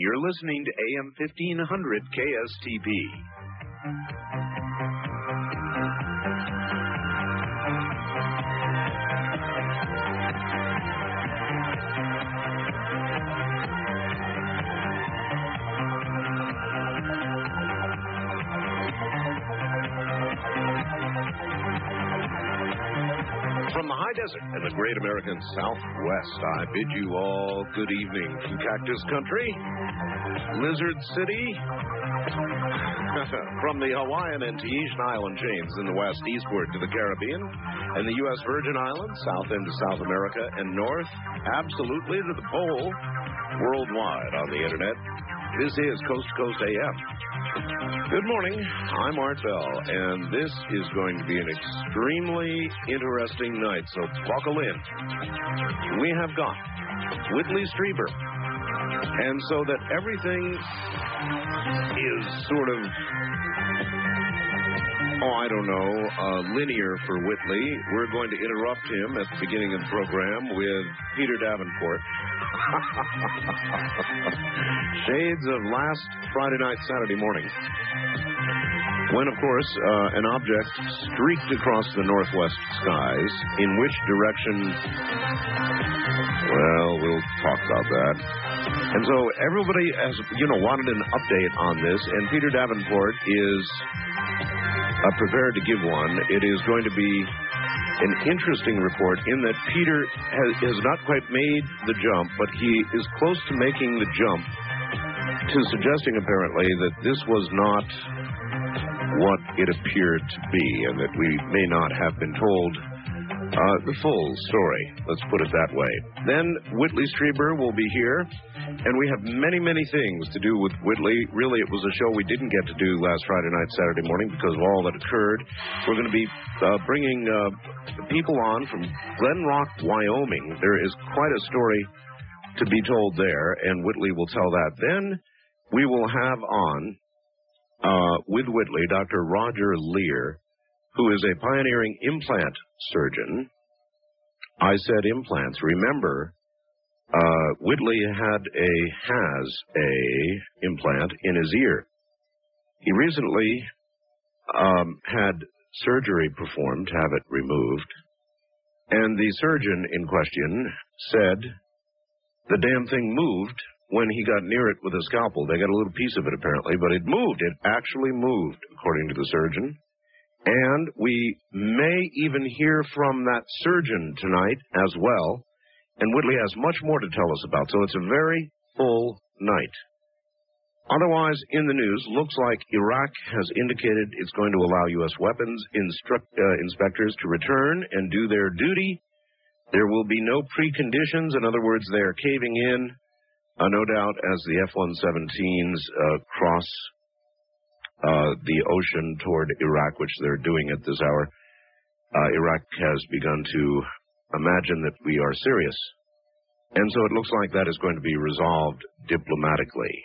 You're listening to AM 1500 KSTP. High desert and the great American Southwest, I bid you all good evening from Cactus Country, Lizard City, from the Hawaiian and Tahitian island chains in the west eastward to the Caribbean and the U.S. Virgin Islands, south into South America, and north absolutely to the pole, worldwide on the internet. This is Coast to Coast AM. Good morning. I'm Art Bell, and this is going to be an extremely interesting night, so buckle in. We have got Whitley Strieber, and so that everything is sort of, oh, I don't know, uh, linear for Whitley, we're going to interrupt him at the beginning of the program with Peter Davenport. Shades of last Friday night, Saturday morning. When, of course, uh, an object streaked across the northwest skies, in which direction, well, we'll talk about that. And so everybody has, you know, wanted an update on this, and Peter Davenport is uh, prepared to give one. It is going to be an interesting report in that Peter has, has not quite made the jump, but he is close to making the jump to suggesting apparently that this was not what it appeared to be, and that we may not have been told uh, the full story. Let's put it that way. Then Whitley Strieber will be here, and we have many, many things to do with Whitley. Really, it was a show we didn't get to do last Friday night, Saturday morning because of all that occurred. We're going to be uh, bringing uh, people on from Glenrock, Wyoming. There is quite a story to be told there, and Whitley will tell that. Then we will have on uh, with Whitley Dr. Roger Leir, who is a pioneering implant surgeon. I said implants. Remember, uh, Whitley had a has a implant in his ear. He recently um, had surgery performed to have it removed, and the surgeon in question said the damn thing moved when he got near it with a scalpel. They got a little piece of it apparently, but it moved. It actually moved, according to the surgeon. And we may even hear from that surgeon tonight as well. And Whitley has much more to tell us about. So it's a very full night. Otherwise, in the news, looks like Iraq has indicated it's going to allow U.S. weapons uh, inspectors to return and do their duty. There will be no preconditions. In other words, they are caving in, uh, no doubt, as the F 117s uh, cross the ocean toward Iraq, which they're doing at this hour. Uh, Iraq has begun to imagine that we are serious. And so it looks like that is going to be resolved diplomatically.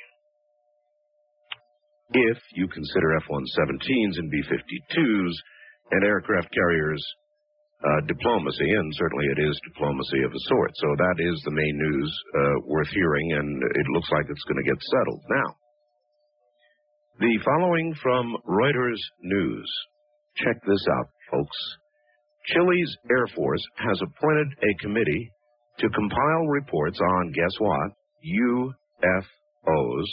If you consider F 117s and B 52s and aircraft carriers uh, diplomacy, and certainly it is diplomacy of a sort. So that is the main news uh, worth hearing, and it looks like it's going to get settled. Now, the following from Reuters News. Check this out, folks. Chile's Air Force has appointed a committee to compile reports on, guess what? UFOs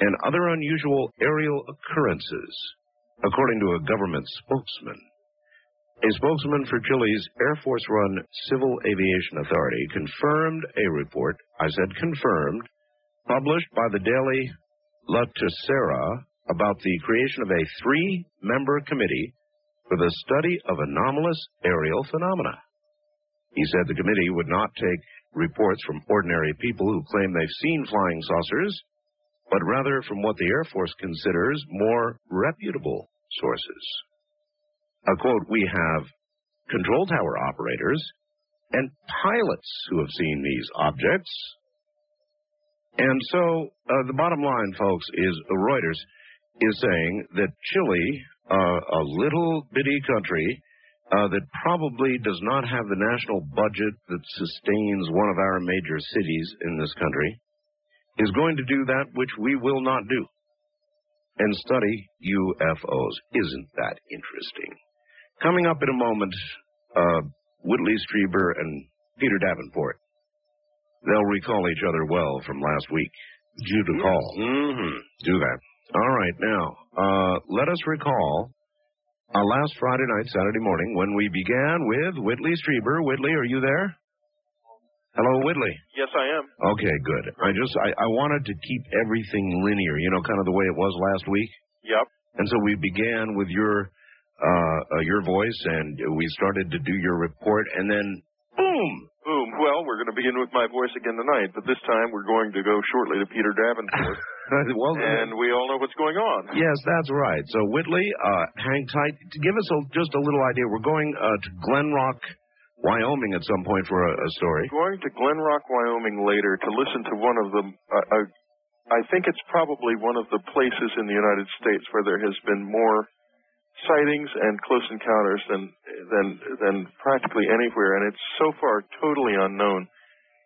and other unusual aerial occurrences, according to a government spokesman. A spokesman for Chile's Air Force run Civil Aviation Authority confirmed a report, I said confirmed, published by the daily La Tercera about the creation of a three member committee for the study of anomalous aerial phenomena. He said the committee would not take reports from ordinary people who claim they've seen flying saucers, but rather from what the Air Force considers more reputable sources. A quote, we have control tower operators and pilots who have seen these objects. And so uh, the bottom line, folks, is Reuters is saying that Chile, uh, a little bitty country uh, that probably does not have the national budget that sustains one of our major cities in this country, is going to do that which we will not do and study UFOs. Isn't that interesting? Coming up in a moment, uh, Whitley Strieber and Peter Davenport. They'll recall each other well from last week. Due to call. Mm-hmm. Do that. All right, now, uh, let us recall uh, last Friday night, Saturday morning, when we began with Whitley Strieber. Whitley, are you there? Hello, Whitley. Yes, I am. Okay, good. I just I, I wanted to keep everything linear, you know, kind of the way it was last week. Yep. And so we began with your uh, uh, your voice, and we started to do your report, and then boom. Boom. Well, we're going to begin with my voice again tonight, but this time we're going to go shortly to Peter Davenport. well, and we all know what's going on. Yes, that's right. So, Whitley, uh, hang tight. To give us a, just a little idea, we're going uh, to Glenrock, Wyoming at some point for a, a story. Going to Glenrock, Wyoming later to listen to one of the. Uh, uh, I think it's probably one of the places in the United States where there has been more sightings and close encounters than than than practically anywhere, and it's so far totally unknown.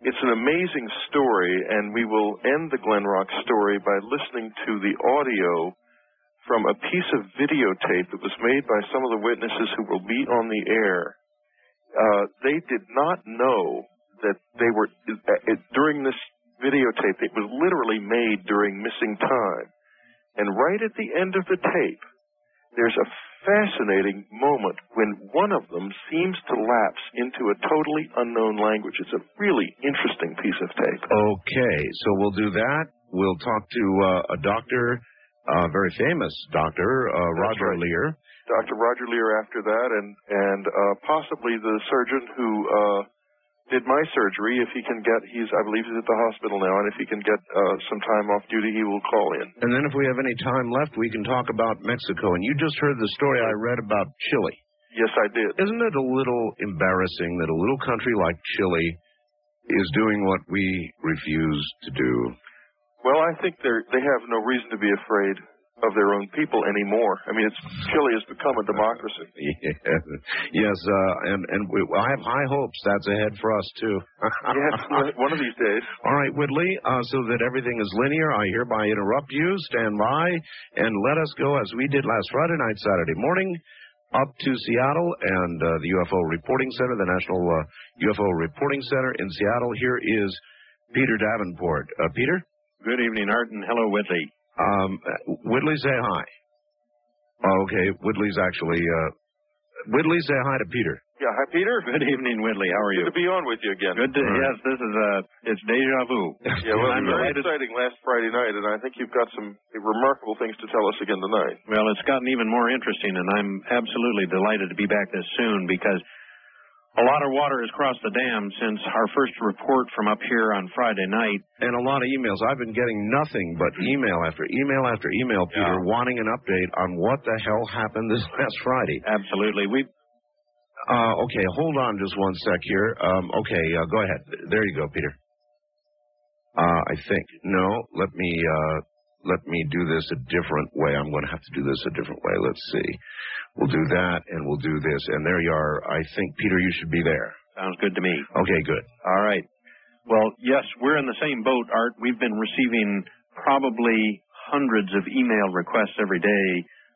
It's an amazing story, and we will end the Glenrock story by listening to the audio from a piece of videotape that was made by some of the witnesses who will be on the air. Uh, they did not know that they were uh, during this videotape. It was literally made during missing time, and right at the end of the tape there's a fascinating moment when one of them seems to lapse into a totally unknown language. It's a really interesting piece of tape. Okay, so we'll do that. We'll talk to uh, a doctor, a very famous doctor, uh, Roger right. Leir. Dr. Roger Leir after that, and and uh, possibly the surgeon who uh, did my surgery. If he can get, he's I believe he's at the hospital now, and if he can get uh, some time off duty, he will call in. And then if we have any time left, we can talk about Mexico. And you just heard the story I read about Chile. Yes, I did. Isn't it a little embarrassing that a little country like Chile is doing what we refuse to do? Well, I think they they have no reason to be afraid of their own people anymore. I mean, it's Chile has become a democracy. yes, uh, and and we, I have high hopes that's ahead for us too. yes, one of these days. All right, Whitley. Uh, so that everything is linear, I hereby interrupt you. Stand by and let us go as we did last Friday night, Saturday morning. Up to Seattle and uh, the UFO Reporting Center, the National UFO uh, Reporting Center in Seattle. Here is Peter Davenport. Uh, Peter? Good evening, Art, and hello, Whitley. Um, Whitley, say hi. Oh, okay, Whitley's actually. Uh, Whitley, say hi to Peter. Yeah, hi, Peter. Good evening, Whitley. How are you? Good to be on with you again. Good to. Right. Yes, this is uh, it's deja vu. yeah, well, I'm very delighted. exciting last Friday night, and I think you've got some remarkable things to tell us again tonight. Well, it's gotten even more interesting, and I'm absolutely delighted to be back this soon because a lot of water has crossed the dam since our first report from up here on Friday night. And a lot of emails. I've been getting nothing but email after email after email, Peter, Yeah. wanting an update on what the hell happened this last Friday. Absolutely. We Uh, okay, hold on just one sec here. Um, okay, uh, go ahead. There you go, Peter. Uh, I think no. Let me uh, let me do this a different way. I'm going to have to do this a different way. Let's see. We'll do that, and we'll do this, and there you are. I think Peter, you should be there. sounds good to me. Okay, good. All right. Well, yes, we're in the same boat, Art. We've been receiving probably hundreds of email requests every day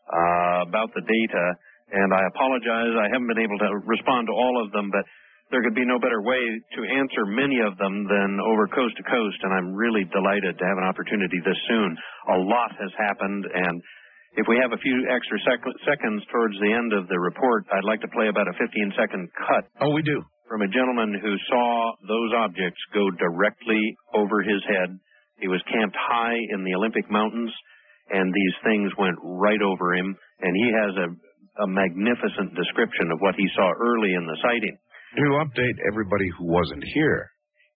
uh, about the data, and I apologize. I haven't been able to respond to all of them, but there could be no better way to answer many of them than over coast to coast, and I'm really delighted to have an opportunity this soon. A lot has happened, and if we have a few extra sec- seconds towards the end of the report, I'd like to play about a 15 second cut Oh, we do. from a gentleman who saw those objects go directly over his head. He was camped high in the Olympic Mountains, and these things went right over him. And he has a, a magnificent description of what he saw early in the sighting. To update everybody who wasn't here,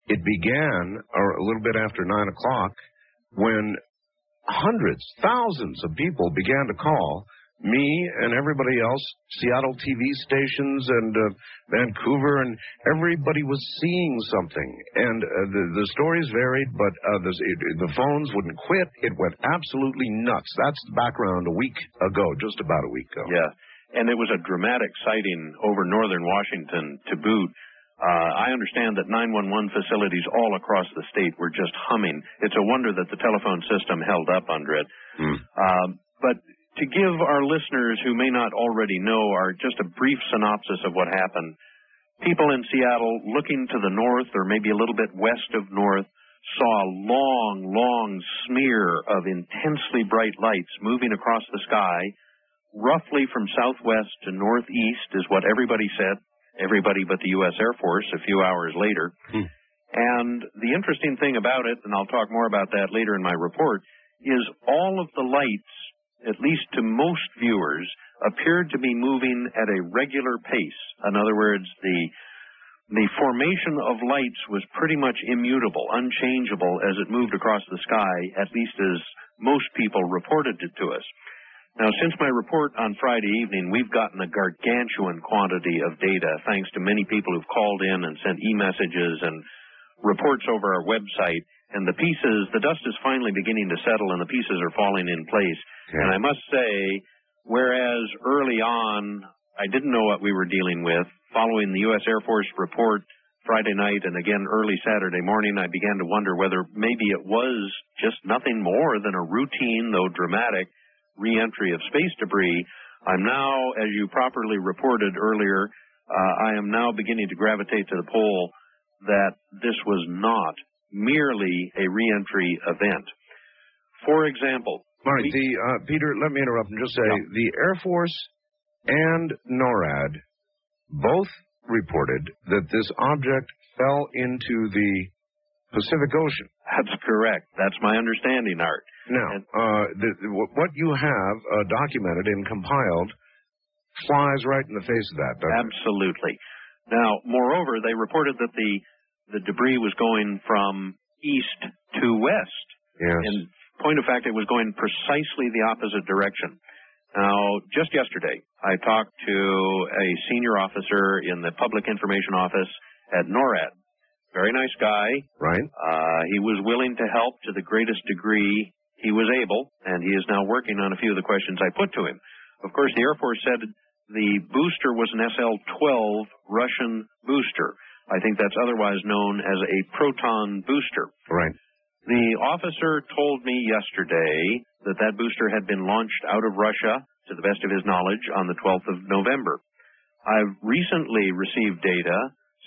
it began or a little bit after nine o'clock when hundreds, thousands of people began to call me and everybody else, Seattle TV stations and uh, Vancouver, and everybody was seeing something. And uh, the the stories varied, but uh, the the phones wouldn't quit. It went absolutely nuts. That's the background a week ago, just about a week ago. Yeah. And it was a dramatic sighting over northern Washington to boot. Uh, I understand that 911 facilities all across the state were just humming. It's a wonder that the telephone system held up under it. Hmm. Uh, but to give our listeners who may not already know our just a brief synopsis of what happened, people in Seattle looking to the north or maybe a little bit west of north saw a long, long smear of intensely bright lights moving across the sky, roughly from southwest to northeast is what everybody said everybody but the U.S. Air Force a few hours later. Hmm. And the interesting thing about it, and I'll talk more about that later in my report, is all of the lights, at least to most viewers, appeared to be moving at a regular pace. In other words, the the formation of lights was pretty much immutable, unchangeable as it moved across the sky, at least as most people reported it to us. Now, since my report on Friday evening, we've gotten a gargantuan quantity of data thanks to many people who've called in and sent e-messages and reports over our website. And the pieces, the dust is finally beginning to settle and the pieces are falling in place. And I must say, whereas early on I didn't know what we were dealing with, following the U.S. Air Force report Friday night and again early Saturday morning, I began to wonder whether maybe it was just nothing more than a routine, though dramatic, reentry of space debris. I'm now, as you properly reported earlier, uh, I am now beginning to gravitate to the pole that this was not merely a reentry event. For example, All right, the, uh, Peter, let me interrupt and just say Yeah. the Air Force and NORAD both reported that this object fell into the Pacific Ocean. that's correct. That's my understanding, Art. Now, And- uh, the, wh- what you have uh, documented and compiled flies right in the face of that, doesn't it? Absolutely. Now, moreover, they reported that the the debris was going from east to west. Yes. In point of fact, it was going precisely the opposite direction. Now, just yesterday, I talked to a senior officer in the Public Information Office at NORAD. Very nice guy. right? Uh, he was willing to help to the greatest degree he was able, and he is now working on a few of the questions I put to him. Of course, the Air Force said the booster was an SL-12 Russian booster. I think that's otherwise known as a proton booster. Right. The officer told me yesterday that that booster had been launched out of Russia, to the best of his knowledge, on the 12th of November. I've recently received data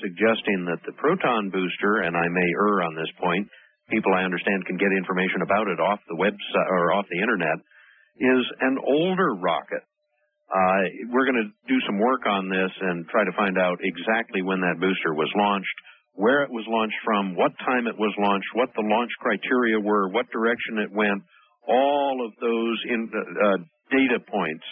suggesting that the proton booster, and I may err on this point, people I understand can get information about it off the website or off the internet, is an older rocket. Uh, we're going to do some work on this and try to find out exactly when that booster was launched, where it was launched from, what time it was launched, what the launch criteria were, what direction it went, all of those in, uh, data points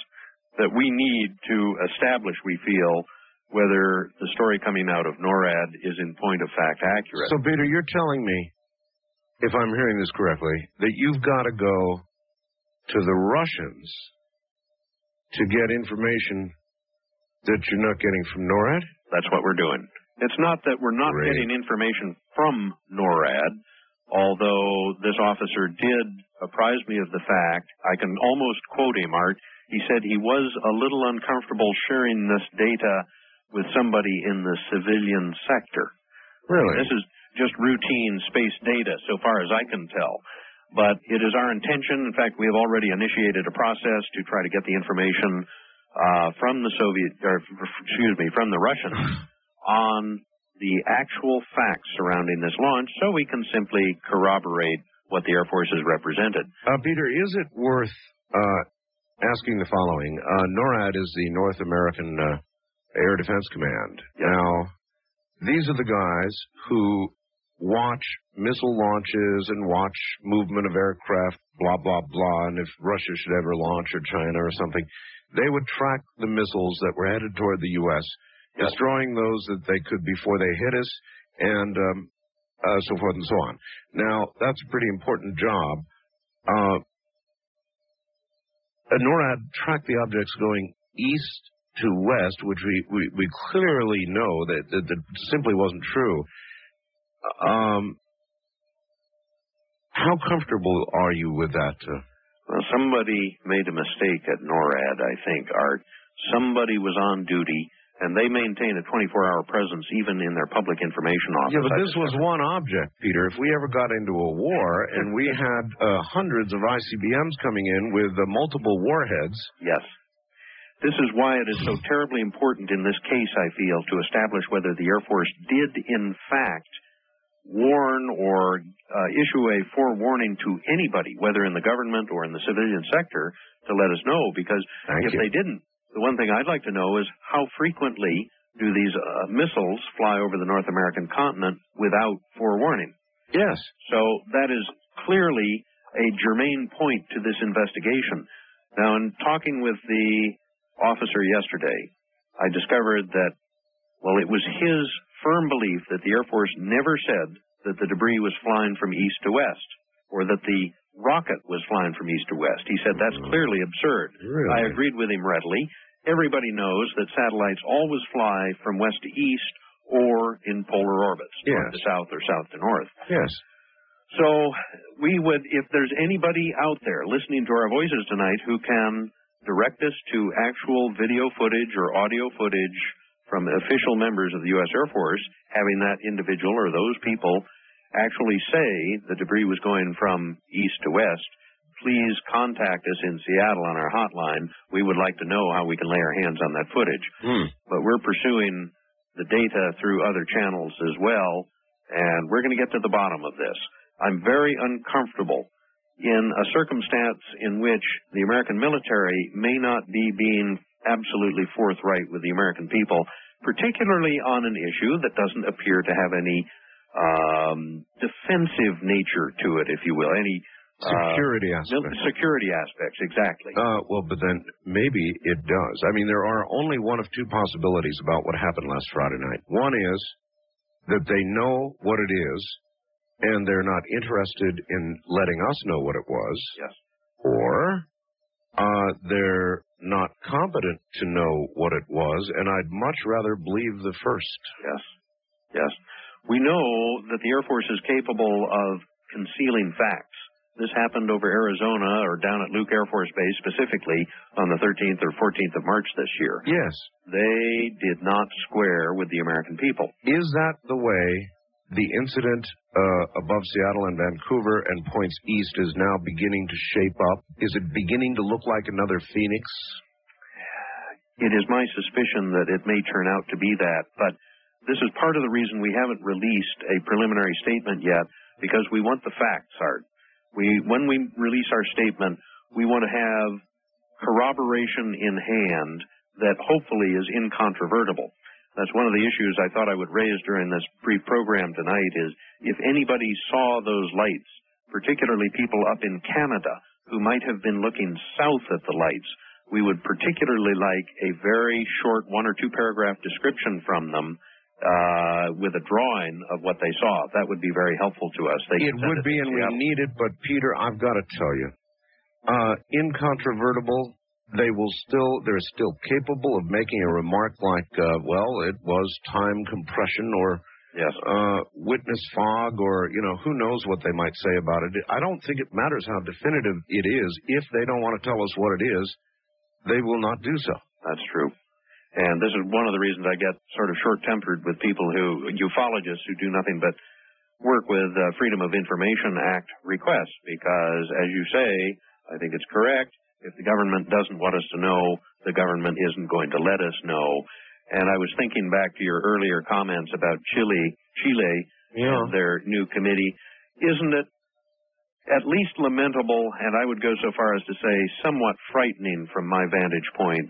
that we need to establish, we feel, whether the story coming out of NORAD is in point of fact accurate. So, Peter, you're telling me, if I'm hearing this correctly, that you've got to go to the Russians to get information that you're not getting from NORAD? That's what we're doing. It's not that we're not Great. getting information from NORAD, although this officer did apprise me of the fact, I can almost quote him, Art. He said he was a little uncomfortable sharing this data with somebody in the civilian sector. Really? This is just routine space data, so far as I can tell. But it is our intention, in fact, we have already initiated a process to try to get the information uh, from the Soviet, or excuse me, from the Russians on the actual facts surrounding this launch, so we can simply corroborate what the Air Force has represented. Uh, Peter, is it worth uh, asking the following? Uh, NORAD is the North American uh, Air Defense Command. Now, these are the guys who watch missile launches and watch movement of aircraft, blah, blah, blah, and if Russia should ever launch or China or something, they would track the missiles that were headed toward the U.S., Yes. destroying those that they could before they hit us, and um, uh, so forth and so on. Now, that's a pretty important job. Uh, uh, NORAD tracked the objects going east to west, which we, we, we clearly know that, that, that simply wasn't true. Um, how comfortable are you with that? Uh, Well, somebody made a mistake at NORAD, I think, Art. Somebody was on duty and they maintain a 24-hour presence even in their public information office. Yeah, but I this was one object, Peter. If we ever got into a war and we had uh, hundreds of ICBMs coming in with uh, multiple warheads, Yes. This is why it is so terribly important in this case, I feel, to establish whether the Air Force did, in fact, warn or uh, issue a forewarning to anybody, whether in the government or in the civilian sector, to let us know. Because Thank if you. they didn't, the one thing I'd like to know is how frequently do these uh, missiles fly over the North American continent without forewarning? yes, So that is clearly a germane point to this investigation. Now, in talking with the officer yesterday, I discovered that, well, it was his firm belief that the Air Force never said that the debris was flying from east to west or that the rocket was flying from east to west. He said that's clearly absurd. Really? I agreed with him readily. Everybody knows that satellites always fly from west to east or in polar orbits, north Yes. to south or south to north. yes. So we would, if there's anybody out there listening to our voices tonight who can direct us to actual video footage or audio footage from official members of the U.S. Air Force having that individual or those people actually say the debris was going from east to west, please contact us in Seattle on our hotline. We would like to know how we can lay our hands on that footage Hmm. but we're pursuing the data through other channels as well, and we're going to get to the bottom of this. I'm very uncomfortable in a circumstance in which the American military may not be being absolutely forthright with the American people, particularly on an issue that doesn't appear to have any um, defensive nature to it, if you will, any uh, Security mil- aspect. security aspects, exactly. Uh, well, but then maybe it does. I mean, there are only one of two possibilities about what happened last Friday night. One is that they know what it is, and they're not interested in letting us know what it was, yes. or uh, they're not competent to know what it was, and I'd much rather believe the first. Yes. Yes. We know that the Air Force is capable of concealing facts. This happened over Arizona or down at Luke Air Force Base specifically on the 13th or 14th of March this year. Yes. They did not square with the American people. Is that the way the incident uh, above Seattle and Vancouver and points east is now beginning to shape up? Is it beginning to look like another Phoenix? It is my suspicion that it may turn out to be that, but this is part of the reason we haven't released a preliminary statement yet because we want the facts, Art. We, when we release our statement, we want to have corroboration in hand that hopefully is incontrovertible. That's one of the issues I thought I would raise during this pre-program tonight is if anybody saw those lights, particularly people up in Canada who might have been looking south at the lights, we would particularly like a very short one or two paragraph description from them uh, with a drawing of what they saw. That would be very helpful to us. They It would be, and we need it, but Peter, I've got to tell you, uh, incontrovertible. They will still, they're still capable of making a remark like, uh, well, it was time compression or Yes. uh, witness fog or, you know, who knows what they might say about it. I don't think it matters how definitive it is. If they don't want to tell us what it is, they will not do so. That's true. And this is one of the reasons I get sort of short-tempered with people who, ufologists who do nothing but work with uh, Freedom of Information Act requests because, as you say, I think it's correct. If the government doesn't want us to know, the government isn't going to let us know. And I was thinking back to your earlier comments about Chile, Chile, and their new committee. Isn't it at least lamentable, and I would go so far as to say somewhat frightening from my vantage point,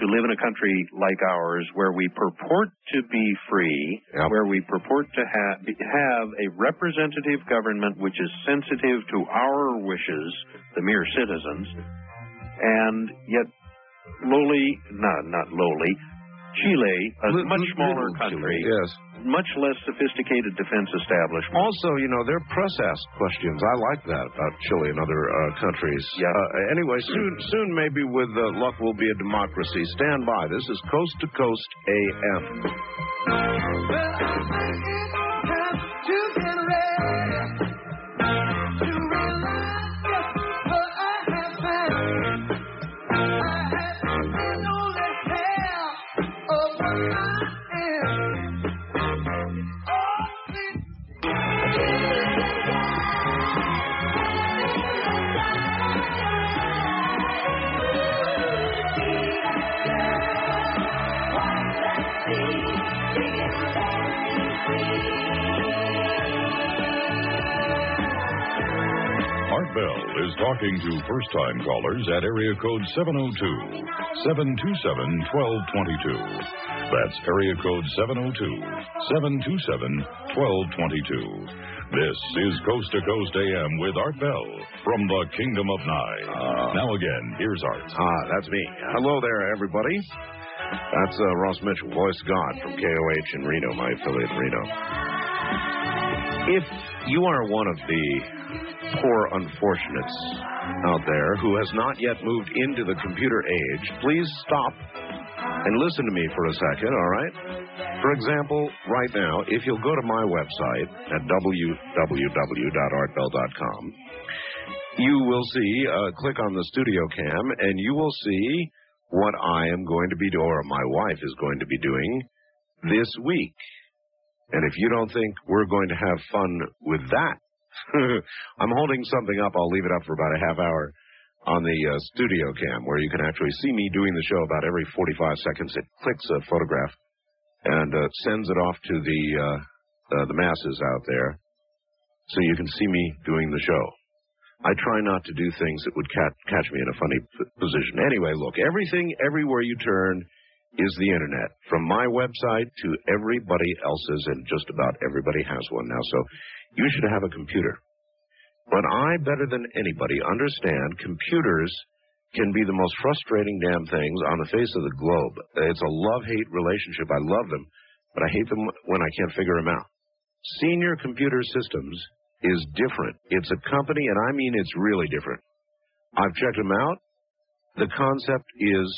to live in a country like ours where we purport to be free, Yep. where we purport to ha- have a representative government which is sensitive to our wishes, the mere citizens, and yet lowly, not, not lowly, Chile, a much smaller country, Chile, Yes. much less sophisticated defense establishment. Also, you know, their press asks questions. I like that about Chile and other uh, countries. Yeah. Uh, anyway, soon, soon maybe with uh, luck we'll be a democracy. Stand by. This is Coast to Coast AM. Bell is talking to first time callers at area code 702 727 1222. That's area code 702 727 1222. This is Coast to Coast AM with Art Bell from the Kingdom of Nye. Uh, now again, here's Art. Ah, that's me. Hello there, everybody. That's uh, Ross Mitchell, voice God from KOH in Reno, my affiliate in Reno. If you are one of the poor unfortunates out there who has not yet moved into the computer age, please stop and listen to me for a second, all right? For example, right now, if you'll go to my website at www.artbell.com, you will see, uh, click on the studio cam, and you will see what I am going to be doing, or my wife is going to be doing this week. And if you don't think we're going to have fun with that, I'm holding something up. I'll leave it up for about a half hour on the uh, studio cam where you can actually see me doing the show about every 45 seconds. It clicks a photograph and uh, sends it off to the uh, uh, the masses out there, so you can see me doing the show. I try not to do things that would catch catch me in a funny p- position. Anyway, look, everything everywhere you turn is the internet, from my website to everybody else's, and just about everybody has one now. So you should have a computer. But I, better than anybody, understand computers can be the most frustrating damn things on the face of the globe. It's a love-hate relationship. I love them, but I hate them when I can't figure them out. Senior Computer Systems is different. It's a company, and I mean it's really different. I've checked them out. The concept is,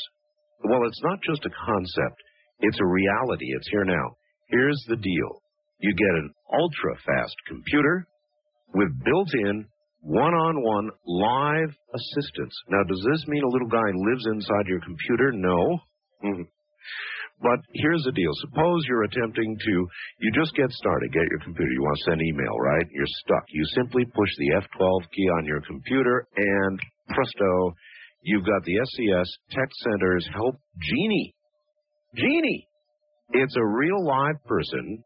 well, it's not just a concept. It's a reality. It's here now. Here's the deal. You get an ultra-fast computer with built-in one-on-one live assistance. Now, does this mean a little guy lives inside your computer? No. Mhm. But here's the deal. Suppose you're attempting to, you just get started, get your computer. You want to send email, right? You're stuck. You simply push the F12 key on your computer and presto, you've got the SCS Tech Center's Help Genie. Genie! It's a real live person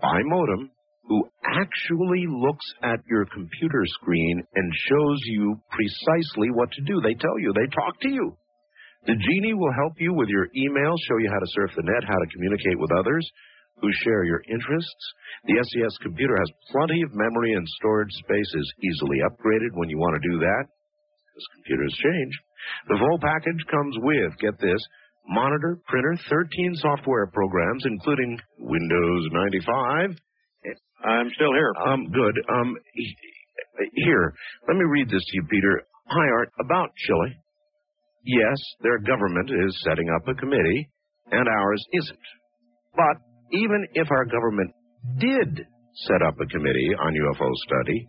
by modem who actually looks at your computer screen and shows you precisely what to do. They tell you, they talk to you. The genie will help you with your email, show you how to surf the net, how to communicate with others who share your interests. The SCS computer has plenty of memory and storage space, is easily upgraded when you want to do that, because computers change. The full package comes with, get this, monitor, printer, 13 software programs, including Windows 95, I'm still here. um, good. Um, here, let me read this to you, Peter. Hi, Art. About Chile. Yes, their government is setting up a committee, and ours isn't. But even if our government did set up a committee on UFO study,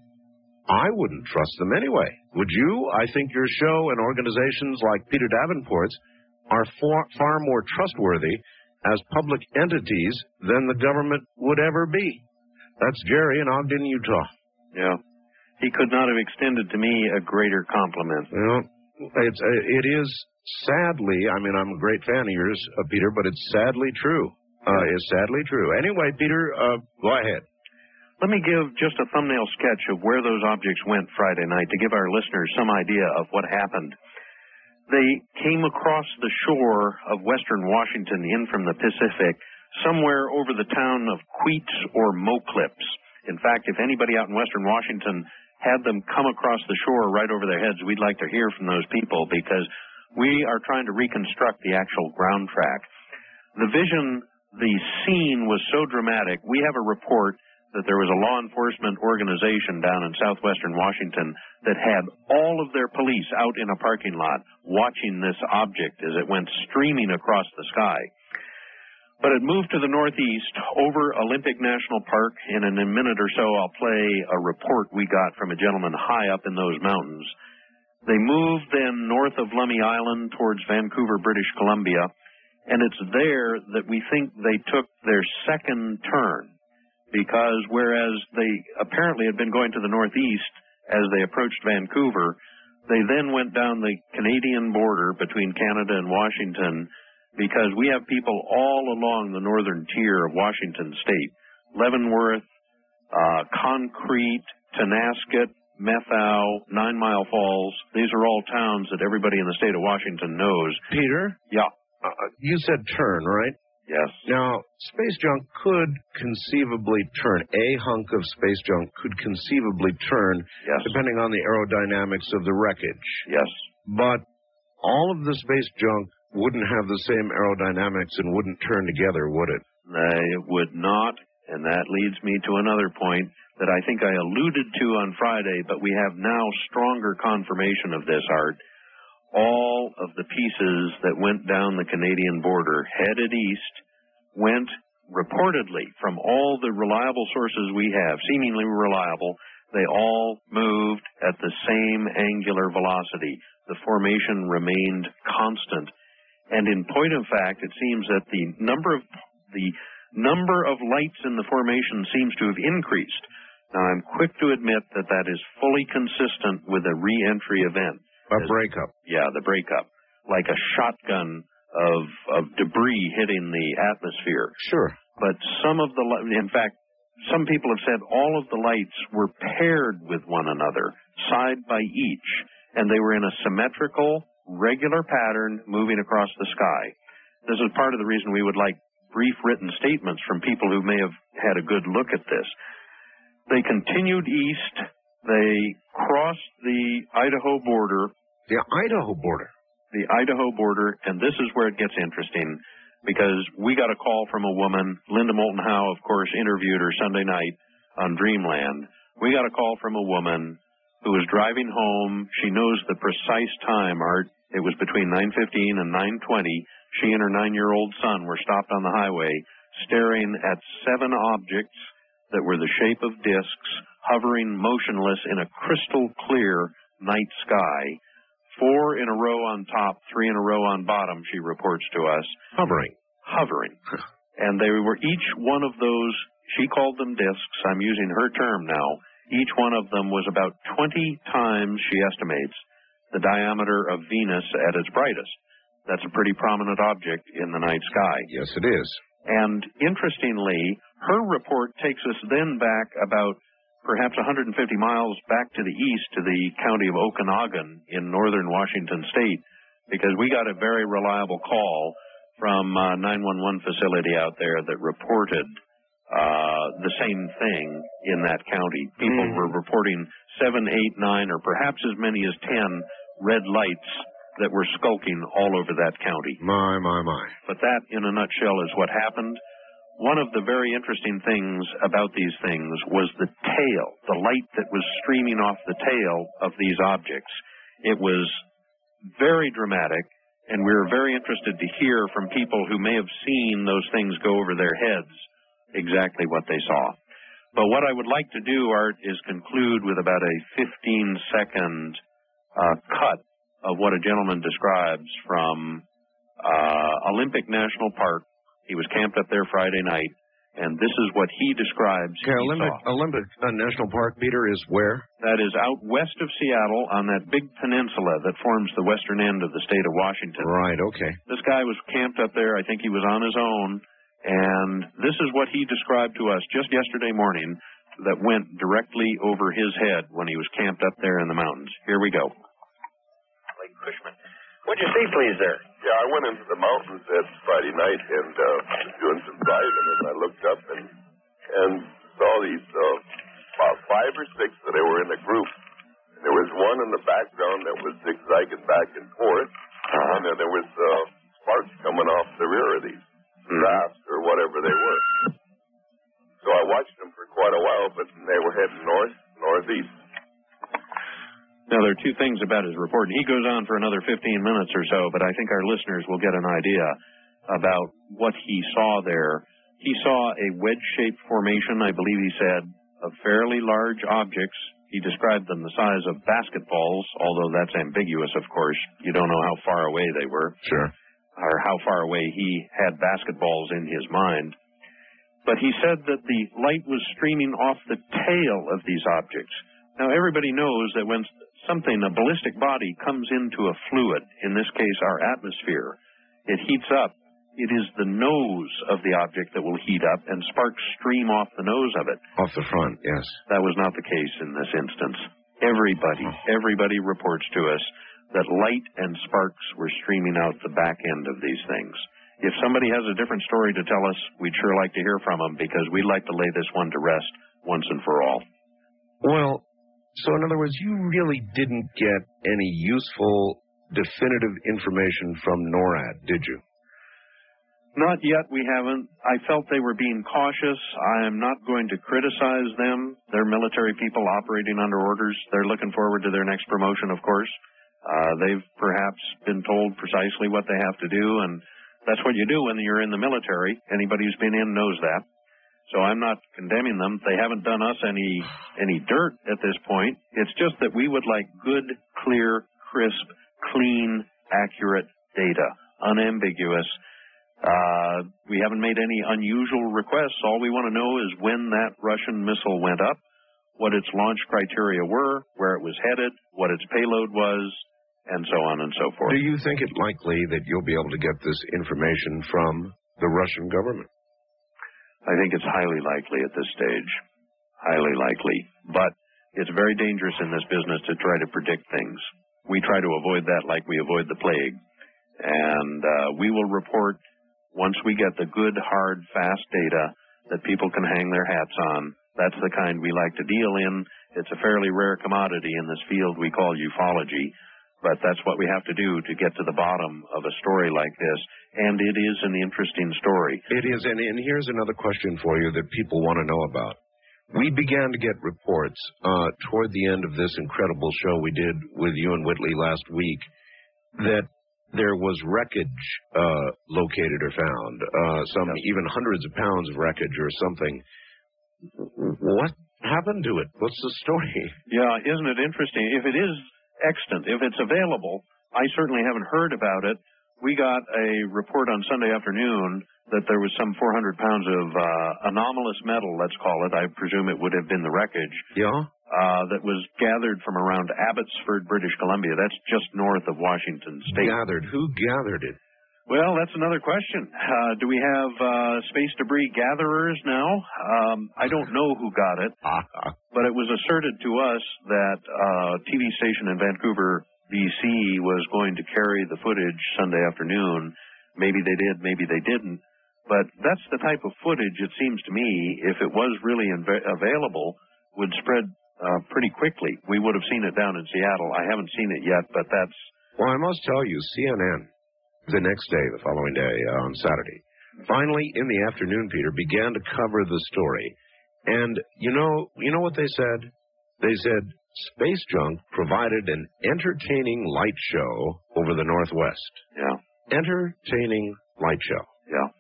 I wouldn't trust them anyway. Would you? I think your show and organizations like Peter Davenport's are far, far more trustworthy as public entities than the government would ever be. That's Jerry in Ogden, Utah. Yeah. He could not have extended to me a greater compliment. Well, it's uh, it is sadly. I mean, I'm a great fan of yours, uh, Peter, but it's sadly true. Uh, it's sadly true. Anyway, Peter, uh, go ahead. Let me give just a thumbnail sketch of where those objects went Friday night to give our listeners some idea of what happened. They came across the shore of western Washington in from the Pacific, somewhere over the town of Queets or Moclips. In fact, if anybody out in western Washington had them come across the shore right over their heads, we'd like to hear from those people because we are trying to reconstruct the actual ground track. The vision, the scene was so dramatic. We have a report that there was a law enforcement organization down in southwestern Washington that had all of their police out in a parking lot watching this object as it went streaming across the sky. But it moved to the northeast over Olympic National Park, and in a minute or so I'll play a report we got from a gentleman high up in those mountains. They moved then north of Lummi Island towards Vancouver, British Columbia, and it's there that we think they took their second turn. Because whereas they apparently had been going to the northeast as they approached Vancouver, they then went down the Canadian border between Canada and Washington because we have people all along the northern tier of Washington state. Leavenworth, uh, Concrete, Tonasket, Methow, Nine Mile Falls. These are all towns that everybody in the state of Washington knows. Peter, Yeah. uh, you said turn, right? Yes. Now, space junk could conceivably turn. A hunk of space junk could conceivably turn, Yes. depending on the aerodynamics of the wreckage. Yes. But all of the space junk wouldn't have the same aerodynamics and wouldn't turn together, would it? They would not, and that leads me to another point that I think I alluded to on Friday, but we have now stronger confirmation of this, Art. All of the pieces that went down the Canadian border headed east went reportedly from all the reliable sources we have, seemingly reliable, they all moved at the same angular velocity. The formation remained constant. And in point of fact, it seems that the number of the number of lights in the formation seems to have increased. Now, I'm quick to admit that that is fully consistent with a re-entry event. A Yes. breakup. Yeah, the breakup, like a shotgun of of debris hitting the atmosphere. Sure. But some of the, in fact, some people have said all of the lights were paired with one another, side by each, and they were in a symmetrical, regular pattern moving across the sky. This is part of the reason we would like brief written statements from people who may have had a good look at this. They continued east. They crossed the Idaho border, The Idaho border. the Idaho border, and this is where it gets interesting because we got a call from a woman, Linda Moulton Howe, of course, interviewed her Sunday night on Dreamland. We got a call from a woman who was driving home. She knows the precise time, Art. It was between 9:15 and 9:20. She and her 9-year-old son were stopped on the highway, staring at seven objects that were the shape of discs, hovering motionless in a crystal clear night sky. Four in a row on top, three in a row on bottom, she reports to us, Hovering. hovering. and they were each one of those, she called them discs, I'm using her term now. Each one of them was about 20 times, she estimates, the diameter of Venus at its brightest. That's a pretty prominent object in the night sky. Yes, it is. And interestingly, her report takes us then back about perhaps 150 miles back to the east to the county of Okanogan in northern Washington state because we got a very reliable call from uh, a 911 facility out there that reported uh, the same thing in that county. People Mhm. were reporting seven, eight, nine, or perhaps as many as ten red lights that were skulking all over that county. My, my, my. But that, in a nutshell, is what happened. One of the very interesting things about these things was the tail, the light that was streaming off the tail of these objects. It was very dramatic, and we were very interested to hear from people who may have seen those things go over their heads exactly what they saw. But what I would like to do, Art, is conclude with about a 15 second uh, cut of what a gentleman describes from uh, Olympic National Park. He was camped up there Friday night, and this is what he describes. Okay, he Olympic. Olympic uh, National Park, Peter, is where? That is out west of Seattle on that big peninsula that forms the western end of the state of Washington. Right, okay. This guy was camped up there. I think he was on his own. And this is what he described to us just yesterday morning that went directly over his head when he was camped up there in the mountains. Here we go. Lake Cushman. What'd you see, please, there? Yeah, I went into the mountains that Friday night and uh, was doing some driving, and I looked up and and saw these uh, about five or six that they were in a group. And there was one in the background that was zigzagging back and forth, and then there was uh, sparks coming off the rear of these rafts or whatever they were. So I watched them for quite a while, but they were heading north, northeast. Now, there are two things about his report. and He goes on for another 15 minutes or so, but I think our listeners will get an idea about what he saw there. He saw a wedge shaped formation, I believe he said, of fairly large objects. He described them the size of basketballs, although that's ambiguous, of course. You don't know how far away they were Sure. Or how far away he had basketballs in his mind. But he said that the light was streaming off the tail of these objects. Now, everybody knows that when something, a ballistic body, comes into a fluid, in this case our atmosphere, it heats up it is the nose of the object that will heat up and sparks stream off the nose of it. Off the front, yes. That was not the case in this instance. Everybody, oh. everybody reports to us that light and sparks were streaming out the back end of these things. If somebody has a different story to tell us, we'd sure like to hear from them because we'd like to lay this one to rest once and for all. Well, so in other words, you really didn't get any useful, definitive information from NORAD, did you? Not yet, we haven't. I felt they were being cautious. I am not going to criticize them. They're military people operating under orders. They're looking forward to their next promotion, of course. Uh, they've perhaps been told precisely what they have to do, and that's what you do when you're in the military. Anybody who's been in knows that. So I'm not condemning them. They haven't done us any any dirt at this point. It's just that we would like good, clear, crisp, clean, accurate data, unambiguous. Uh, we haven't made any unusual requests. All we want to know is when that Russian missile went up, what its launch criteria were, where it was headed, what its payload was, and so on and so forth. Do you think it likely that you'll be able to get this information from the Russian government? I think it's highly likely at this stage. Highly likely. But it's very dangerous in this business to try to predict things. We try to avoid that like we avoid the plague. And uh, we will report once we get the good, hard, fast data that people can hang their hats on. That's the kind we like to deal in. It's a fairly rare commodity in this field we call ufology. But that's what we have to do to get to the bottom of a story like this. And it is an interesting story. It is, and, and here's another question for you that people want to know about. We began to get reports uh, toward the end of this incredible show we did with you and Whitley last week that there was wreckage uh, located or found, uh, some even hundreds of pounds of wreckage or something. What happened to it? What's the story? Yeah, isn't it interesting? If it is extant, if it's available, I certainly haven't heard about it. We got a report on Sunday afternoon that there was some 400 pounds of uh, anomalous metal, let's call it. I presume it would have been the wreckage. Yeah. Uh, that was gathered from around Abbotsford, British Columbia. That's just north of Washington State. Gathered. Who gathered it? Well, that's another question. Uh, do we have uh, space debris gatherers now? Um, I don't know who got it, but it was asserted to us that uh, TV station in Vancouver, BC, was going to carry the footage Sunday afternoon. Maybe they did, maybe they didn't. But that's the type of footage, it seems to me, if it was really inv- available, would spread uh, pretty quickly. We would have seen it down in Seattle. I haven't seen it yet, but that's Well, I must tell you, CNN, the next day, the following day, uh, on Saturday, finally in the afternoon, Peter, began to cover the story. And you know, you know what they said? They said space junk provided an entertaining light show over the Northwest. yeah. Entertaining light show. Yeah.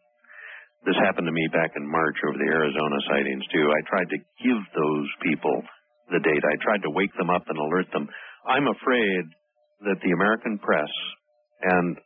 This happened to me back in March over the Arizona sightings too. I tried to give those people the date. I tried to wake them up and alert them. I'm afraid that the American press, and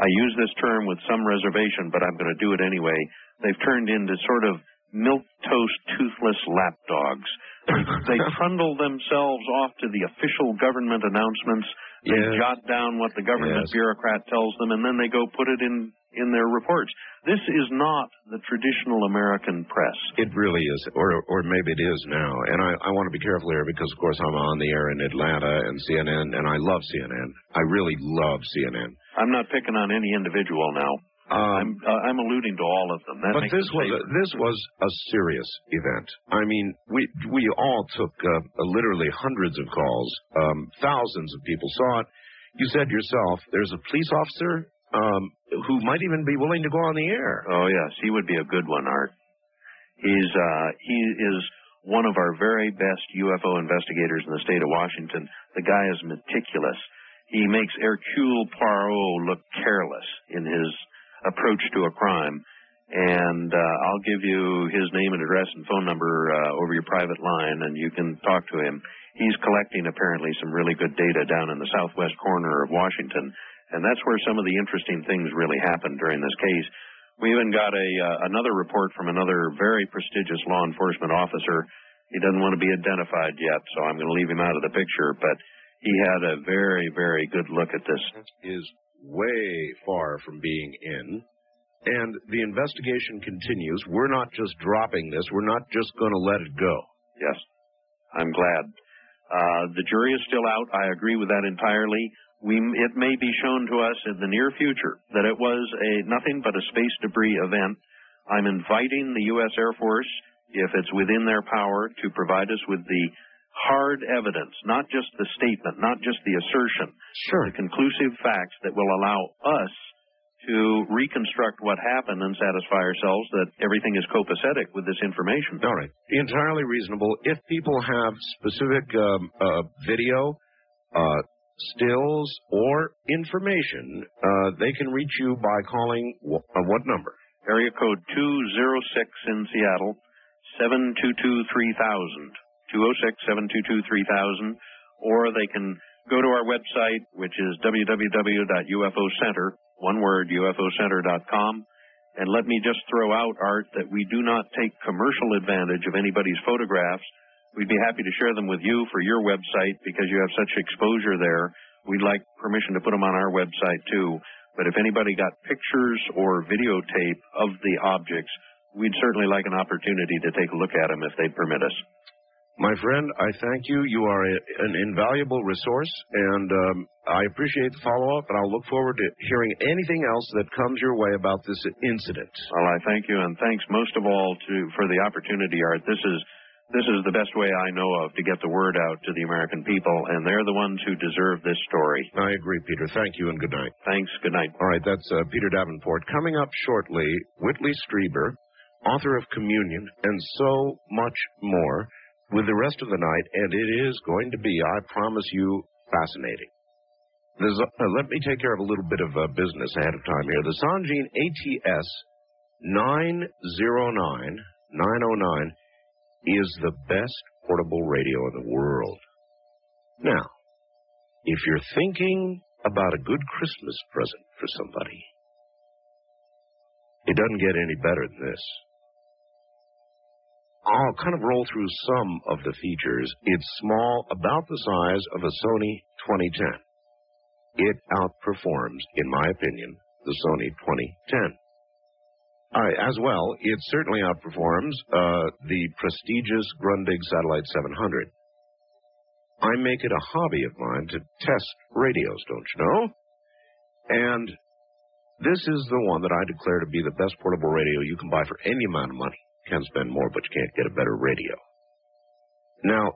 I use this term with some reservation, but I'm going to do it anyway, they've turned into sort of milk toast toothless lapdogs. They, trundle themselves off to the official government announcements. They Yes. jot down what the government Yes. bureaucrat tells them, and then they go put it in in their reports. This is not the traditional American press. It really is, or or maybe it is now. And I, I want to be careful here because, of course, I'm on the air in Atlanta and CNN, and I love CNN. I really love CNN. I'm not picking on any individual now. I'm Um, uh, I'm alluding to all of them. That but this was a, this was a serious event. I mean, we we all took uh, literally hundreds of calls. Um, thousands of people saw it. You said yourself, there's a police officer um, who might even be willing to go on the air. Oh yes, he would be a good one, Art. He's uh, he is one of our very best UFO investigators in the state of Washington. The guy is meticulous. He makes Hercule Poirot look careless in his approach to a crime. And uh, I'll give you his name and address and phone number uh, over your private line, and you can talk to him. He's collecting apparently some really good data down in the southwest corner of Washington, and that's where some of the interesting things really happened during this case. We even got a uh, another report from another very prestigious law enforcement officer. He doesn't want to be identified yet, so I'm going to leave him out of the picture. But he had a very, very good look at this. Is way far from being in. And the investigation continues. We're not just dropping this. We're not just going to let it go. Yes, I'm glad. Uh, the jury is still out. I agree with that entirely. We, it may be shown to us in the near future that it was a nothing but a space debris event. I'm inviting the U.S. Air Force, if it's within their power, to provide us with the hard evidence, not just the statement, not just the assertion, Sure. the conclusive facts that will allow us to reconstruct what happened and satisfy ourselves that everything is copacetic with this information. All right. Entirely reasonable. If people have specific um, uh, video, uh, stills, or information, uh, they can reach you by calling wh- uh, what number? Area code 206 in Seattle, 722-3000. 206-722-3000. Or they can go to our website, which is www.ufocenter, one word, ufocenter.com. And let me just throw out, Art, that we do not take commercial advantage of anybody's photographs. We'd be happy to share them with you for your website because you have such exposure there. We'd like permission to put them on our website too. But if anybody got pictures or videotape of the objects, we'd certainly like an opportunity to take a look at them if they'd permit us. My friend, I thank you. You are a, an invaluable resource, and um, I appreciate the follow up, and I'll look forward to hearing anything else that comes your way about this incident. Well, I thank you, and thanks most of all to for the opportunity, Art. This is this is the best way I know of to get the word out to the American people, and they're the ones who deserve this story. I agree, Peter. Thank you, and good night. Thanks. Good night. All right, that's uh, Peter Davenport. Coming up shortly, Whitley Strieber, author of Communion, and so much more, with the rest of the night, and it is going to be, I promise you, fascinating. A, uh, let me take care of a little bit of uh, business ahead of time here. The Sangean ATS 909 909 is the best portable radio in the world. Now, if you're thinking about a good Christmas present for somebody, it doesn't get any better than this. I'll kind of roll through some of the features. It's small, about the size of a Sony 2010. It outperforms, in my opinion, the Sony 2010. All right, as well, it certainly outperforms uh, the prestigious Grundig Satellite 700. I make it a hobby of mine to test radios, don't you know? And this is the one that I declare to be the best portable radio you can buy for any amount of money. Can spend more, but you can't get a better radio. Now,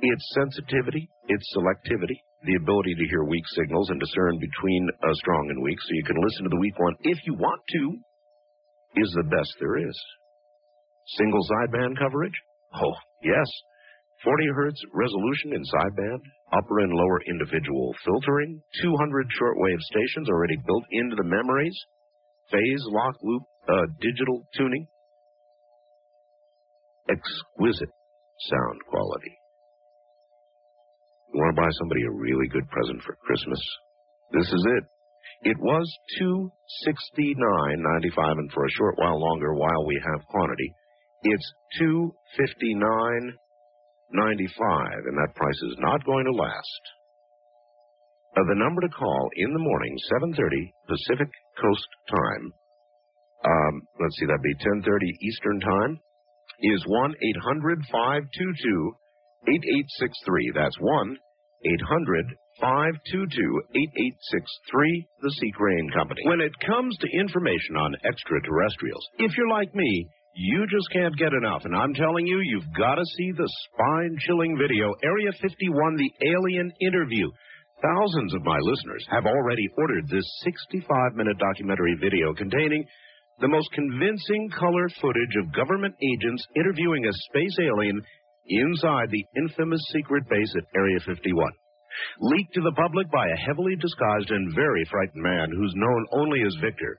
its sensitivity, its selectivity, the ability to hear weak signals and discern between uh, strong and weak, so you can listen to the weak one if you want to, is the best there is. Single sideband coverage? Oh, yes. 40 hertz resolution in sideband, upper and lower individual filtering, 200 shortwave stations already built into the memories, phase lock loop uh, digital tuning, exquisite sound quality. You want to buy somebody a really good present for Christmas? This is it. It was two sixty nine ninety five, and for a short while longer, while we have quantity, it's two fifty nine ninety five, and that price is not going to last. Uh, the number to call in the morning, seven thirty Pacific Coast time. Um, let's see, that'd be ten thirty Eastern time. Is one eight hundred five two two eight eight six three. That's one eight hundred 522-8863, the C. Crane Company. When it comes to information on extraterrestrials, if you're like me, you just can't get enough. And I'm telling you, you've got to see the spine-chilling video, Area 51, the alien interview. Thousands of my listeners have already ordered this 65-minute documentary video containing the most convincing color footage of government agents interviewing a space alien inside the infamous secret base at Area 51 leaked to the public by a heavily disguised and very frightened man who's known only as Victor.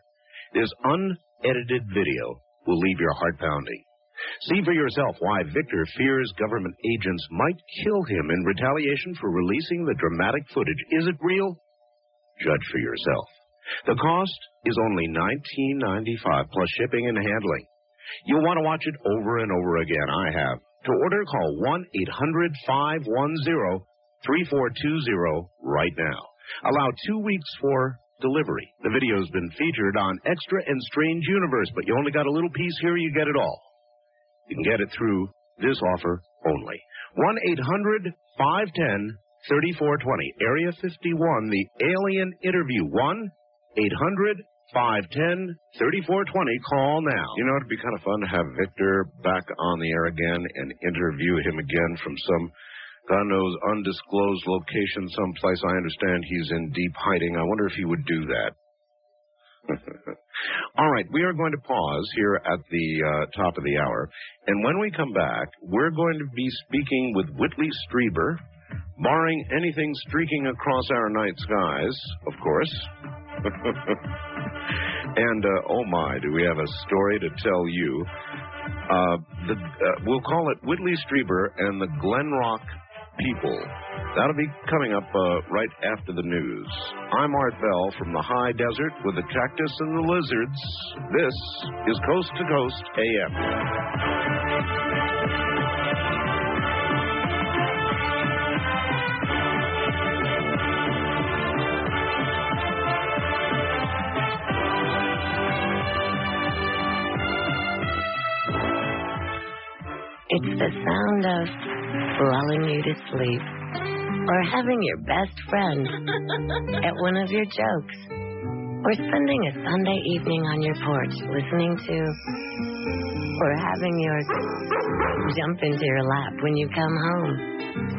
This unedited video will leave your heart pounding. See for yourself why Victor fears government agents might kill him in retaliation for releasing the dramatic footage. Is it real? Judge for yourself. The cost is only $19.95 plus shipping and handling. You'll want to watch it over and over again. I have. To order, call 1 800 510 3420 right now. Allow two weeks for delivery. The video's been featured on Extra and Strange Universe, but you only got a little piece here, you get it all. You can get it through this offer only. 1 800 510 3420. Area 51, the Alien Interview. 1 800 510 3420. Call now. You know, it'd be kind of fun to have Victor back on the air again and interview him again from some, God knows, undisclosed location someplace. I understand he's in deep hiding. I wonder if he would do that. All right, we are going to pause here at the uh, top of the hour. And when we come back, we're going to be speaking with Whitley Strieber, barring anything streaking across our night skies, of course. and, uh, oh my, do we have a story to tell you. Uh, the, uh, we'll call it Whitley Strieber and the Glenrock People. That'll be coming up uh, right after the news. I'm Art Bell from the high desert with the cactus and the lizards. This is Coast to Coast AM. It's the sound of lulling you to sleep or having your best friend at one of your jokes or spending a Sunday evening on your porch listening to or having yours jump into your lap when you come home.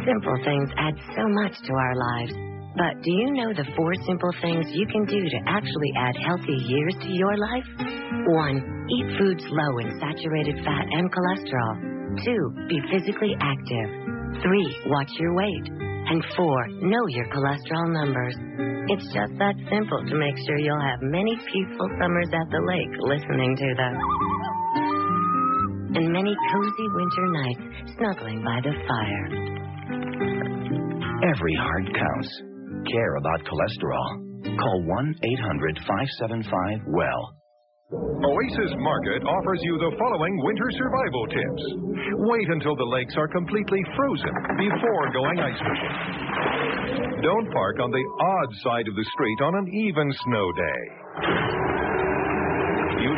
Simple things add so much to our lives. But do you know the four simple things you can do to actually add healthy years to your life? One, eat foods low in saturated fat and cholesterol. Two, be physically active. Three, watch your weight. And four, know your cholesterol numbers. It's just that simple to make sure you'll have many peaceful summers at the lake listening to them. And many cozy winter nights snuggling by the fire. Every heart counts. Care about cholesterol. Call 1 800 575 WELL. Oasis Market offers you the following winter survival tips. Wait until the lakes are completely frozen before going ice fishing. Don't park on the odd side of the street on an even snow day.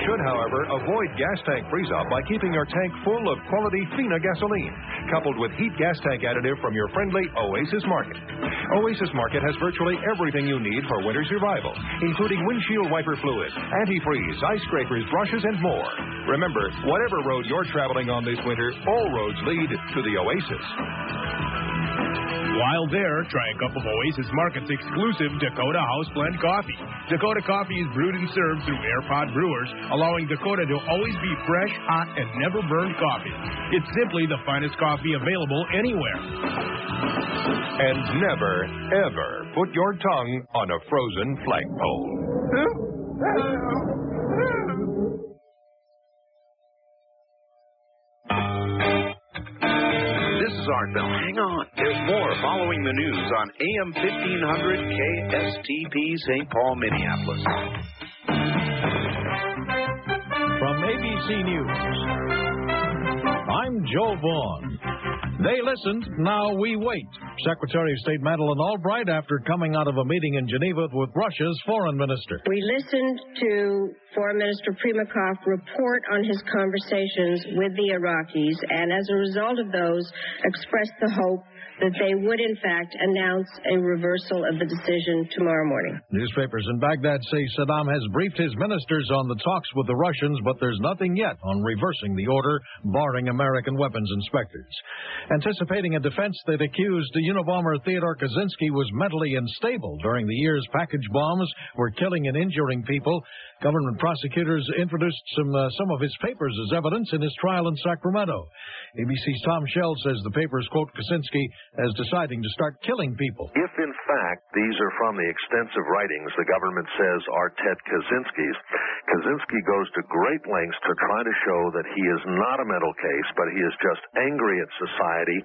Should, however, avoid gas tank freeze up by keeping your tank full of quality FINA gasoline, coupled with heat gas tank additive from your friendly Oasis Market. Oasis Market has virtually everything you need for winter survival, including windshield wiper fluid, antifreeze, ice scrapers, brushes, and more. Remember, whatever road you're traveling on this winter, all roads lead to the Oasis. While there, try a cup of Oasis Market's exclusive Dakota House Blend coffee. Dakota coffee is brewed and served through AirPod Brewers, allowing Dakota to always be fresh, hot, and never burned coffee. It's simply the finest coffee available anywhere. And never, ever put your tongue on a frozen flagpole. This is Art Bell. Hang on. There's more following the news on AM 1500 KSTP St. Paul, Minneapolis. From ABC News, I'm Joe Vaughn. They listened, now we wait. Secretary of State Madeleine Albright after coming out of a meeting in Geneva with Russia's foreign minister. We listened to Foreign Minister Primakov report on his conversations with the Iraqis, and as a result of those, expressed the hope that they would, in fact, announce a reversal of the decision tomorrow morning. Newspapers in Baghdad say Saddam has briefed his ministers on the talks with the Russians, but there's nothing yet on reversing the order barring American weapons inspectors. Anticipating a defense that accused the Unabomber Theodore Kaczynski was mentally unstable during the year's package bombs were killing and injuring people, government prosecutors introduced some uh, some of his papers as evidence in his trial in Sacramento. ABC's Tom Shell says the papers quote Kaczynski as deciding to start killing people. If in fact these are from the extensive writings the government says are Ted Kaczynski's, Kaczynski goes to great lengths to try to show that he is not a mental case, but he is just angry at society,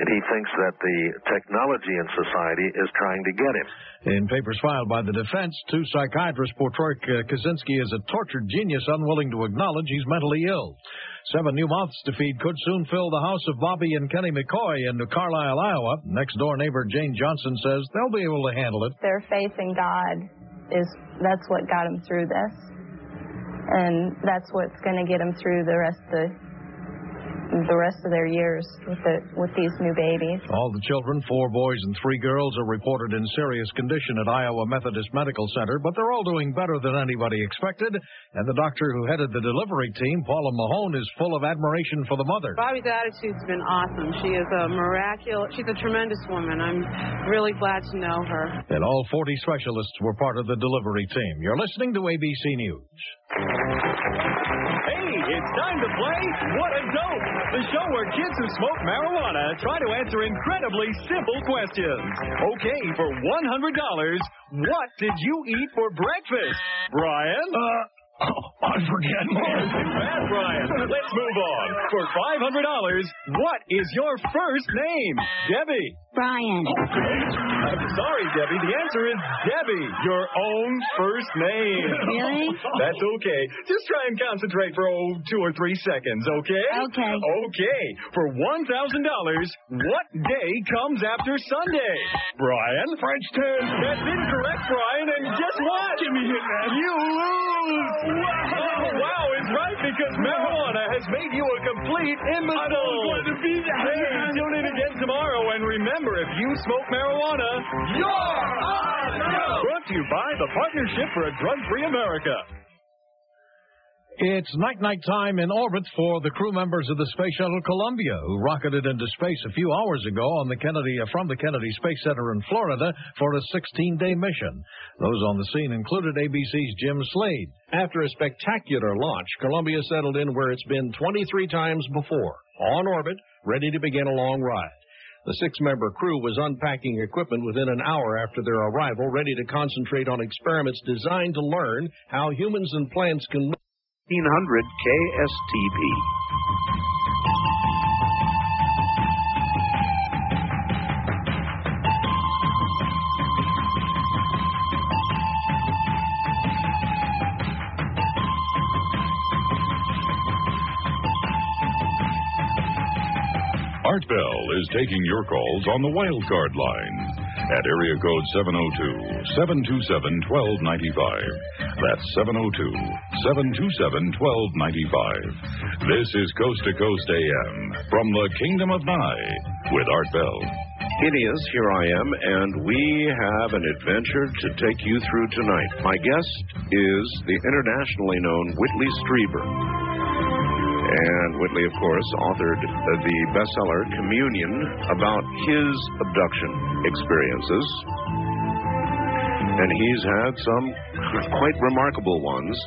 and he thinks that the technology in society is trying to get him. In papers filed by the defense, two psychiatrists portray uh, Kaczynski as a tortured genius unwilling to acknowledge he's mentally ill. Seven new mouths to feed could soon fill the house of Bobbi and Kenny McCaughey in Carlisle, Iowa. Next door neighbor Jane Johnson says they'll be able to handle it. Their faith in God is that's what got them through this, and that's what's going to get them through the rest of the the rest of their years with the with these new babies. All the children, four boys and three girls, are reported in serious condition at Iowa Methodist Medical Center, but they're all doing better than anybody expected. And the doctor who headed the delivery team, Paula Mahone, is full of admiration for the mother. Bobbi's attitude's been awesome. She is a miraculous, she's a tremendous woman. I'm really glad to know her. And all 40 specialists were part of the delivery team. You're listening to ABC News. Hey, it's time to play What a Dope, the show where kids who smoke marijuana try to answer incredibly simple questions. Okay, for $100, what did you eat for breakfast? Brian? Uh, I forget. Too bad, Brian. Let's move on. For $500, what is your first name? Debbie. Brian. I'm sorry, Debbie. The answer is Debbie, your own first name. Really? That's okay. Just try and concentrate for, oh, two or three seconds, okay? Okay. Okay. For $1,000, what day comes after Sunday? Brian? French 10. That's incorrect, Brian. And guess what? Give me it, man. You lose. Wow. wow is right because marijuana has made you a complete imbecile. I don't want to be that. Hey, tune in again tomorrow. And remember, if you smoke marijuana, you're on Brought to you by the Partnership for a Drug-Free America. It's night night time in orbit for the crew members of the Space Shuttle Columbia, who rocketed into space a few hours ago on the Kennedy uh, from the Kennedy Space Center in Florida for a 16-day mission. Those on the scene included ABC's Jim Slade. After a spectacular launch, Columbia settled in where it's been 23 times before, on orbit, ready to begin a long ride. The six-member crew was unpacking equipment within an hour after their arrival, ready to concentrate on experiments designed to learn how humans and plants can 1500 KSTP. Art Bell is taking your calls on the wild card line at area code 702 727 1295. That's 702 727 1295. This is Coast to Coast AM from the Kingdom of Nye with Art Bell. It is, here I am, and we have an adventure to take you through tonight. My guest is the internationally known Whitley Strieber. And Whitley, of course, authored the bestseller Communion about his abduction experiences. And he's had some quite remarkable ones.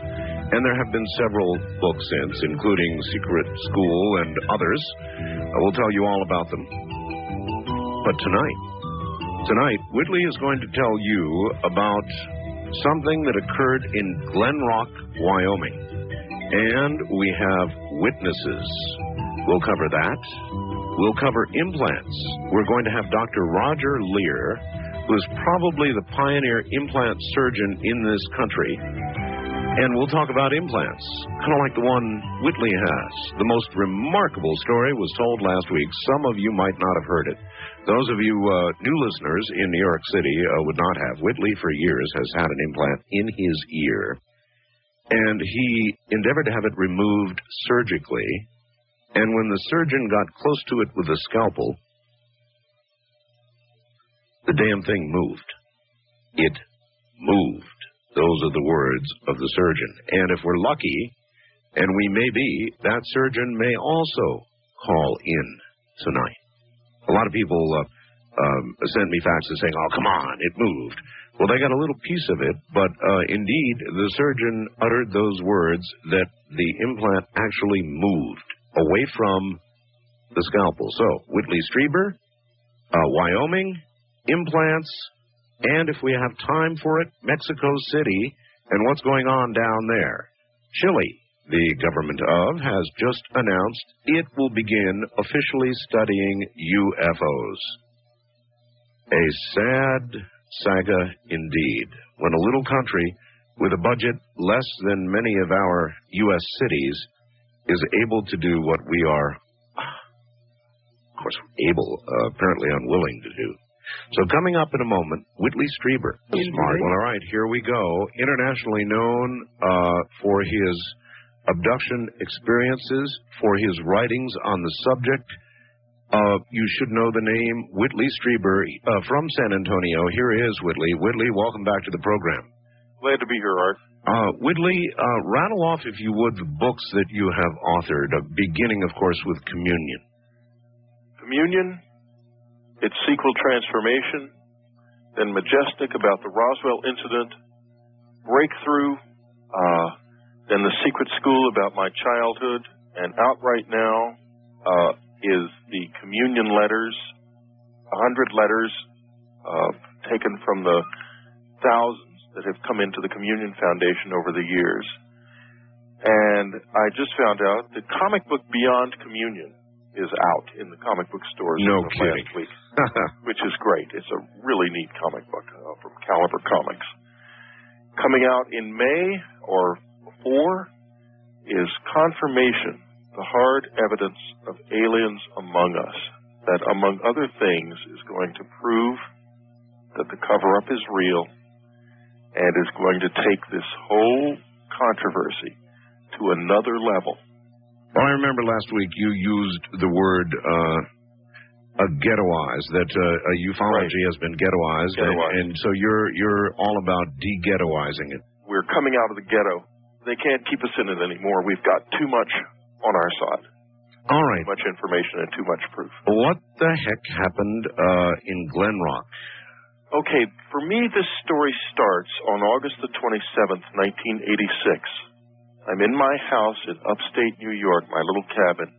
And there have been several books since, including Secret School and others. I will tell you all about them. But tonight, tonight, Whitley is going to tell you about something that occurred in Glen Rock, Wyoming. And we have witnesses. We'll cover that. We'll cover implants. We're going to have Dr. Roger Leir, who is probably the pioneer implant surgeon in this country. And we'll talk about implants, kind of like the one Whitley has. The most remarkable story was told last week. Some of you might not have heard it. Those of you uh, new listeners in New York City uh, would not have. Whitley, for years, has had an implant in his ear and he endeavored to have it removed surgically. And when the surgeon got close to it with a scalpel, the damn thing moved. It moved. Those are the words of the surgeon. And if we're lucky, and we may be, that surgeon may also call in tonight. A lot of people uh, um, sent me faxes saying, oh, come on, it moved. Well, they got a little piece of it, but uh, indeed, the surgeon uttered those words that the implant actually moved away from the scalpel. So, Whitley Strieber, uh, Wyoming, implants, and if we have time for it, Mexico City, and what's going on down there. Chile, the government of, has just announced it will begin officially studying UFOs. A sad saga indeed. When a little country with a budget less than many of our U.S. cities is able to do what we are, of course, able, uh, apparently unwilling to do. So coming up in a moment, Whitley Strieber. Smart. Well, all right, here we go. Internationally known uh, for his abduction experiences, for his writings on the subject. Uh, you should know the name Whitley Strieber uh, from San Antonio. Here is Whitley. Whitley, welcome back to the program. Glad to be here, Art. Uh, Whitley, uh, rattle off, if you would, the books that you have authored, uh, beginning, of course, with Communion. Communion, its sequel transformation, then Majestic about the Roswell incident, Breakthrough, uh, then The Secret School about my childhood, and out right now uh, is the Communion letters, a hundred letters uh, taken from the thousands that have come into the Communion Foundation over the years. And I just found out that comic book Beyond Communion is out in the comic book stores No last week, which is great. It's a really neat comic book uh, from Caliber Comics. Coming out in May or before is Confirmation, the hard evidence of aliens among us, that among other things is going to prove that the cover up is real and is going to take this whole controversy to another level. Well, I remember last week you used the word uh, ghettoized, that uh, ufology has been ghettoized, and- And, so you're you're all about de-ghettoizing it. We're coming out of the ghetto. They can't keep us in it anymore. We've got too much on our side. All right. Too much information and too much proof. What the heck happened uh, in Glenrock? Okay, for me, this story starts on August the 27th, 1986. I'm in my house in upstate New York, my little cabin,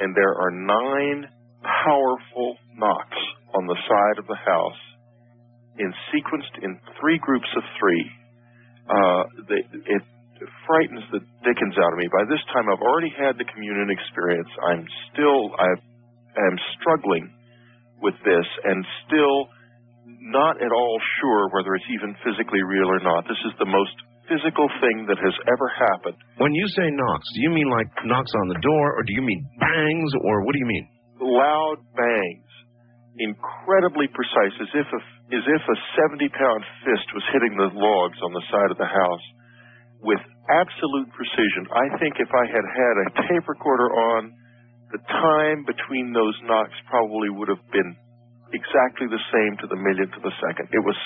and there are nine powerful knocks on the side of the house, in sequenced in three groups of three. Uh, they, it frightens the dickens out of me. By this time, I've already had the communion experience. I'm still, I am struggling with this, and still not at all sure whether it's even physically real or not. This is the most physical thing that has ever happened. When you say knocks, do you mean like knocks on the door, or do you mean bangs, or what do you mean? Loud bangs, incredibly precise, as if a, as if a 70 pound fist was hitting the logs on the side of the house with absolute precision. I think if I had had a tape recorder on, the time between those knocks probably would have been exactly the same to the millionth of a second. It was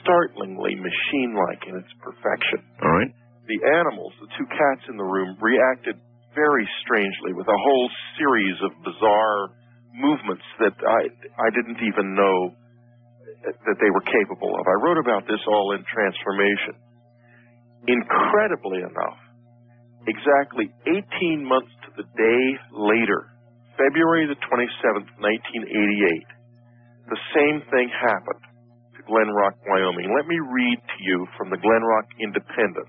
startlingly machine like in its perfection. All right. The animals, the two cats in the room, reacted very strangely with a whole series of bizarre movements that I I didn't even know that they were capable of. I wrote about this all in Transformation. Incredibly enough, exactly 18 months to the day later, February the 27th, 1988, the same thing happened to Glenrock, Wyoming. Let me read to you from the Glenrock Independent,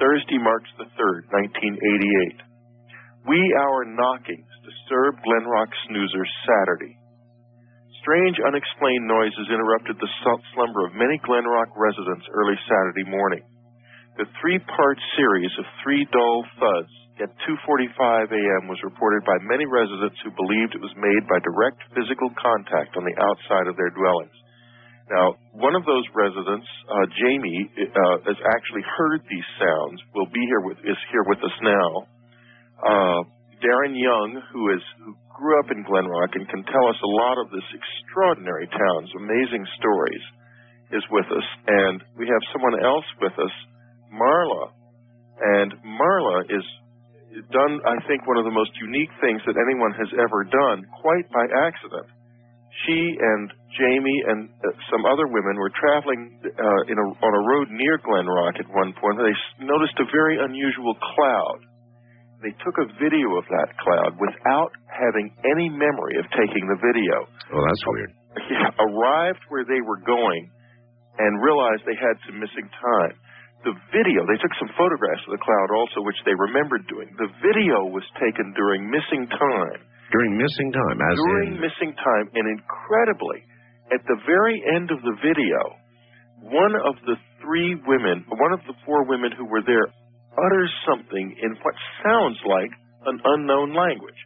Thursday, March the 3rd, 1988. We Our Knockings disturbed Glenrock snoozers Saturday. Strange, unexplained noises interrupted the slumber of many Glenrock residents early Saturday morning. The three-part series of three dull thuds at 2:45 a.m. was reported by many residents who believed it was made by direct physical contact on the outside of their dwellings. Now, one of those residents, uh, Jamie, uh, has actually heard these sounds. Will be here with is here with us now. Uh, Darren Young, who is who grew up in Glenrock and can tell us a lot of this extraordinary town's amazing stories, is with us, and we have someone else with us, Marla, and Marla is done, I think, one of the most unique things that anyone has ever done, quite by accident. She and Jamie and uh, some other women were traveling uh, in a, on a road near Glenrock at one point. They noticed a very unusual cloud. They took a video of that cloud without having any memory of taking the video. Oh, that's weird. Yeah, arrived where they were going and realized they had some missing time. The video, they took some photographs of the cloud also, which they remembered doing. The video was taken during missing time. During missing time, as during in missing time, and incredibly, at the very end of the video, one of the three women, one of the four women who were there, utters something in what sounds like an unknown language.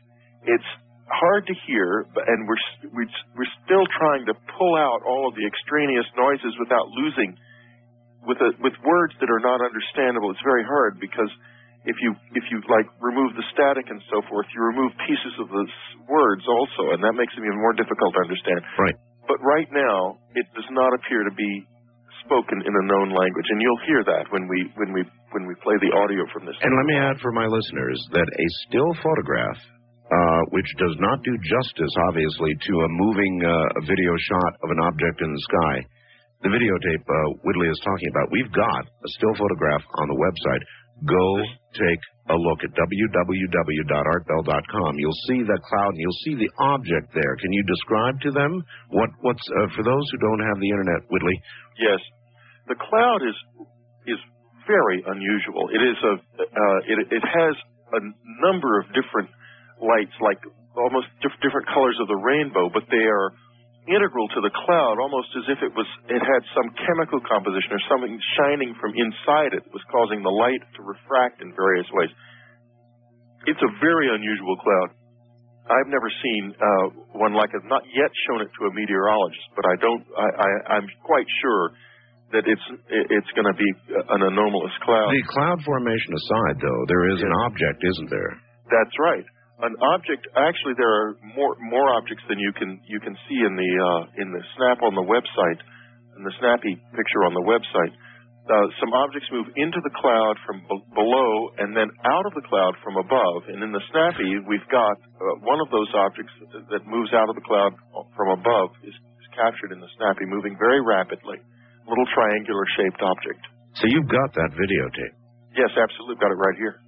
It's hard to hear, but- and we're we're we're still trying to pull out all of the extraneous noises without losing with a, with words that are not understandable. It's very hard because if you if you like remove the static and so forth, you remove pieces of the words also, and that makes them even more difficult to understand. Right. But right now, it does not appear to be spoken in a known language, and you'll hear that when we when we when we play the audio from this. And let me add for my listeners that a still photograph, uh, which does not do justice, obviously, to a moving uh, video shot of an object in the sky, the videotape uh, Whitley is talking about, we've got a still photograph on the website. Go take a look at www.artbell.com. You'll see the cloud and you'll see the object there. Can you describe to them what what's uh, for those who don't have the internet, Whitley? Yes, the cloud is is very unusual. It is a uh, it it has a number of different lights, like almost diff- different colors of the rainbow, but they are integral to the cloud, almost as if it was it had some chemical composition or something shining from inside it that was causing the light to refract in various ways. It's a very unusual cloud. I've never seen uh, one like it. Not yet shown it to a meteorologist, but I don't. I, I, I'm quite sure that it's it's going to be an anomalous cloud. The cloud formation aside, though, there is an object, isn't there? That's right. An object. Actually, there are more more objects than you can you can see in the uh, in the snap on the website, in the snappy picture on the website. Uh, some objects move into the cloud from b- below and then out of the cloud from above. And in the snappy, we've got uh, one of those objects that, that moves out of the cloud from above is, is captured in the snappy, moving very rapidly. Little triangular shaped object. So you've got that videotape. Yes, absolutely. Got it right here.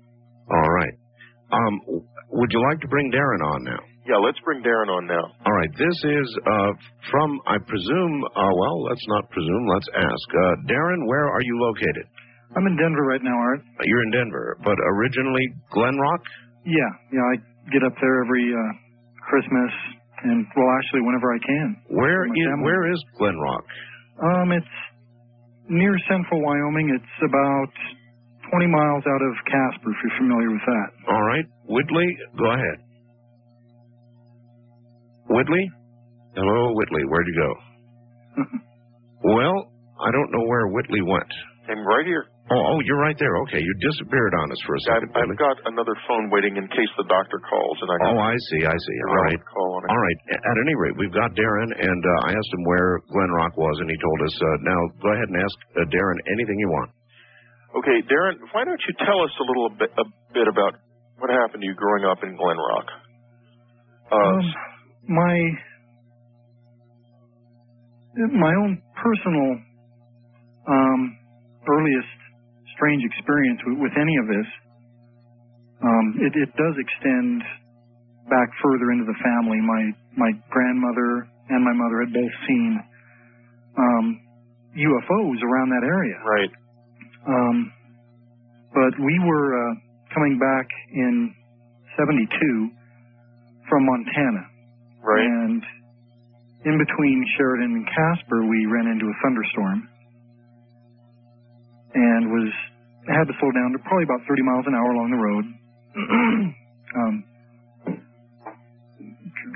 All right. Um, would you like to bring Darren on now? Yeah, let's bring Darren on now. All right. This is uh, from, I presume, uh, well, let's not presume, let's ask. Uh, Darren, where are you located? I'm in Denver right now, Art. Uh, You're in Denver, but originally Glenrock? Yeah, yeah, I get up there every uh, Christmas, and well, actually, whenever I can. Where with my is, family. where is Glenrock? Um, it's near central Wyoming. It's about 20 miles out of Casper, if you're familiar with that. All right. Whitley, go ahead. Whitley? Hello, Whitley. Where'd you go? well, I don't know where Whitley went. I'm right here. Oh, oh, you're right there. Okay, you disappeared on us for a I've, second. I've got another phone waiting in case the doctor calls, and I can Oh, I see, I see. All right. call on it. All right. At any rate, we've got Darren, and uh, I asked him where Glenrock was, and he told us. Uh, now, go ahead and ask uh, Darren anything you want. Okay, Darren, why don't you tell us a little bit, a bit about what happened to you growing up in Glenrock? Uh, Um, my my own personal um, earliest strange experience with, with any of this, um, it, it does extend back further into the family. My my grandmother and my mother had both seen um, UFOs around that area. Right. Um, but we were uh, coming back in '72 from Montana. Right. And in between Sheridan and Casper, we ran into a thunderstorm and was had to slow down to probably about 30 miles an hour along the road. um,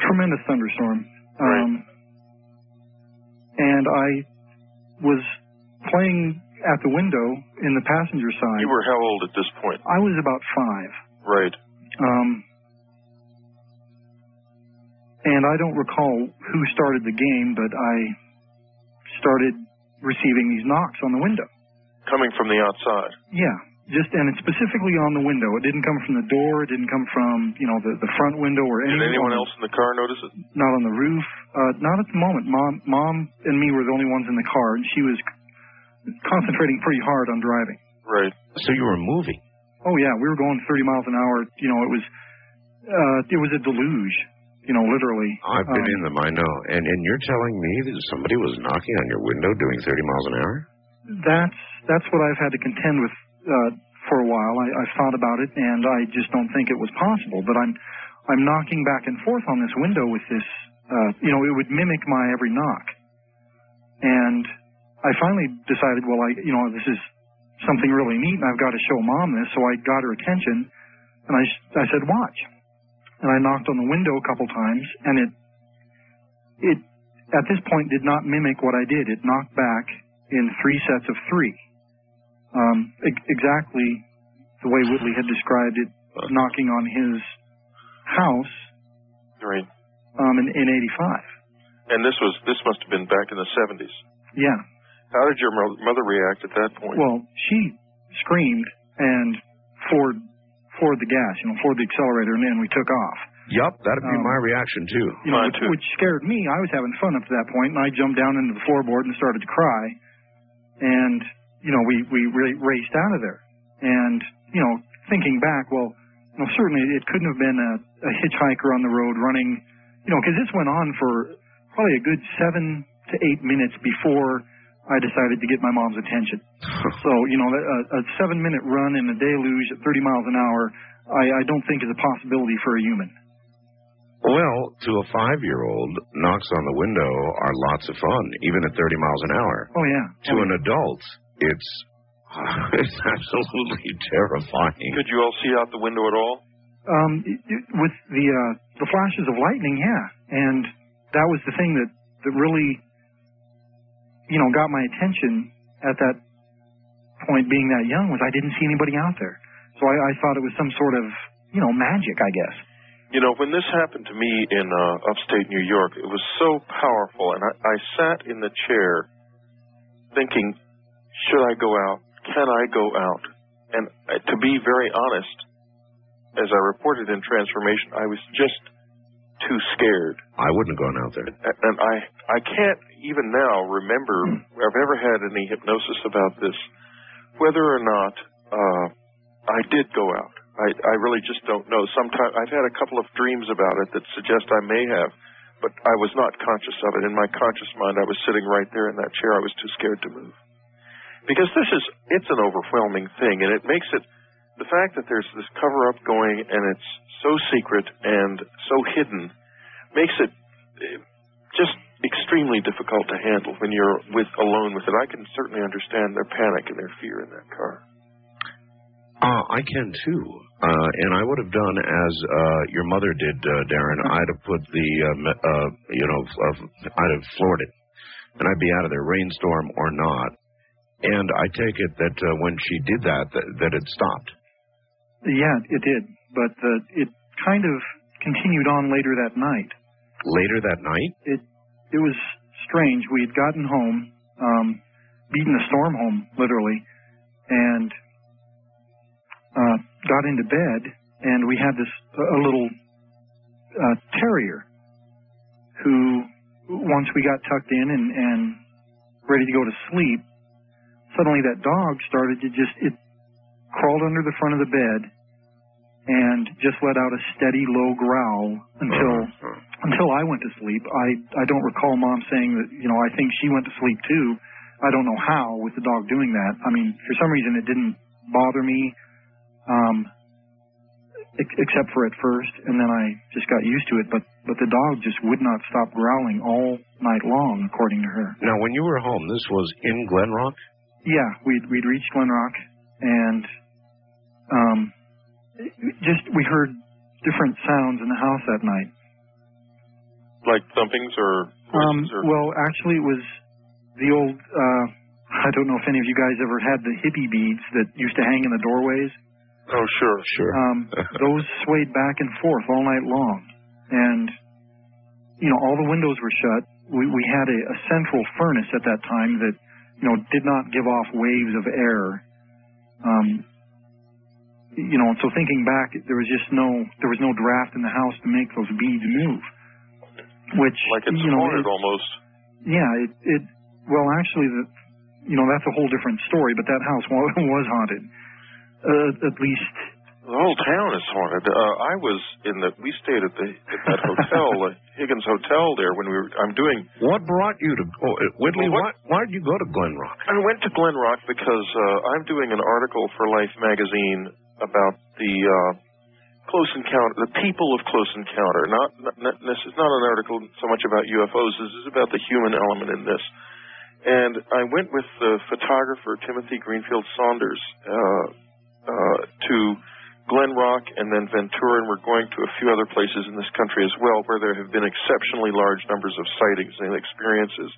tremendous thunderstorm. Um, and I was playing at the window in the passenger side. you were how old at this point? I was about five. Right. Um, and I don't recall who started the game, but I started receiving these knocks on the window. Coming from the outside. Yeah, just and it's specifically on the window. It didn't come from the door. It didn't come from you know the the front window or Did anyone else in the car notice it? Not on the roof. Uh, not at the moment. Mom, mom, and me were the only ones in the car, and she was concentrating pretty hard on driving. Right. So you were moving. Oh yeah, we were going 30 miles an hour. You know, it was uh, it was a deluge. You know, literally. I've been Um, in them, I know. And and you're telling me that somebody was knocking on your window doing 30 miles an hour? That's that's what I've had to contend with uh, for a while. I, I've thought about it, and I just don't think it was possible. But I'm I'm knocking back and forth on this window with this. Uh, you know, it would mimic my every knock, and I finally decided, well, I you know this is something really neat, and I've got to show mom this. So I got her attention, and I, I said, watch. and I knocked on the window a couple times, and it it at this point did not mimic what I did. It knocked back in three sets of three, um, e- exactly the way Whitley had described it, knocking on his house Right. um, in, in '85. And this was this must have been back in the 70s. Yeah. How did your mother react at that point? Well, she screamed and floored floored the gas, you know, floored the accelerator, and then we took off. Yup, that'd be Um, my reaction too. You know, which, which scared me. I was having fun up to that point, and I jumped down into the floorboard and started to cry. And you know, we we ra- raced out of there. And you know, thinking back, well, you know, certainly it couldn't have been a, a hitchhiker on the road running, you know, because this went on for probably a good seven to eight minutes before I decided to get my mom's attention. so you know, a, a seven minute run in a deluge at 30 miles an hour, I, I don't think is a possibility for a human. Well, to a five-year-old, knocks on the window are lots of fun, even at 30 miles an hour. Oh yeah. To an adult, it's it's absolutely terrifying. Could you all see out the window at all? Um, it, it, with the uh, the flashes of lightning, yeah, and that was the thing that that really, you know, got my attention at that point. Being that young, was I didn't see anybody out there, so I, I thought it was some sort of, you know, magic, I guess. You know, when this happened to me in uh, upstate New York, it was so powerful, and I, I sat in the chair thinking, should I go out? Can I go out? And uh, to be very honest, as I reported in Transformation, I was just too scared. I wouldn't have gone out there. And I, I can't even now remember I've ever had any hypnosis about this, whether or not uh, I did go out. I, I really just don't know. Sometimes I've had a couple of dreams about it that suggest I may have, but I was not conscious of it. In my conscious mind, I was sitting right there in that chair. I was too scared to move. Because this is, it's an overwhelming thing, and it makes it, the fact that there's this cover up going and it's so secret and so hidden makes it eh, just extremely difficult to handle when you're with alone with it. I can certainly understand their panic and their fear in that car. Uh, I can too. Uh, and I would have done as uh, your mother did, uh, Darren. I'd have put the, uh, uh, you know, I'd have floored it. And I'd be out of there, rainstorm or not. And I take it that uh, when she did that, that, that it stopped. Yeah, it did, but uh, it kind of continued on later that night. Later that night? It it was strange. We had gotten home, um, beaten a storm home, literally, and uh, got into bed, and we had this a little uh, terrier who, once we got tucked in and, and ready to go to sleep, suddenly that dog started to just it crawled under the front of the bed and just let out a steady low growl until until I went to sleep. I I don't recall mom saying that you know I think she went to sleep too. I don't know how with the dog doing that. I mean, for some reason it didn't bother me, um, ex- except for at first, and then I just got used to it. But but the dog just would not stop growling all night long, according to her. Now, when you were home, this was in Glenrock? Yeah, we'd we'd reached Glenrock, and um, just we heard different sounds in the house that night. Like thumpings or Um, or well, actually, it was the old. Uh, I don't know if any of you guys ever had the hippie beads that used to hang in the doorways. Oh, sure, sure. Um, those swayed back and forth all night long, and you know all the windows were shut. We we had a, a central furnace at that time that you know did not give off waves of air. Um, you know, so thinking back, there was just no there was no draft in the house to make those beads move. Which like it's you know, haunted it- almost. yeah, it, it well actually the you know that's a whole different story, but that house was, was haunted. Uh, at least The whole town is haunted. Uh, I was in the. We stayed at the at that hotel, the Higgins Hotel, there when we were. I'm doing. What brought you to oh, uh, Whitley? Well, why, why did you go to Glenrock? I went to Glenrock because uh, I'm doing an article for Life magazine about the uh, close encounter, the people of close encounter. Not, not, this is not an article so much about UFOs. This is about the human element in this. And I went with the photographer Timothy Greenfield Saunders uh, uh, to Glenrock and then Ventura, and we're going to a few other places in this country as well where there have been exceptionally large numbers of sightings and experiences.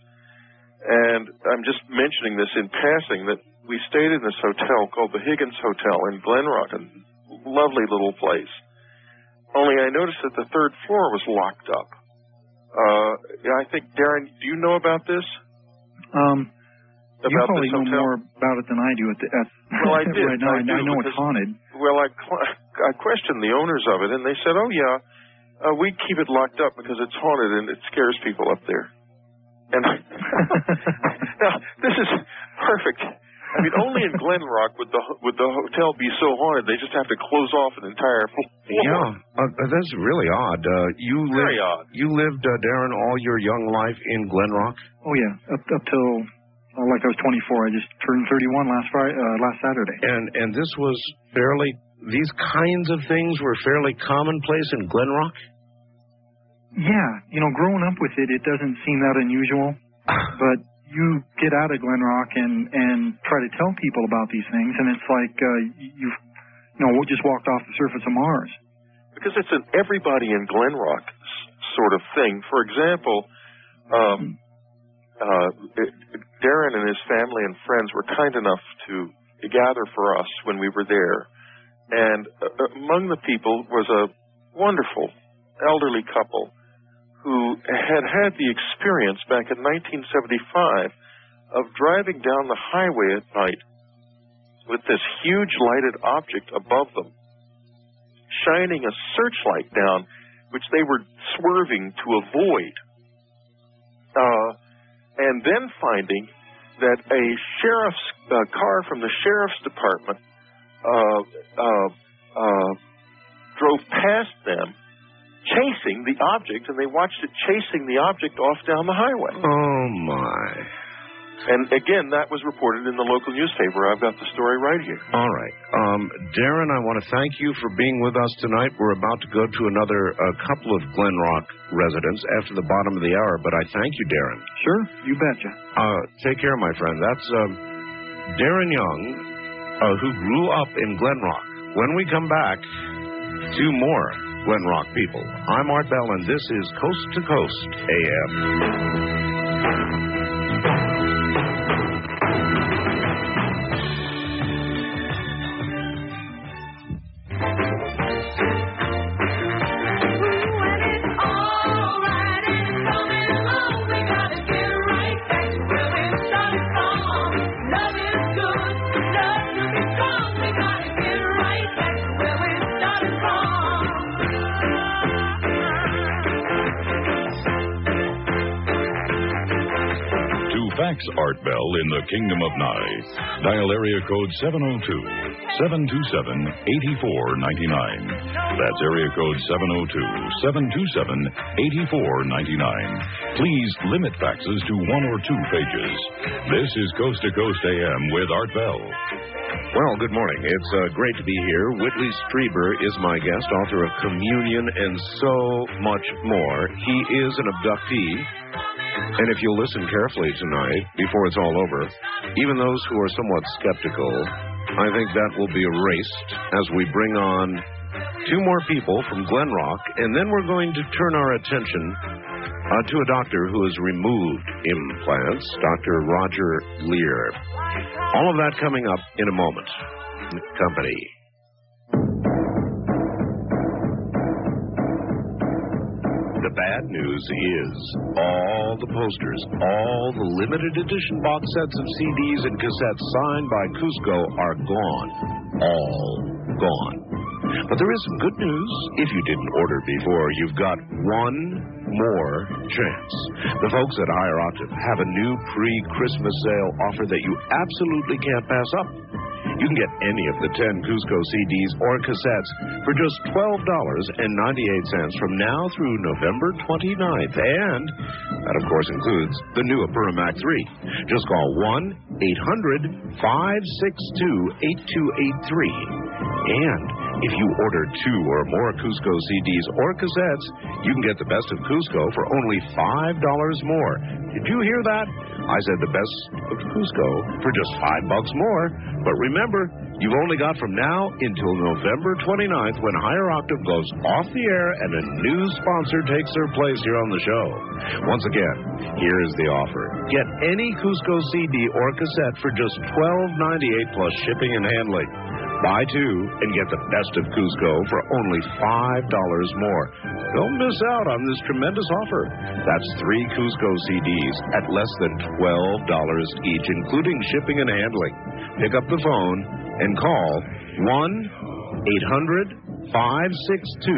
And I'm just mentioning this in passing that we stayed in this hotel called the Higgins Hotel in Glenrock, a lovely little place. Only I noticed that the third floor was locked up. Uh, I think, Darren, do you know about this? Um, you probably know more about it than I do. At, the, at Well, I did. right now. I I, do, know it's haunted. Well, I, I questioned the owners of it, and they said, "Oh yeah, uh, we keep it locked up because it's haunted and it scares people up there." And now this is perfect. I mean, only in Glenrock would the would the hotel be so haunted they just have to close off an entire floor. Yeah, uh, that's really odd. Uh, you Very lived, odd. You lived, uh, Darren, all your young life in Glenrock. Oh yeah, up up till uh, like I was 24. I just turned 31 last Friday, uh, last Saturday. And and this was fairly. These kinds of things were fairly commonplace in Glenrock. Yeah, you know, growing up with it, it doesn't seem that unusual. but you get out of Glenrock and and try to tell people about these things, and it's like uh, you've you know just walked off the surface of Mars. because it's an everybody in Glenrock sort of thing. For example, um, uh, Darren and his family and friends were kind enough to gather for us when we were there, and uh, among the people was a wonderful elderly couple who had had the experience back in 1975 of driving down the highway at night with this huge lighted object above them shining a searchlight down, which they were swerving to avoid. Uh, and then finding that a sheriff's uh, car from the sheriff's department uh, uh, uh, drove past them, chasing the object, and they watched it chasing the object off down the highway. Oh my! And again, that was reported in the local newspaper. I've got the story right here. All right, um, Darren, I want to thank you for being with us tonight. We're about to go to another uh, couple of Glen Rock residents after the bottom of the hour, but I thank you, Darren. Sure, you betcha. Uh, take care, my friend. That's um, Darren Young, uh, who grew up in Glenrock. When we come back, two more Glenrock people. I'm Art Bell, and this is Coast to Coast AM. Fax Art Bell in the Kingdom of Nye, dial area code 702 727 8499. That's area code 702 727 8499. Please limit faxes to one or two pages. This is Coast to Coast AM with Art Bell. Well, good morning. It's uh, great to be here. Whitley Strieber is my guest, author of Communion and so much more. He is an abductee. And if you'll listen carefully tonight, before it's all over, even those who are somewhat skeptical, I think that will be erased as we bring on two more people from Glenrock, and then we're going to turn our attention uh, to a doctor who has removed implants, Dr. Roger Leir. All of that coming up in a moment. Company. The bad news is all the posters, all the limited edition box sets of CDs and cassettes signed by Cusco are gone. All gone. But there is some good news. If you didn't order before, you've got one more chance. The folks at Higher Octave have a new pre-Christmas sale offer that you absolutely can't pass up. You can get any of the 10 Cusco CDs or cassettes for just $12.98 from now through November 29th. And that, of course, includes the new Apurimac 3. Just call 1 800 562 8283. And If you order two or more Cusco CDs or cassettes, you can get the best of Cusco for only $5 more. Did you hear that? I said the best of Cusco for just five bucks more. But remember, you've only got from now until November 29th when Higher Octave goes off the air and a new sponsor takes their place here on the show. Once again, here is the offer. Get any Cusco CD or cassette for just $12.98 plus shipping and handling. Buy two and get the best of Cusco for only $5 more. Don't miss out on this tremendous offer. That's three Cusco CDs at less than $12 each, including shipping and handling. Pick up the phone and call 1 800 562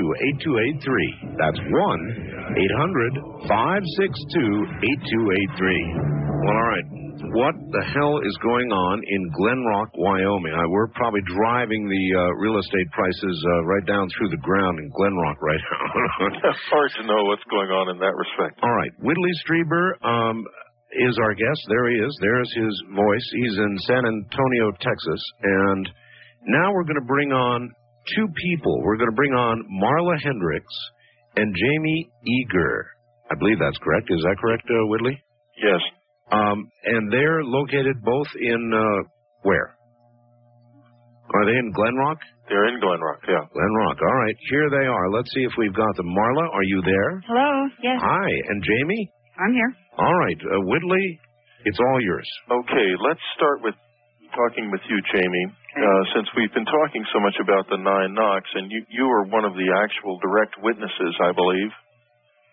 8283. That's 1 800 562 8283. Well, all right. What the hell is going on in Glen Rock, Wyoming? I, we're probably driving the uh, real estate prices uh, right down through the ground in Glen Rock right now. It's hard to know what's going on in that respect. All right. Whitley Strieber um, is our guest. There he is. There's his voice. He's in San Antonio, Texas. And now we're going to bring on two people. We're going to bring on Marla Hendricks and Jamie Eager. I believe that's correct. Is that correct, uh, Whitley? Yes. Um, and they're located both in uh, where? Are they in Glenrock? They're in Glenrock, yeah. Glen Rock. All right, here they are. Let's see if we've got them. Marla, are you there? Hello. Yes. Hi, and Jamie. I'm here. All right, uh, Whitley, it's all yours. Okay, let's start with talking with you, Jamie. Uh, since we've been talking so much about the nine knocks, and you you were one of the actual direct witnesses, I believe.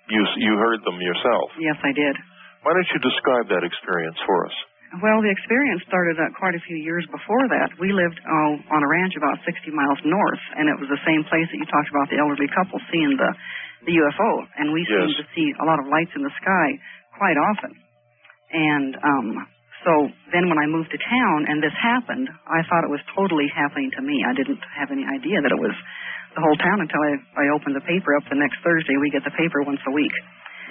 You you heard them yourself. Yes, I did. Why don't you describe that experience for us? Well, the experience started uh, quite a few years before that. We lived uh, on a ranch about 60 miles north, and it was the same place that you talked about the elderly couple seeing the the UFO, and we Yes. seemed to see a lot of lights in the sky quite often. And um, so then when I moved to town and this happened, I thought it was totally happening to me. I didn't have any idea that it was the whole town until I, I opened the paper up the next Thursday. We get the paper once a week.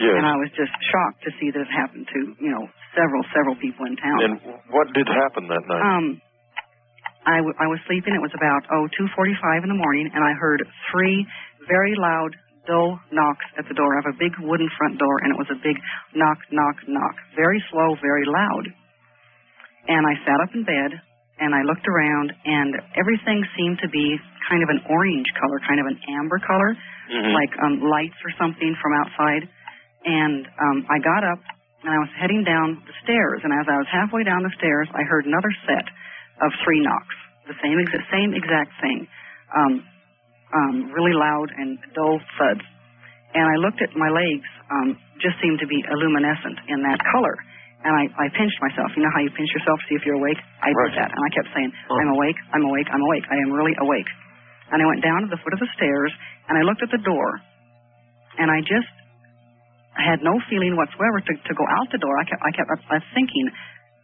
Yes. And I was just shocked to see that it happened to, you know, several, several people in town. And what did happen that night? Um, I, w- I was sleeping. It was about oh two forty five in the morning, and I heard three very loud, dull knocks at the door. I have a big wooden front door, and it was a big knock, knock, knock, very slow, very loud. And I sat up in bed, and I looked around, and everything seemed to be kind of an orange color, kind of an amber color, Mhm. like um, lights or something from outside. And um, I got up, and I was heading down the stairs. And as I was halfway down the stairs, I heard another set of three knocks, the same exa- same exact thing, um, um, really loud and dull thuds. And I looked at my legs, um, just seemed to be luminescent in that color. And I, I pinched myself. You know how you pinch yourself to see if you're awake? I Right. did that, and I kept saying, "I'm awake, I'm awake, I'm awake. I am really awake." And I went down to the foot of the stairs, and I looked at the door, and I just had no feeling whatsoever to, to go out the door. I kept, I kept I was thinking,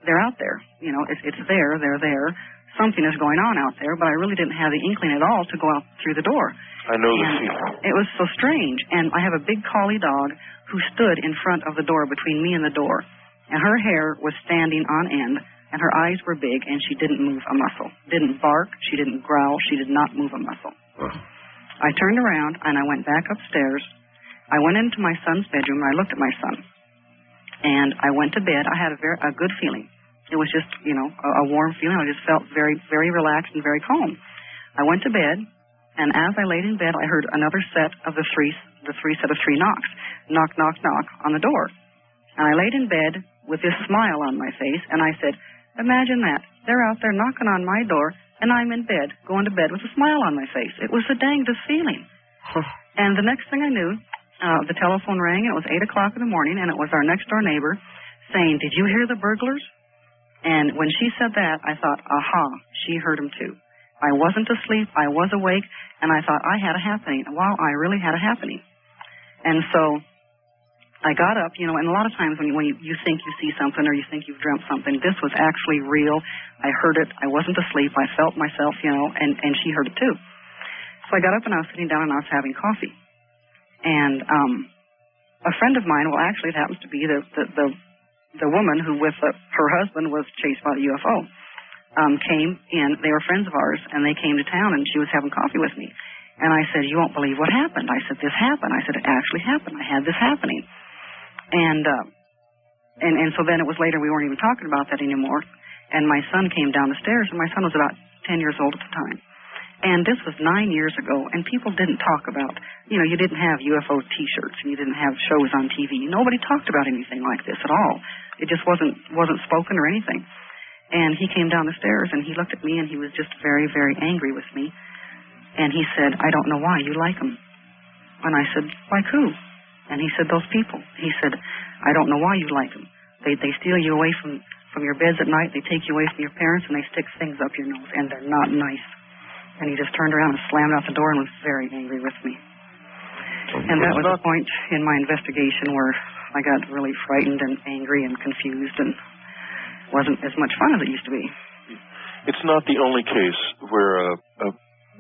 they're out there. You know, it's, it's there, they're there. Something is going on out there, but I really didn't have the inkling at all to go out through the door. I know the And feeling. It was so strange. And I have a big collie dog who stood in front of the door between me and the door. And her hair was standing on end, and her eyes were big, and she didn't move a muscle. Didn't bark, she didn't growl, she did not move a muscle. Uh-huh. I turned around and I went back upstairs. I went into my son's bedroom and I looked at my son. And I went to bed. I had a very a good feeling. It was just, you know, a, a warm feeling. I just felt very, very relaxed and very calm. I went to bed, and as I laid in bed, I heard another set of the three, the three set of three knocks, knock, knock, knock on the door. And I laid in bed with this smile on my face, and I said, "Imagine that! They're out there knocking on my door, and I'm in bed, going to bed with a smile on my face. It was the dangest feeling." And the next thing I knew, uh, the telephone rang, and it was eight o'clock in the morning, and it was our next door neighbor saying, "Did you hear the burglars?" And when she said that, I thought, aha, she heard him too. I wasn't asleep, I was awake, and I thought I had a happening. Wow, I really had a happening. And so I got up, you know, and a lot of times when you, when you, you think you see something or you think you've dreamt something, this was actually real. I heard it. I wasn't asleep. I felt myself, you know, and, and she heard it too. So I got up and I was sitting down and I was having coffee. And um, a friend of mine, well, actually, it happens to be the the the, the woman who, with uh her husband, was chased by the UFO. um, came and They were friends of ours, and they came to town, and she was having coffee with me. And I said, "You won't believe what happened." I said, "This happened." I said, "It actually happened. I had this happening." And uh, and and so then it was later we weren't even talking about that anymore. And my son came down the stairs, and my son was about ten years old at the time. And this was nine years ago, and people didn't talk about, you know, you didn't have UFO T-shirts, and you didn't have shows on TV. Nobody talked about anything like this at all. It just wasn't wasn't spoken or anything. And he came down the stairs, and he looked at me, and he was just very, very angry with me. And he said, "I don't know why you like them." And I said, "Like who?" And he said, "Those people." He said, "I don't know why you like them. They they steal you away from from your beds at night. They take you away from your parents, and they stick things up your nose, and they're not nice." And he just turned around and slammed out the door and was very angry with me. And that was the point in my investigation where I got really frightened and angry and confused and wasn't as much fun as it used to be. It's not the only case where uh, uh,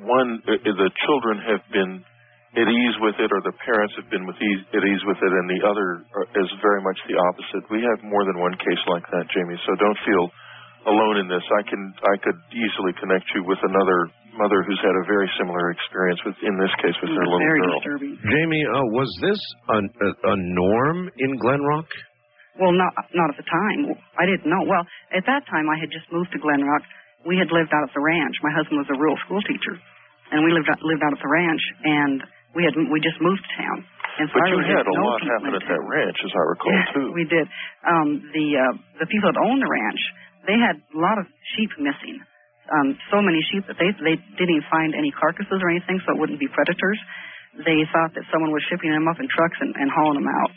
one uh, the children have been at ease with it, or the parents have been with ease, at ease with it, and the other uh, is very much the opposite. We have more than one case like that, Jamie. So don't feel alone in this. I can I could easily connect you with another mother who's had a very similar experience with in this case with their little very girl. disturbing. Jamie, uh, was this a, a, a norm in Glenrock? Well, not not at the time. I didn't know. Well, at that time, I had just moved to Glenrock. We had lived out at the ranch. My husband was a rural school teacher, and we lived out, lived out at the ranch. And we had we just moved to town. And so But I you had a lot happen at that ranch, as I recall, Yeah, too. we did. Um, the uh, the people that owned the ranch, they had a lot of sheep missing. Um, so many sheep that they they didn't find any carcasses or anything, so it wouldn't be predators. They thought that someone was shipping them up in trucks and, and hauling them out,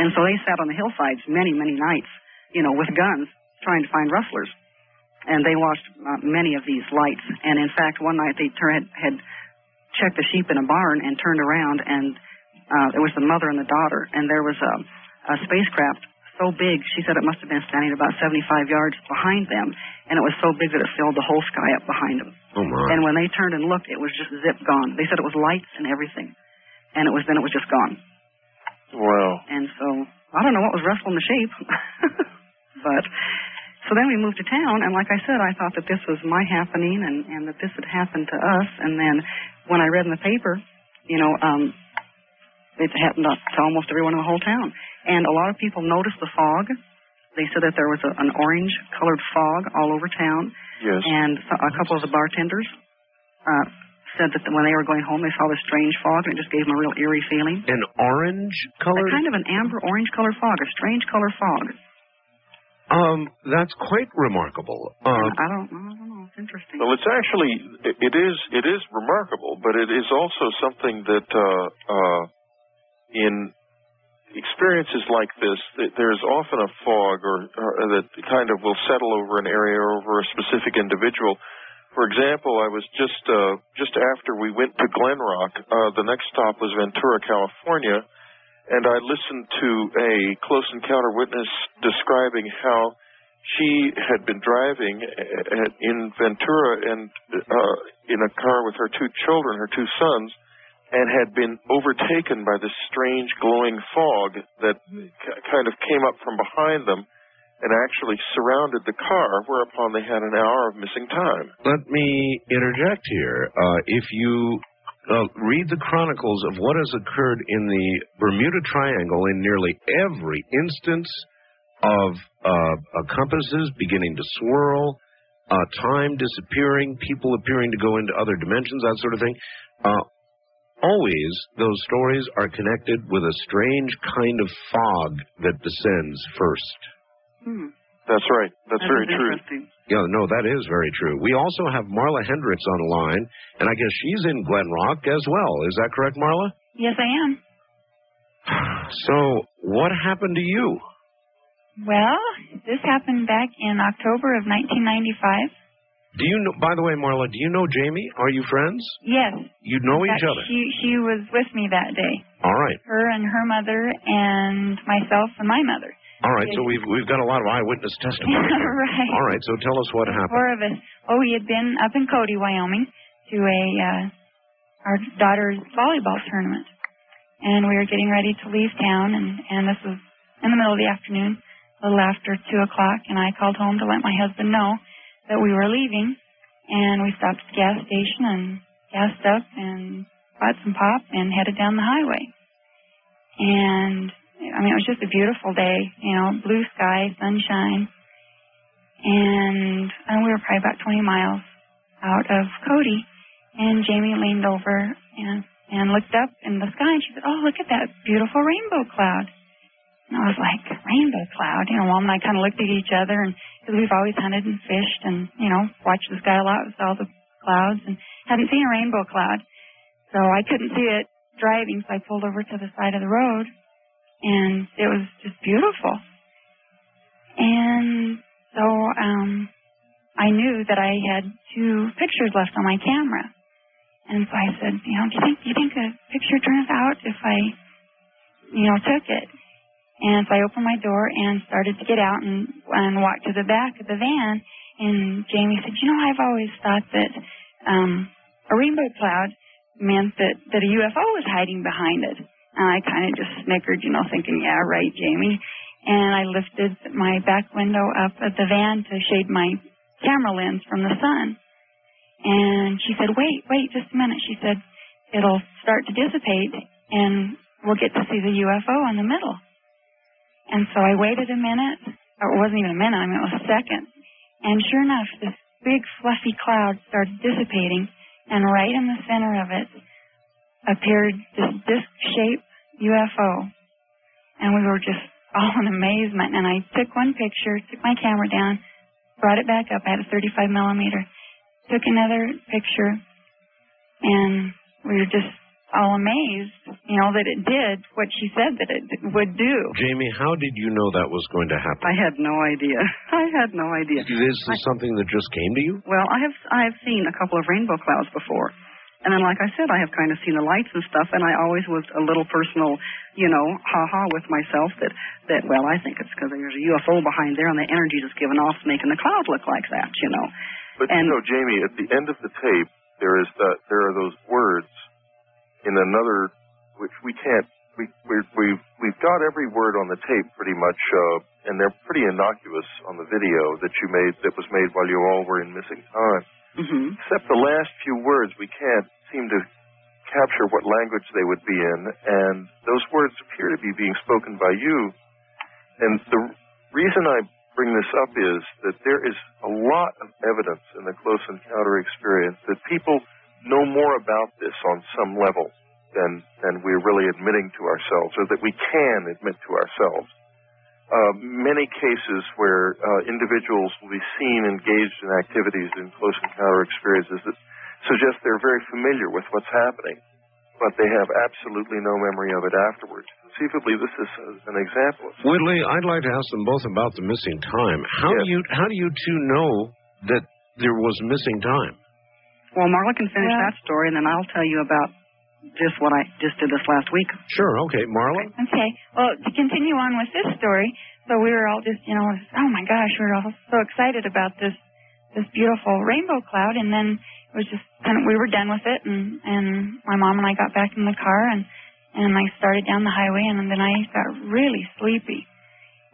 and so they sat on the hillsides many many nights, you know, with guns trying to find rustlers. And they watched uh, many of these lights. And in fact, one night they tur- had, had checked the sheep in a barn and turned around, and uh, it was the mother and the daughter, and there was a, a spacecraft so big, she said it must have been standing about 75 yards behind them, and it was so big that it filled the whole sky up behind them. Oh my! And when they turned and looked, it was just zip gone. They said it was lights and everything, and it was then it was just gone. Wow. And so I don't know what was rustling the sheep, but so then we moved to town, and like I said, I thought that this was my happening, and and that this had happened to us. And then when I read in the paper, you know, um, it happened to to almost everyone in the whole town, and a lot of people noticed the fog. They said that there was a, an orange-colored fog all over town, Yes. and a couple of the bartenders uh, said that when they were going home, they saw this strange fog, and it just gave them a real eerie feeling. An orange A colored? kind of an amber orange color fog, a strange color fog. Um, that's quite remarkable. Uh, I don't, I don't know. It's interesting. Well, it's actually it it is it is remarkable, but it is also something that uh, uh, in experiences like this, there's often a fog or, or that kind of will settle over an area or over a specific individual. For example, I was just uh, just after we went to Glenrock. Uh, the next stop was Ventura, California, and I listened to a close encounter witness describing how she had been driving uh, in Ventura and uh, in a car with her two children, her two sons, and had been overtaken by this strange glowing fog that k- kind of came up from behind them and actually surrounded the car, whereupon they had an hour of missing time. let me interject here. Uh, if you uh, read the chronicles of what has occurred in the Bermuda Triangle in nearly every instance of uh, compasses beginning to swirl, uh, time disappearing, people appearing to go into other dimensions, that sort of thing, uh, always those stories are connected with a strange kind of fog that descends first. Hmm. That's right. That's, That very true. Yeah, no, that is very true. We also have Marla Hendricks on the line, and I guess she's in Glen Rock as well. Is that correct, Marla? Yes, I am. So, what happened to you? Well, this happened back in October of 1995. Do you know? By the way, Marla, do you know Jamie? Are you friends? Yes. You know each other. She she was with me that day. All right, Her and her mother and myself and my mother. all right. So we've we've got a lot of eyewitness testimony. right. All right. So tell us what happened. Four of us. Oh, we had been up in Cody, Wyoming, to a uh, our daughter's volleyball tournament, and we were getting ready to leave town, and and this was in the middle of the afternoon, a little after two o'clock, and I called home to let my husband know that we were leaving, and we stopped at the gas station and gassed up and bought some pop and headed down the highway. And I mean, it was just a beautiful day, you know, blue sky, sunshine, and, and we were probably about 20 miles out of Cody, and Jamie leaned over and and looked up in the sky, and she said, "Oh, look at that beautiful rainbow cloud." And I was like, "Rainbow cloud?" You know, Mom and I kind of looked at each other, and because we've always hunted and fished, and you know, watched the sky a lot with all the clouds, and hadn't seen a rainbow cloud, so I couldn't see it driving, so I pulled over to the side of the road, and it was just beautiful. And so um, I knew that I had two pictures left on my camera. And so I said, you know, do you think do you think a picture turns out if I, you know, took it? And so I opened my door and started to get out and and walk to the back of the van. And Jamie said, you know, I've always thought that um, a rainbow cloud meant that that a UFO was hiding behind it. And I kind of just snickered, you know, thinking, yeah, right, Jamie. And I lifted my back window up at the van to shade my camera lens from the sun. And she said, wait, wait just a minute. She said, it'll start to dissipate and we'll get to see the UFO in the middle. And so I waited a minute, or it wasn't even a minute, I mean, it was a second. And sure enough, this big fluffy cloud started dissipating, and right in the center of it appeared this disc-shaped UFO. And we were just all in amazement. And I took one picture, took my camera down, brought it back up. I had a 35 millimeter took another picture, and we were just all amazed, you know, that it did what she said that it would do. Jamie, how did you know that was going to happen? I had no idea. I had no idea. This is I, something that just came to you? Well, I have I have seen a couple of rainbow clouds before. And then, like I said, I have kind of seen the lights and stuff, and I always was a little personal, you know, ha-ha with myself that, that well, I think it's because there's a UFO behind there, and the energy that's given off making the cloud look like that, you know. But And- you know, Jamie, at the end of the tape, there is the there are those words in another which we can't we we we've we've got every word on the tape pretty much, uh, and they're pretty innocuous on the video that you made that was made while you all were in missing time. Mm-hmm. Except the last few words, we can't seem to capture what language they would be in, and those words appear to be being spoken by you. And the reason I bring this up is that there is a lot of evidence in the close encounter experience that people know more about this on some level than than we're really admitting to ourselves, or that we can admit to ourselves. Uh, many cases where uh, individuals will be seen engaged in activities in close encounter experiences that suggest they're very familiar with what's happening, but they have absolutely no memory of it afterwards. Conceivably, this is uh, an example. Whitley, I'd like to ask them both about the missing time. How do you how do you two know that there was missing time? Well, Marla can finish Yeah. that story, and then I'll tell you about just what I just did this last week. Sure, okay, Marla. Okay. Well, to continue on with this story, so we were all just, you know, oh my gosh, we were all so excited about this this beautiful rainbow cloud, and then it was just kind of we were done with it, and and my mom and I got back in the car, and and I started down the highway, and then I got really sleepy,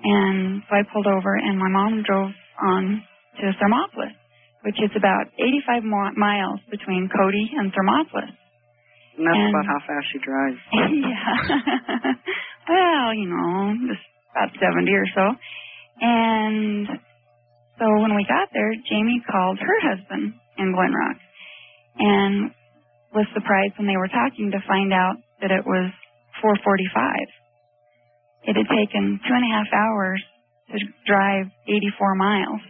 and so I pulled over, and my mom drove on to Thermopolis, which is about 85 mi- miles between Cody and Thermopolis. And that's And- about how fast she drives. yeah. well, you know, just about 70 or so. And so when we got there, Jamie called her husband in Glenrock and was surprised when they were talking to find out that it was 445. It had taken two and a half hours to drive 84 miles.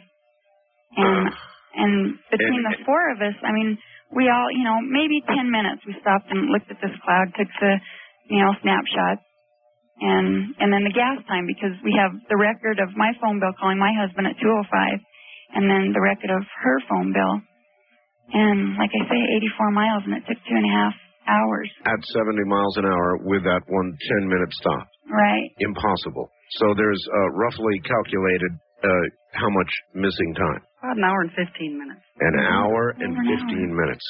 And, and between the four of us, I mean, we all, you know, maybe 10 minutes we stopped and looked at this cloud, took the, you know, snapshot, and, and then the gas time because we have the record of my phone bill calling my husband at 205 and then the record of her phone bill. And like I say, 84 miles and it took two and a half hours. At 70 miles an hour with that one 10 minute stop. Right. Impossible. So there's uh, roughly calculated uh, how much missing time? About an hour and 15 minutes. An hour and an 15 minutes.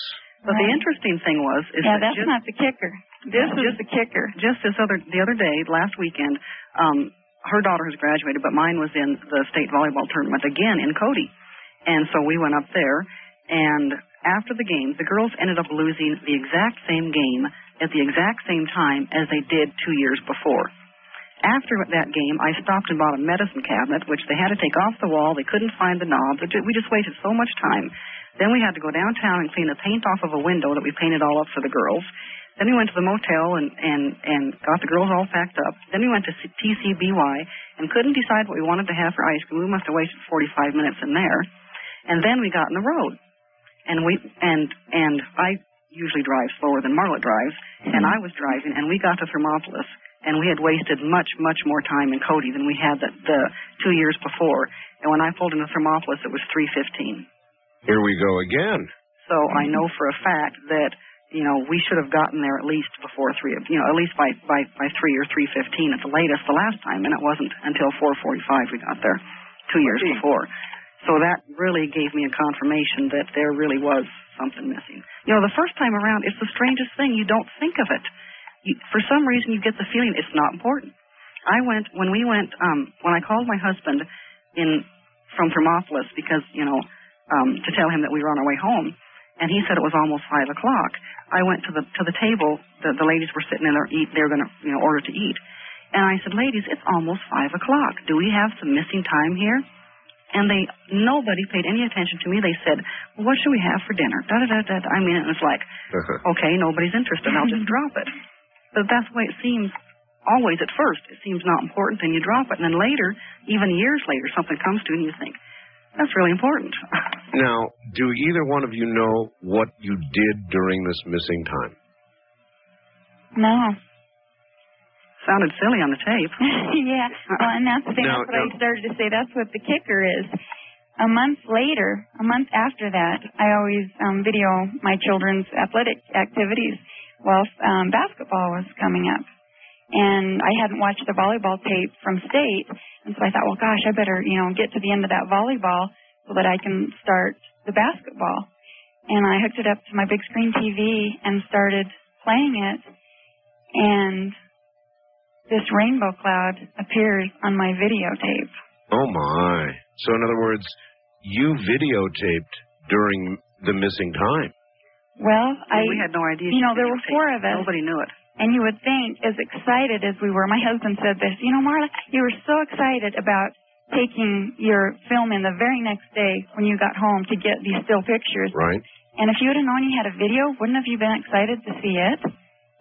But the interesting thing was is Yeah, that that's just, not the kicker. This is just the kicker. Just this other the other day, last weekend, um, her daughter has graduated, but mine was in the state volleyball tournament again in Cody. And so we went up there, and after the game, the girls ended up losing the exact same game at the exact same time as they did two years before. After that game, I stopped and bought a medicine cabinet, which they had to take off the wall. They couldn't find the knobs. We just wasted so much time. Then we had to go downtown and clean the paint off of a window that we painted all up for the girls. Then we went to the motel and and and got the girls all packed up. Then we went to TCBY and couldn't decide what we wanted to have for ice cream. We must have wasted 45 minutes in there. And then we got on the road, and we and and I usually drive slower than Marla drives, and hmm. I was driving, and we got to Thermopolis, and we had wasted much much more time in Cody than we had the, the two years before. And when I pulled into Thermopolis, it was 3:15. Here we go again. So I know for a fact that you know we should have gotten there at least before three. You know, at least by by by three or three fifteen at the latest the last time, and it wasn't until four forty five we got there, two years before. So that really gave me a confirmation that there really was something missing. You know, the first time around, it's the strangest thing. You don't think of it. You, for some reason, you get the feeling it's not important. I went when we went um when I called my husband in from Thermopolis because you know um to tell him that we were on our way home, and he said it was almost five o'clock. I went to the to the table. The the ladies were sitting in there eat. They were going to you know order to eat, and I said, ladies, it's almost five o'clock. Do we have some missing time here? And they nobody paid any attention to me. They said, well, what should we have for dinner? Da da da da. da. I mean, it was like, okay, nobody's interested. I'll just drop it. But that's the way it seems always at first. It seems not important, then you drop it. And then later, even years later, something comes to you and you think, that's really important. Now, do either one of you know what you did during this missing time? No. Sounded silly on the tape. yeah. Well, and that's the thing. Now- that's what I started to say. That's what the kicker is. A month later, a month after that, I always um, video my children's athletic activities. Well, um, basketball was coming up, and I hadn't watched the volleyball tape from state, and so I thought, well, gosh, I better you know get to the end of that volleyball so that I can start the basketball. And I hooked it up to my big screen TV and started playing it, and this rainbow cloud appears on my videotape. Oh my. So in other words, you videotaped during the missing time. Well, I we had no idea. you know there were four of us. Nobody knew it. And you would think, as excited as we were, my husband said this, you know, Marla, you were so excited about taking your film in the very next day when you got home to get these still pictures. Right. And if you would have known you had a video, wouldn't have you been excited to see it?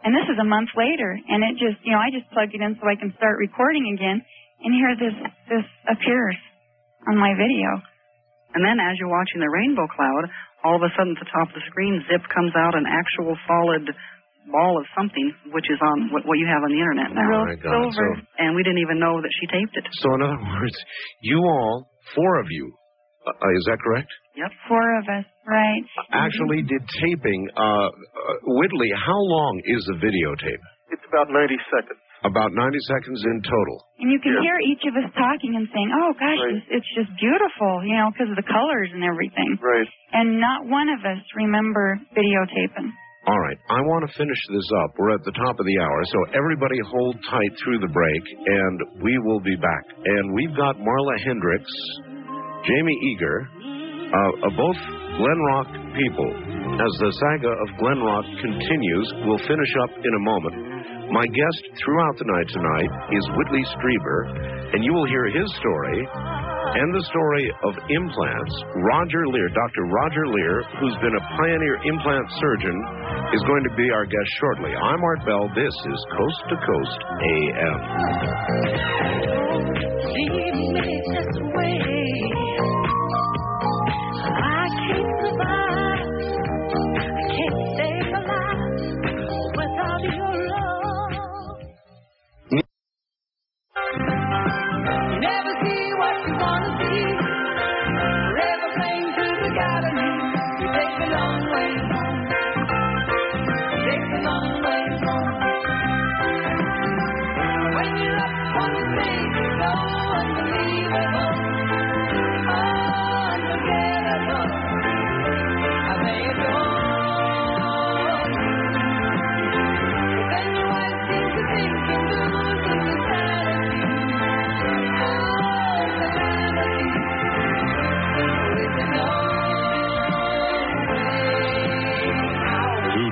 And this is a month later, and it just, you know, I just plugged it in so I can start recording again, and here this this appears on my video. And then as you're watching the rainbow cloud, all of a sudden at the top of the screen, zip comes out an actual solid ball of something, which is on what, what you have on the internet now. Oh my God, silver. so- And we didn't even know that she taped it. So in other words, you all, four of you, uh, uh, is that correct? Yep. Four of us, right? Actually did taping. Uh, uh, Whitley, how long is the videotape? It's about 90 seconds. About 90 seconds in total. And you can hear each of us talking and saying, "Oh gosh, Right. it's, it's just beautiful," you know, because of the colors and everything. Right. And not one of us remember videotaping. All right, I want to finish this up. We're at the top of the hour, so everybody hold tight through the break, and we will be back. And we've got Marla Hendricks, Jamie Eager, uh, uh, both Glen Rock people. As the saga of Glenrock continues, we'll finish up in a moment. My guest throughout the night tonight is Whitley Strieber, and you will hear his story and the story of implants. Roger Leir, Dr. Roger Leir, who's been a pioneer implant surgeon, is going to be our guest shortly. I'm Art Bell. This is Coast to Coast AM. I can't survive. I can't stay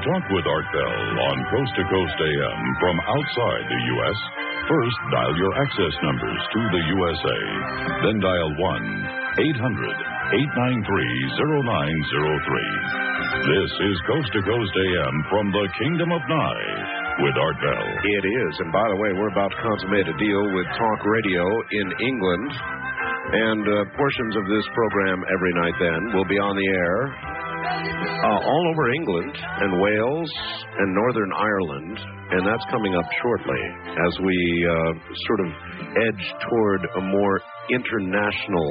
talk with Art Bell on Coast to Coast AM from outside the U.S., first dial your access numbers to the USA. Then dial 1 800 893 0903. This is Coast to Coast AM from the Kingdom of Nye with Art Bell. It is. And by the way, we're about to consummate a deal with Talk Radio in England. And uh, portions of this program every night then will be on the air uh, all over England and Wales and Northern Ireland. And that's coming up shortly as we uh, sort of edge toward a more international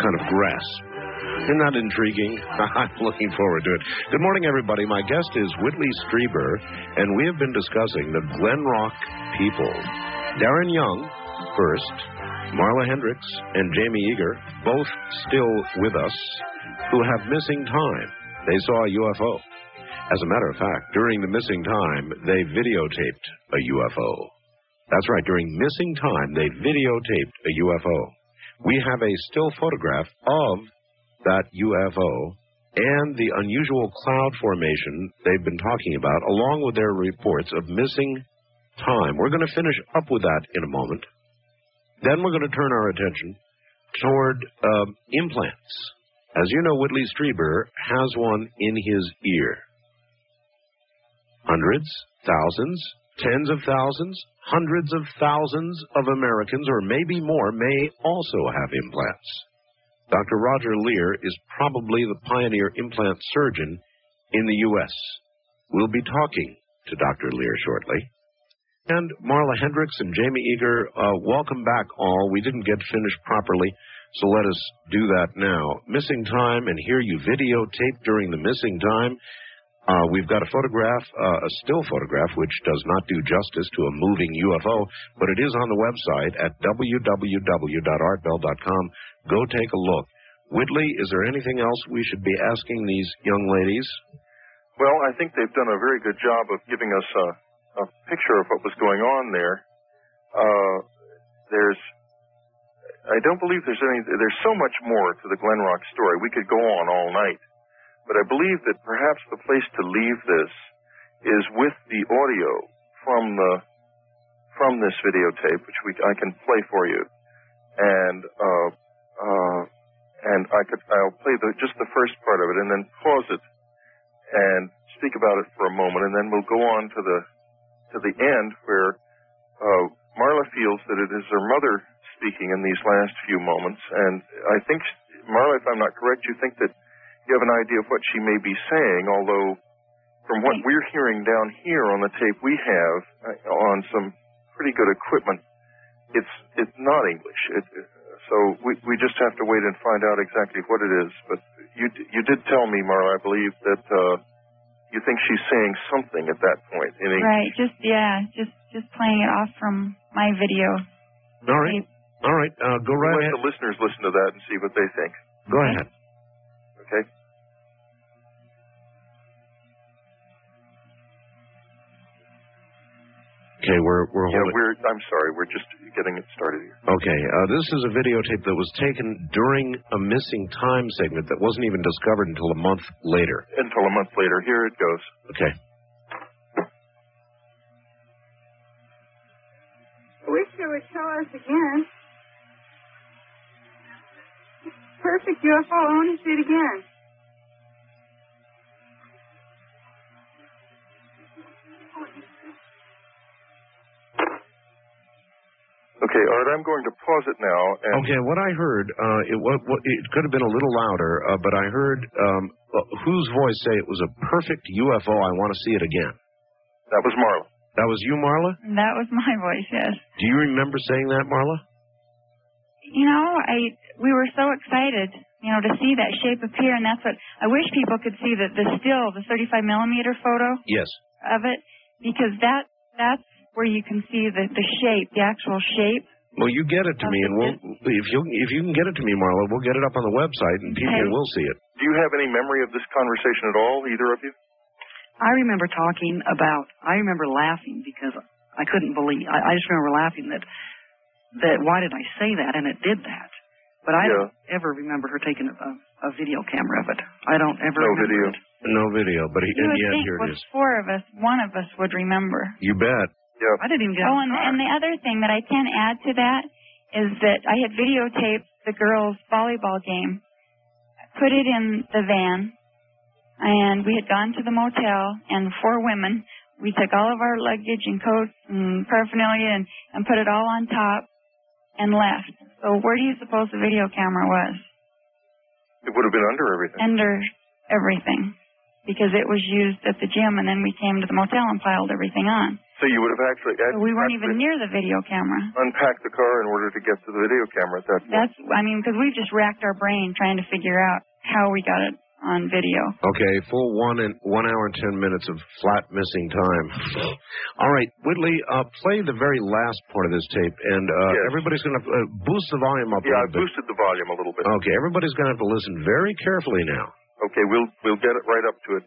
kind of grasp. Isn't that intriguing? I'm looking forward to it. Good morning, everybody. My guest is Whitley Strieber, and we have been discussing the Glenrock people. Darren Young, first, Marla Hendricks, and Jamie Eager, both still with us, who have missing time. They saw a UFO. As a matter of fact, during the missing time, they videotaped a UFO. That's right, during missing time, they videotaped a UFO. We have a still photograph of that UFO and the unusual cloud formation they've been talking about, along with their reports of missing time. We're going to finish up with that in a moment. Then we're going to turn our attention toward um, implants. As you know, Whitley Strieber has one in his ear. Hundreds, thousands, tens of thousands, hundreds of thousands of Americans, or maybe more, may also have implants. Dr. Roger Leir is probably the pioneer implant surgeon in the U.S. We'll be talking to Dr. Leir shortly. And Marla Hendricks and Jamie Eager, uh, welcome back all. We didn't get finished properly, so let us do that now. Missing time, and here you videotape during the missing time. Uh, we've got a photograph, uh, a still photograph, which does not do justice to a moving UFO, but it is on the website at www.artbell.com. Go take a look. Whitley, is there anything else we should be asking these young ladies? Well, I think they've done a very good job of giving us a, a picture of what was going on there. Uh, there's, I don't believe there's any, there's so much more to the Glenrock story. We could go on all night. But I believe that perhaps the place to leave this is with the audio from the, from this videotape, which we, I can play for you. And, uh, uh, and I could, I'll play the, just the first part of it and then pause it and speak about it for a moment, and then we'll go on to the to the end where uh, Marla feels that it is her mother speaking in these last few moments, and I think Marla, if I'm not correct, you think that you have an idea of what she may be saying, although from what we're hearing down here on the tape we have uh, on some pretty good equipment, it's it's not English. It, so we we just have to wait and find out exactly what it is. But you you did tell me, Marla, I believe that uh, you think she's saying something at that point in English. Right. Just yeah. Just just playing it off from my video. All right. All right. Uh, go right Let ahead. the listeners listen to that and see what they think. Go ahead. Okay. Okay, we're we're Yeah, holding. we're. I'm sorry. We're just getting it started here. Okay, uh, this is a videotape that was taken during a missing time segment that wasn't even discovered until a month later. Until a month later. Here it goes. Okay. I wish they would show us again. Perfect UFO. I want to see it again. Okay, Art. I'm going to pause it now. And Okay, what I heard, uh, it, what, what, it could have been a little louder, uh, but I heard um, uh, whose voice say it was a perfect UFO. I want to see it again. That was Marla. That was you, Marla. That was my voice. Yes. Do you remember saying that, Marla? You know, I we were so excited, you know, to see that shape appear, and that's what I wish people could see the the still the 35 millimeter photo Yes. of it because that that's where you can see the the shape, the actual shape. Well, you get it to me, and we'll if you if you can get it to me, Marla, we'll get it up on the website, and people Okay. will see it. Do you have any memory of this conversation at all, either of you? I remember talking about. I remember laughing because I couldn't believe. I, I just remember laughing that that why did I say that, and it did that. But I Yeah. don't ever remember her taking a, a video camera of it. I don't ever No remember video. it. No video, but he, You and would yet think here it with is. four of us, one of us would remember. You bet. Yeah. I didn't even get Oh, and, and the other thing that I can add to that is that I had videotaped the girls' volleyball game, put it in the van, and we had gone to the motel, and four women, we took all of our luggage and coats and paraphernalia and, and put it all on top and left. So where do you suppose the video camera was? It would have been under everything. Under everything. Because it was used at the gym, and then we came to the motel and piled everything on. So you would have actually, So we weren't even near the video camera. unpacked the car in order to get to the video camera at that point. That's, I mean, because we've just racked our brain trying to figure out how we got it on video. Okay, full one and one hour and ten minutes of flat missing time. All right, Whitley, uh, play the very last part of this tape, and uh, everybody's going to uh, boost the volume up yeah, a I little bit. boosted the volume a little bit. Okay, everybody's going to have to listen very carefully now. Okay, we'll we'll get it right up to it.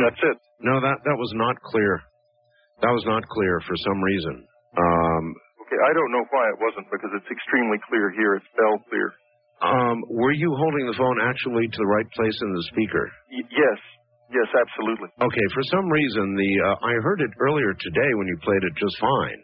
That's it. No, that that was not clear. That was not clear for some reason. Um, Okay, I don't know why it wasn't because it's extremely clear here. It's bell clear. um, were you holding the phone actually to the right place in the speaker? Y- yes, yes, absolutely. Okay, for some reason the uh, I heard it earlier today when you played it just fine,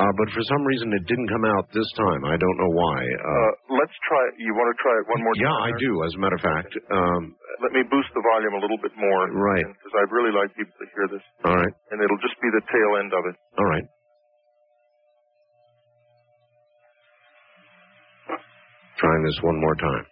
uh, but for some reason it didn't come out this time. I don't know why. Uh, Uh, let's try. You want to try it one more yeah, time? Yeah, I do. As a matter of fact. Um, Let me boost the volume a little bit more. Right. Because I'd really like people to hear this. all right. And it'll just be the tail end of it. All right. Trying this one more time.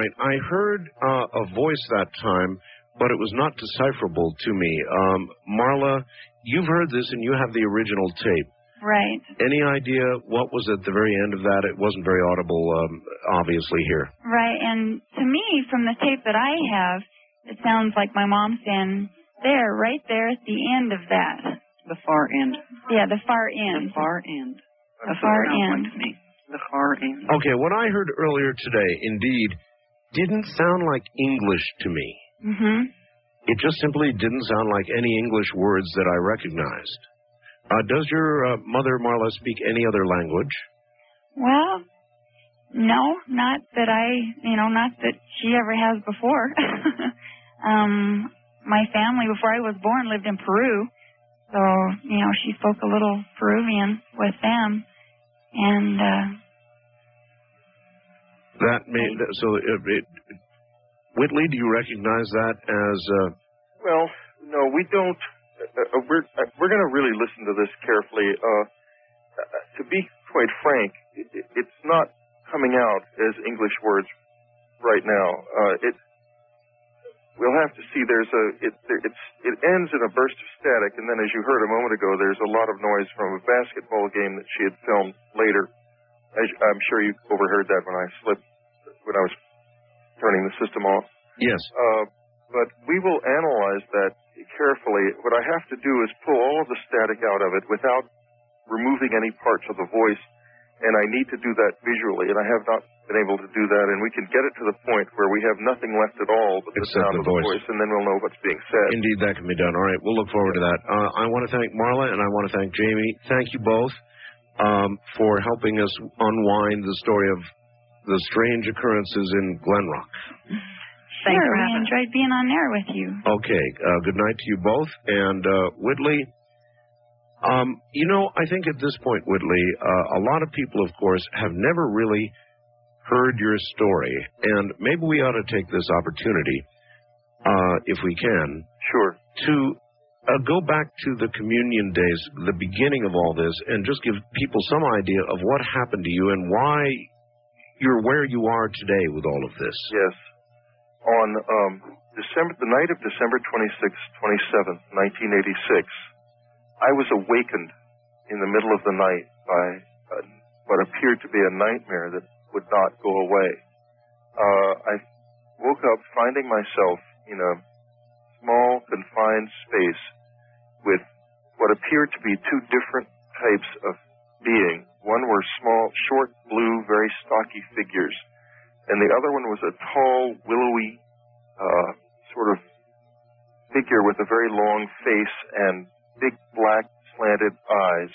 Right. I heard uh, a voice that time, but it was not decipherable to me. Um, Marla, you've heard this and you have the original tape. Right. Any idea what was at the very end of that? It wasn't very audible, um, obviously, here. Right. And to me, from the tape that I have, it sounds like my mom saying, there, right there at the end of that. The far end. Yeah, the far end. The far end. The far what it sounds end. like to me. The far end. Okay, what I heard earlier today, indeed, didn't sound like English to me. Mm-hmm. It just simply didn't sound like any English words that I recognized. Uh, does your uh, mother, Marla, speak any other language? Well, no, not that I, you know, not that she ever has before. um, my family, before I was born, lived in Peru. So, you know, she spoke a little Peruvian with them. And, uh, That made so. It, it, Whitley, do you recognize that as? Uh, Well, no, we don't. Uh, uh, we're uh, we're going to really listen to this carefully. Uh, uh, to be quite frank, it, it- it's not coming out as English words right now. It we'll have to see. There's a it it's it ends in a burst of static, and then as you heard a moment ago, there's a lot of noise from a basketball game that she had filmed later. As, I'm sure you overheard that when I slipped when I was turning the system off. yes. Uh, but we will analyze that carefully. What I have to do is pull all of the static out of it without removing any parts of the voice, and I need to do that visually, and I have not been able to do that. And we can get it to the point where we have nothing left at all but the Except sound the of the voice. voice, and then we'll know what's being said. Indeed, that can be done. All right, we'll look forward to that. Uh, I want to thank Marla and I want to thank Jamie. Thank you both um, for helping us unwind the story of the strange occurrences in Glenrock. Thanks sure, for we having us. enjoyed being on air with you. Okay, uh, good night to you both. And uh, Whitley, um, you know, I think at this point, Whitley, uh, a lot of people, of course, have never really heard your story, and maybe we ought to take this opportunity, uh, if we can, Sure. to uh, go back to the communion days, the beginning of all this, and just give people some idea of what happened to you and why you're where you are today with all of this. Yes. On um, December, the night of December 26, 27, 1986, I was awakened in the middle of the night by what appeared to be a nightmare that would not go away. Uh, I woke up finding myself in a small, confined space with what appeared to be two different types of being. One were small, short, blue, very stocky figures, and the other one was a tall, willowy, uh, sort of figure with a very long face and big black slanted eyes.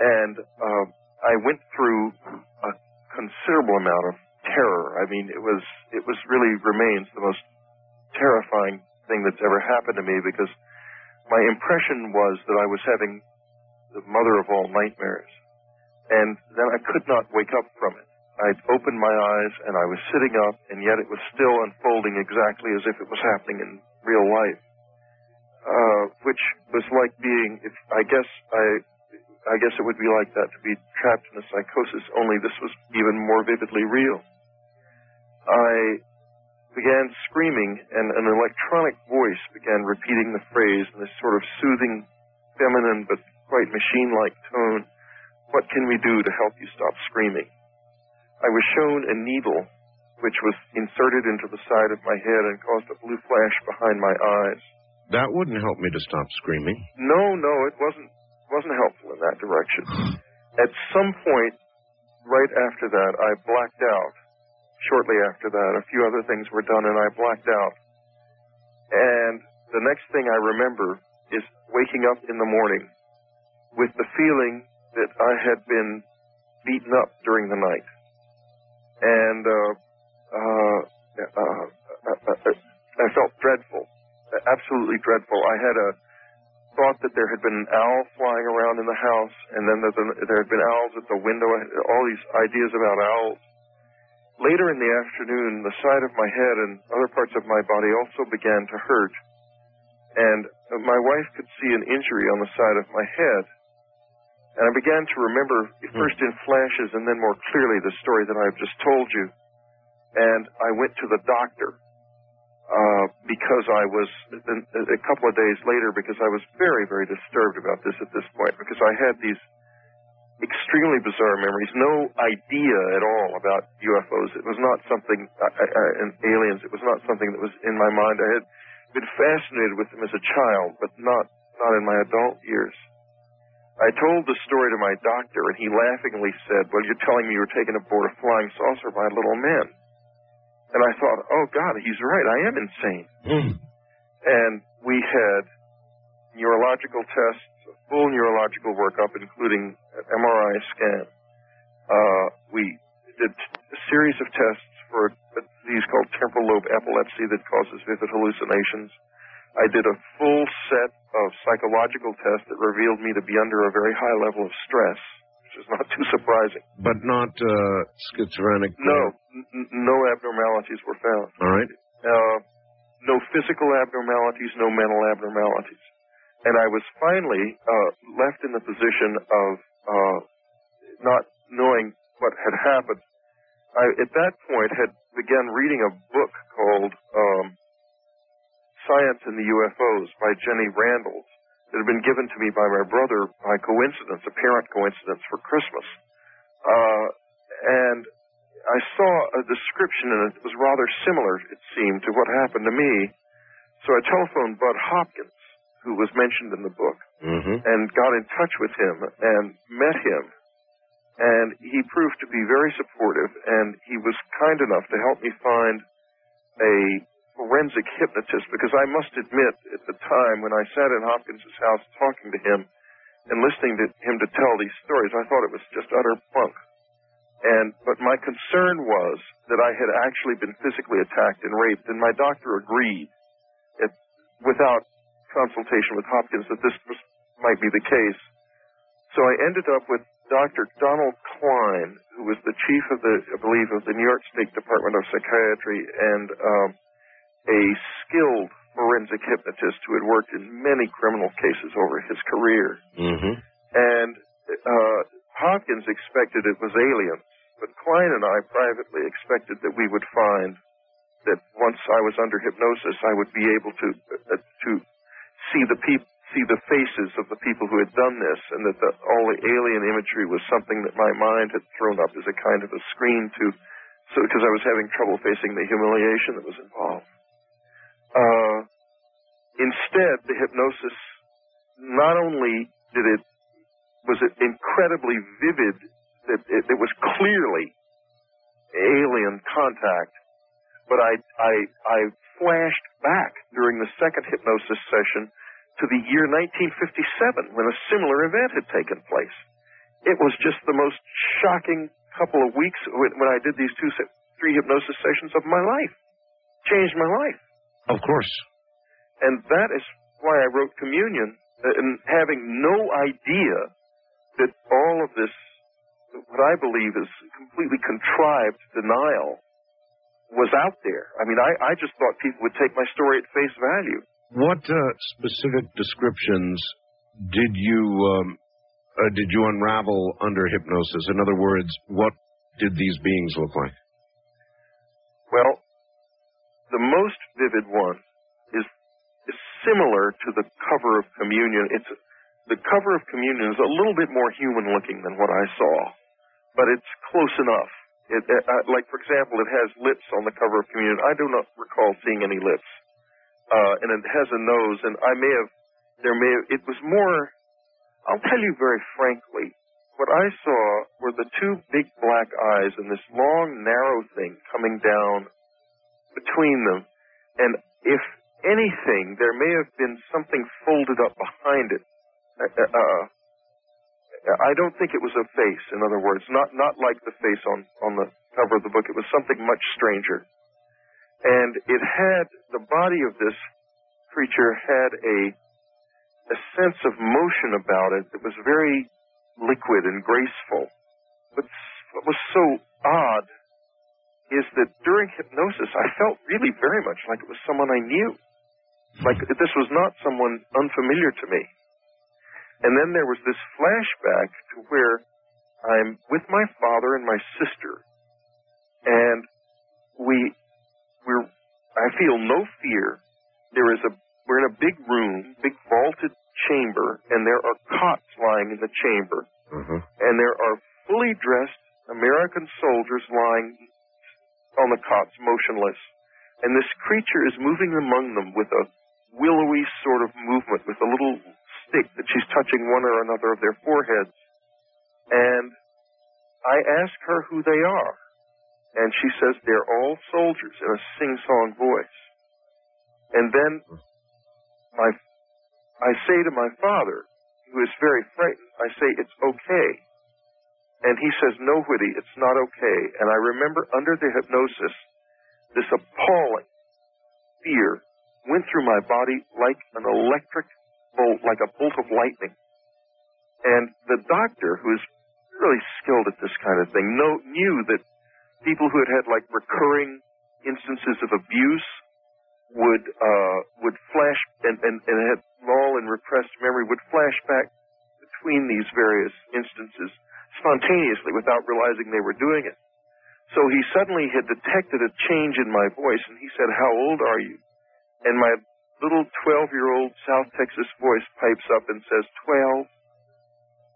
And uh, I went through a considerable amount of terror. I mean, it was it was really remains the most terrifying thing that's ever happened to me because my impression was that I was having the mother of all nightmares. And then I could not wake up from it. I'd opened my eyes and I was sitting up and yet it was still unfolding exactly as if it was happening in real life. Uh, which was like being, if, I guess I, I guess it would be like that to be trapped in a psychosis, only this was even more vividly real. I began screaming and an electronic voice began repeating the phrase in this sort of soothing, feminine but quite machine-like tone. What can we do to help you stop screaming? I was shown a needle which was inserted into the side of my head and caused a blue flash behind my eyes. That wouldn't help me to stop screaming. No, no, it wasn't wasn't helpful in that direction. At some point right after that I blacked out. Shortly after that, a few other things were done and I blacked out. And the next thing I remember is waking up in the morning with the feeling that I had been beaten up during the night. And uh, uh, uh, uh, I felt dreadful, absolutely dreadful. I had a thought that there had been an owl flying around in the house, and then that there had been owls at the window. All these ideas about owls. Later in the afternoon, the side of my head and other parts of my body also began to hurt, and my wife could see an injury on the side of my head. And I began to remember, first in flashes and then more clearly, the story that I've just told you. And I went to the doctor uh, because I was a couple of days later because I was very, very disturbed about this at this point because I had these extremely bizarre memories, no idea at all about UFOs. It was not something uh, uh, and aliens. It was not something that was in my mind. I had been fascinated with them as a child, but not not in my adult years. I told the story to my doctor, and he laughingly said, Well, you're telling me you were taken aboard a flying saucer by a little men. And I thought, Oh, God, he's right. I am insane. And we had neurological tests, a full neurological workup, including an MRI scan. Uh, we did a series of tests for a disease called temporal lobe epilepsy that causes vivid hallucinations. I did a full set of psychological tests that revealed me to be under a very high level of stress, which is not too surprising. But not uh, schizophrenic. No, n- no abnormalities were found. All right. Uh, no physical abnormalities, no mental abnormalities. And I was finally uh, left in the position of uh, not knowing what had happened. I, at that point, had begun reading a book called um, Science and the UFOs by Jenny Randles that had been given to me by my brother by coincidence, apparent coincidence for Christmas. Uh, and I saw a description and it was rather similar, it seemed, to what happened to me. So I telephoned Bud Hopkins, who was mentioned in the book, Mm-hmm. and got in touch with him and met him. And he proved to be very supportive, and he was kind enough to help me find a forensic hypnotist because I must admit, at the time when I sat in Hopkins's house talking to him and listening to him to tell these stories, I thought it was just utter bunk. And but my concern was that I had actually been physically attacked and raped, and my doctor agreed, it, without consultation with Hopkins, that this was, might be the case. So I ended up with Dr. Donald Klein, who was the chief of the, I believe, of the New York State Department of Psychiatry, and um, a skilled forensic hypnotist who had worked in many criminal cases over his career. Mm-hmm. And uh, Hopkins expected it was aliens, but Klein and I privately expected that we would find that once I was under hypnosis, I would be able to uh, to see the peop- see the faces of the people who had done this, and that the, all the alien imagery was something that my mind had thrown up as a kind of a screen to, so because I was having trouble facing the humiliation that was involved. Uh, instead, the hypnosis not only did it was it incredibly vivid that it, it was clearly alien contact, but I I I flashed back during the second hypnosis session to the year 1957 when a similar event had taken place. It was just the most shocking couple of weeks when I did these two three hypnosis sessions of my life. Changed my life. Of course. And that is why I wrote Communion, uh, and having no idea that all of this, what I believe is completely contrived denial, was out there. I mean, I, I just thought people would take my story at face value. What uh, specific descriptions did you um, uh, did you unravel under hypnosis? In other words, what did these beings look like? Well, the most vivid one is, is similar to the cover of Communion. It's the cover of Communion is a little bit more human looking than what I saw, but it's close enough. It, uh, like for example, it has lips on the cover of Communion. I do not recall seeing any lips, uh, and it has a nose. And I may have, there may have, it was more. I'll tell you very frankly, what I saw were the two big black eyes and this long, narrow thing coming down between them. And if anything, there may have been something folded up behind it. Uh, uh, I don't think it was a face. In other words, not not like the face on on the cover of the book. It was something much stranger. And it had the body of this creature had a a sense of motion about it that was very liquid and graceful. But was so odd is that during hypnosis, I felt really very much like it was someone I knew. Like this was not someone unfamiliar to me. And then there was this flashback to where I'm with my father and my sister, and we we're I feel no fear. There is a we're in a big room, big vaulted chamber, and there are cots lying in the chamber, mm-hmm. and there are fully dressed American soldiers lying on the cots, motionless. And this creature is moving among them with a willowy sort of movement, with a little stick that she's touching one or another of their foreheads. And I ask her who they are. And she says they're all soldiers in a sing-song voice. And then my, I say to my father, who is very frightened, I say, it's okay. And he says, no, Whitty, it's not okay. And I remember under the hypnosis, this appalling fear went through my body like an electric bolt, like a bolt of lightning. And the doctor, who is really skilled at this kind of thing, know, knew that people who had had like recurring instances of abuse would uh, would flash and, and, and had lull and repressed memory would flash back between these various instances spontaneously without realizing they were doing it. So he suddenly had detected a change in my voice and he said, How old are you? And my little 12 year old South Texas voice pipes up and says, 12.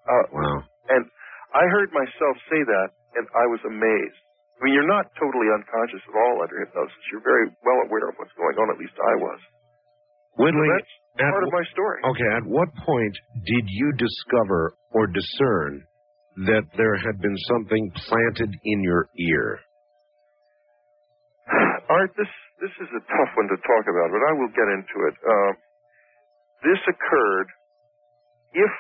Uh, wow. And I heard myself say that and I was amazed. I mean, you're not totally unconscious at all under hypnosis. You're very well aware of what's going on, at least I was. Whitley, So that's at part of my story. Okay, at what point did you discover or discern that there had been something planted in your ear? Art, this this is a tough one to talk about, but I will get into it. Uh, this occurred if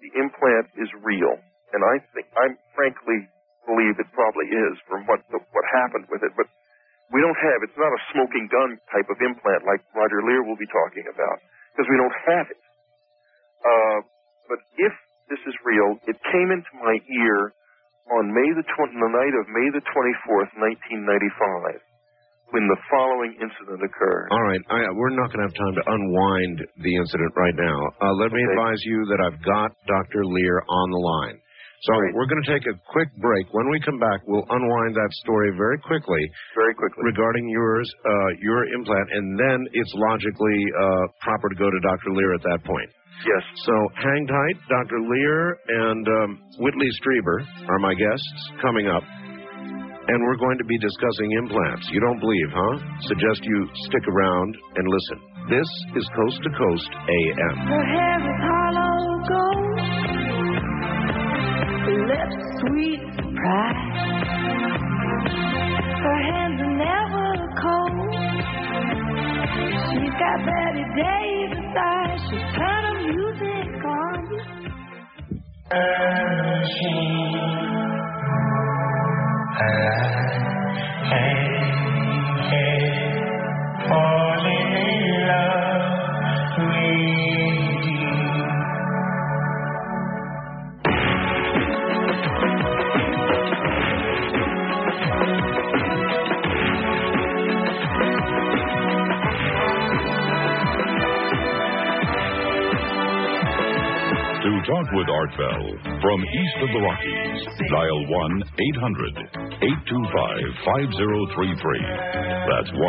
the implant is real, and I think I frankly believe it probably is from what the, what happened with it. But we don't have it's not a smoking gun type of implant like Roger Leir will be talking about because we don't have it. Uh, but if this is real, it came into my ear on May the 20, the night of May the 24th, 1995 when the following incident occurred. All right, I, we're not going to have time to unwind the incident right now. Uh, let me advise you that I've got Dr. Leir on the line. So we're going to take a quick break. When we come back, we'll unwind that story very quickly. Very quickly. Regarding yours, uh, your implant, and then it's logically uh, proper to go to Dr. Leir at that point. Yes. So hang tight. Dr. Leir and um, Whitley Strieber are my guests coming up. And we're going to be discussing implants. You don't believe, huh? Suggest you stick around and listen. This is Coast to Coast AM. Sweet surprise. Her hands are never cold. She's got Bette Davis eyes. She's kind of music on you. To talk with Art Bell from east of the Rockies, dial 1 800 825 5033. That's 1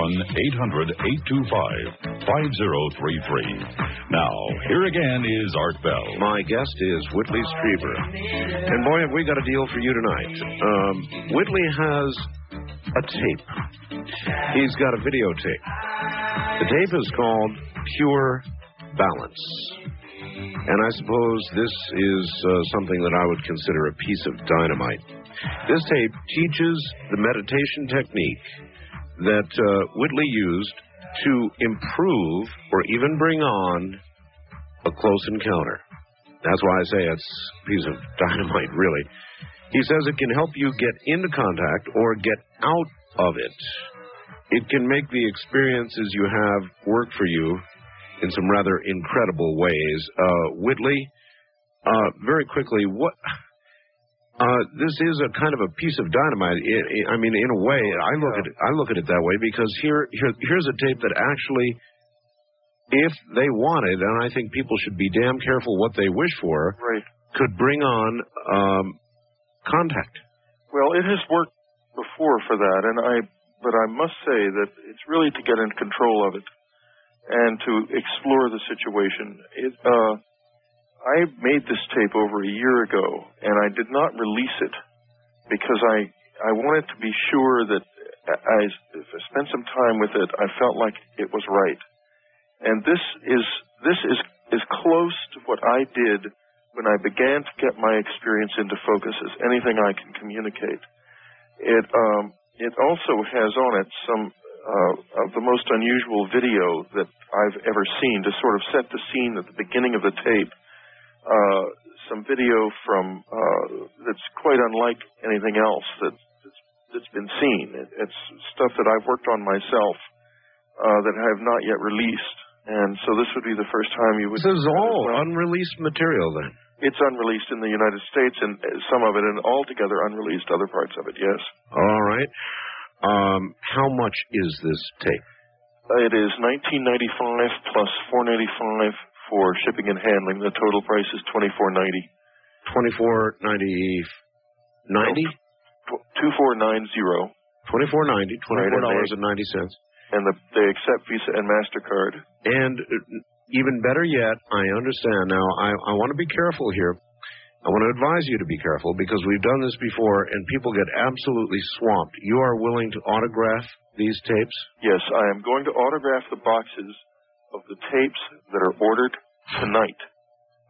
800 825 5033. Now, here again is Art Bell. My guest is Whitley Strieber. And boy, have we got a deal for you tonight. Um, Whitley has a tape. He's got a videotape. The tape is called Pure Balance. And I suppose this is uh, something that I would consider a piece of dynamite. This tape teaches the meditation technique that uh, Whitley used to improve or even bring on a close encounter. That's why I say it's a piece of dynamite, really. He says it can help you get into contact or get out of it. It can make the experiences you have work for you in some rather incredible ways. Uh, Whitley, uh, very quickly, what? Uh, this is a kind of a piece of dynamite. It, it- I mean, in a way, I look at it, I look at it that way because here, here, here's a tape that actually, if they wanted, and I think people should be damn careful what they wish for, right. could bring on um, contact. Well, it has worked before for that, and I. But I must say that it's really to get in control of it and to explore the situation. It, uh, I made this tape over a year ago, and I did not release it because I I wanted to be sure that I, I spent some time with it, I felt like it was right. And this is this is is close to what I did when I began to get my experience into focus as anything I can communicate. It um, it also has on it some uh, of the most unusual video that I've ever seen to sort of set the scene at the beginning of the tape. Uh, some video from uh, that's quite unlike anything else that, that's, that's been seen. It, it's stuff that I've worked on myself uh, that I have not yet released, and so this would be the first time you would. This is all unreleased material then. It's unreleased in the United States, and uh, some of it, and altogether unreleased other parts of it. Yes. All right. Um, how much is this tape? It is 1995 plus 495 for shipping and handling. The total price is 2490. 2490 90 2490. 2490 Right, and $24.90. And the, they accept Visa and MasterCard. And uh, even better yet, I understand now, I, I want to be careful here. I want to advise you to be careful because we've done this before and people get absolutely swamped. You are willing to autograph these tapes? Yes, I am going to autograph the boxes of the tapes that are ordered tonight.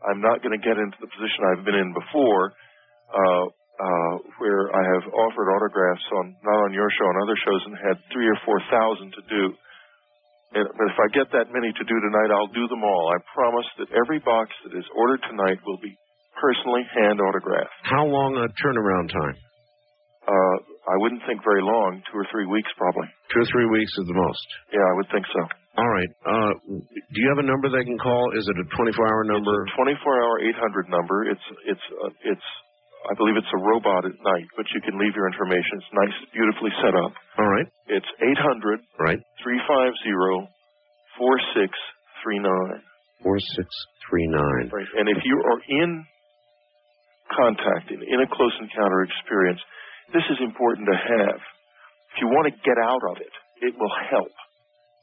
I'm not going to get into the position I've been in before, uh, uh, where I have offered autographs on not on your show, on other shows, and had three or four thousand to do. And, but if I get that many to do tonight, I'll do them all. I promise that every box that is ordered tonight will be personally hand autographed. How long a turnaround time? Uh, I wouldn't think very long, two or three weeks probably. Two or three weeks at the most. Yeah, I would think so. All right. Uh, do you have a number they can call? Is it a 24-hour number? 24-hour 800 number. It's it's uh, it's I believe it's a robot at night, but you can leave your information. It's nice, beautifully set up. All right. It's 800 Right. 350 4639. 4639. Right. And if you are in contact in, a close encounter experience, this is important to have. If you want to get out of it, it will help.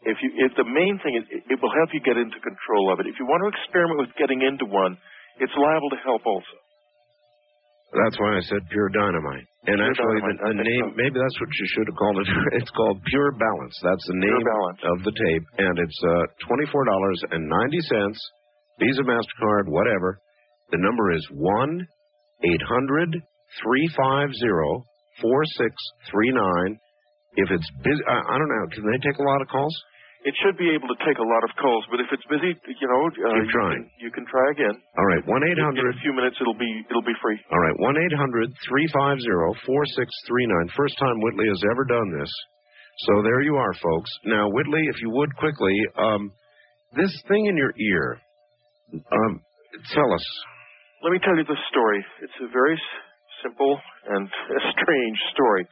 If you, if the main thing is, it will help you get into control of it. If you want to experiment with getting into one, it's liable to help also. That's why I said pure dynamite. And Pure actually, Dynamite, the, the name, maybe that's what you should have called it. It's called Pure Balance. That's the name of the tape. And it's uh, $24.90. Visa, MasterCard, whatever. The number is 1 800 350 4639. If it's busy, I, I don't know, can they take a lot of calls? It should be able to take a lot of calls, but if it's busy, you know, uh, Keep you trying. can- You, can try again. All right, 1 eight hundred. In 800 a few minutes, it'll be it'll be free. All right, 1 800 350 4639. First time Whitley has ever done this. So there you are, folks. Now, Whitley, if you would quickly, um, this thing in your ear, um, tell us. Let me tell you the story. It's a very simple and strange story.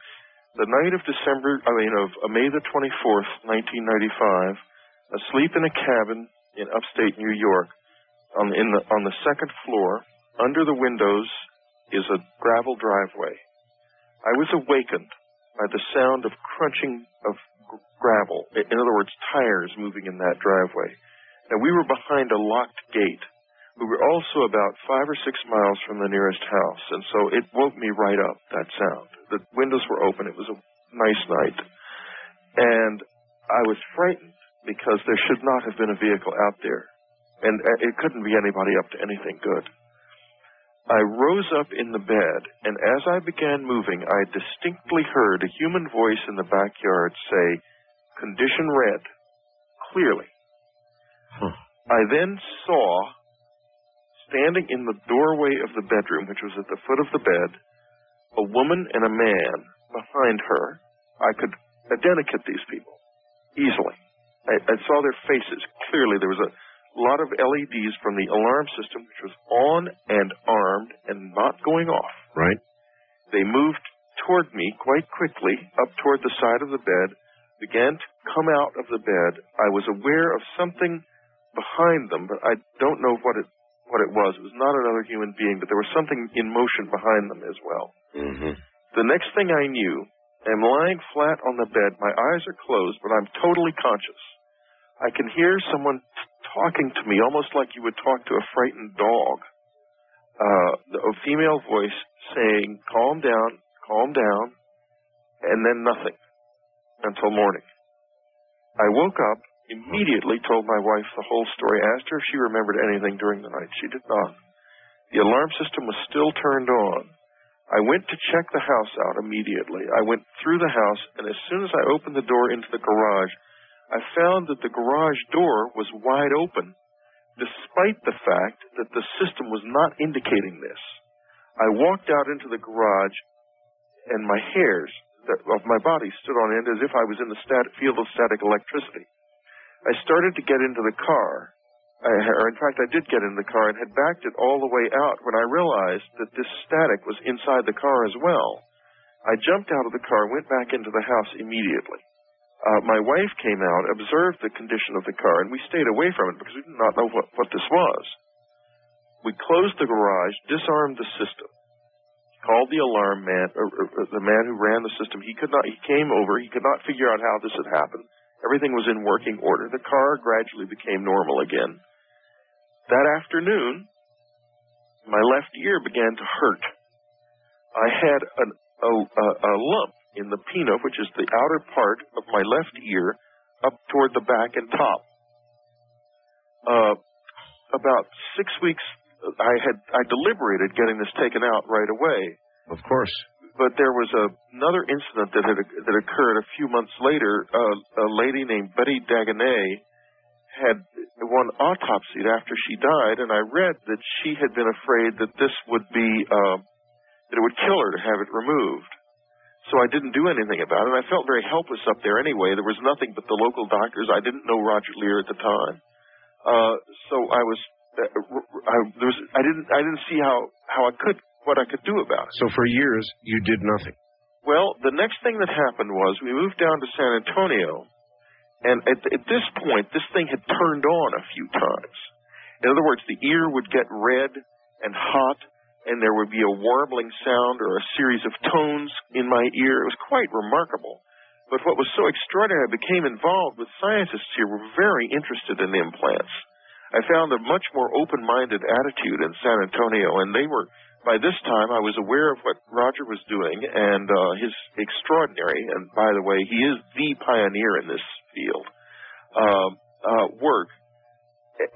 The night of December, I mean, of May the 24th, 1995, asleep in a cabin in upstate New York, on, in the, on the second floor, under the windows is a gravel driveway. I was awakened by the sound of crunching of gravel. In other words, tires moving in that driveway. Now, we were behind a locked gate. We were also about five or six miles from the nearest house, and so it woke me right up, that sound. The windows were open. It was a nice night. And I was frightened because there should not have been a vehicle out there. And uh, it couldn't be anybody up to anything good. I rose up in the bed, and as I began moving, I distinctly heard a human voice in the backyard say, Condition red, clearly. Huh. I then saw, standing in the doorway of the bedroom, which was at the foot of the bed, a woman and a man behind her. I could identify these people easily. I, I saw their faces clearly. There was a lot of LEDs from the alarm system, which was on and armed and not going off. Right. They moved toward me quite quickly, up toward the side of the bed, began to come out of the bed. I was aware of something behind them, but I don't know what it what it was. It was not another human being, but there was something in motion behind them as well. Mm-hmm. The next thing I knew, I'm lying flat on the bed. My eyes are closed, but I'm totally conscious. I can hear someone t- talking to me, almost like you would talk to a frightened dog. Uh, a female voice saying, "Calm down, calm down," and then nothing until morning. I woke up, immediately told my wife the whole story, asked her if she remembered anything during the night. She did not. The alarm system was still turned on. I went to check the house out immediately. I went through the house, and as soon as I opened the door into the garage, I found that the garage door was wide open, despite the fact that the system was not indicating this. I walked out into the garage, and my hairs of my body stood on end as if I was in the stat- field of static electricity. I started to get into the car, I, or in fact, I did get in the car and had backed it all the way out when I realized that this static was inside the car as well. I jumped out of the car went back into the house immediately. Uh, my wife came out, observed the condition of the car, and we stayed away from it because we did not know what, what this was. We closed the garage, disarmed the system, called the alarm man, or, or, or the man who ran the system. He could not. He came over. He could not figure out how this had happened. Everything was in working order. The car gradually became normal again. That afternoon, my left ear began to hurt. I had an, a, a, a lump in the pinna, which is the outer part of my left ear, up toward the back and top. Uh, about six weeks, I had I deliberated getting this taken out right away. Of course. But there was a, another incident that had that occurred a few months later. Uh, a lady named Betty Dagonet had one autopsied after she died, and I read that she had been afraid that this would be uh, that it would kill her to have it removed. So I didn't do anything about it. I felt very helpless up there anyway. There was nothing but the local doctors. I didn't know Roger Leir at the time, uh, so I was. Uh, I, there was. I didn't. I didn't see how how I could what I could do about it. So for years, you did nothing. Well, the next thing that happened was we moved down to San Antonio, and at, at this point, this thing had turned on a few times. In other words, the ear would get red and hot and there would be a warbling sound or a series of tones in my ear. It was quite remarkable. But what was so extraordinary, I became involved with scientists here who were very interested in implants. I found a much more open-minded attitude in San Antonio, and they were, by this time, I was aware of what Roger was doing and uh, his extraordinary, and by the way, he is the pioneer in this field, um, uh, work.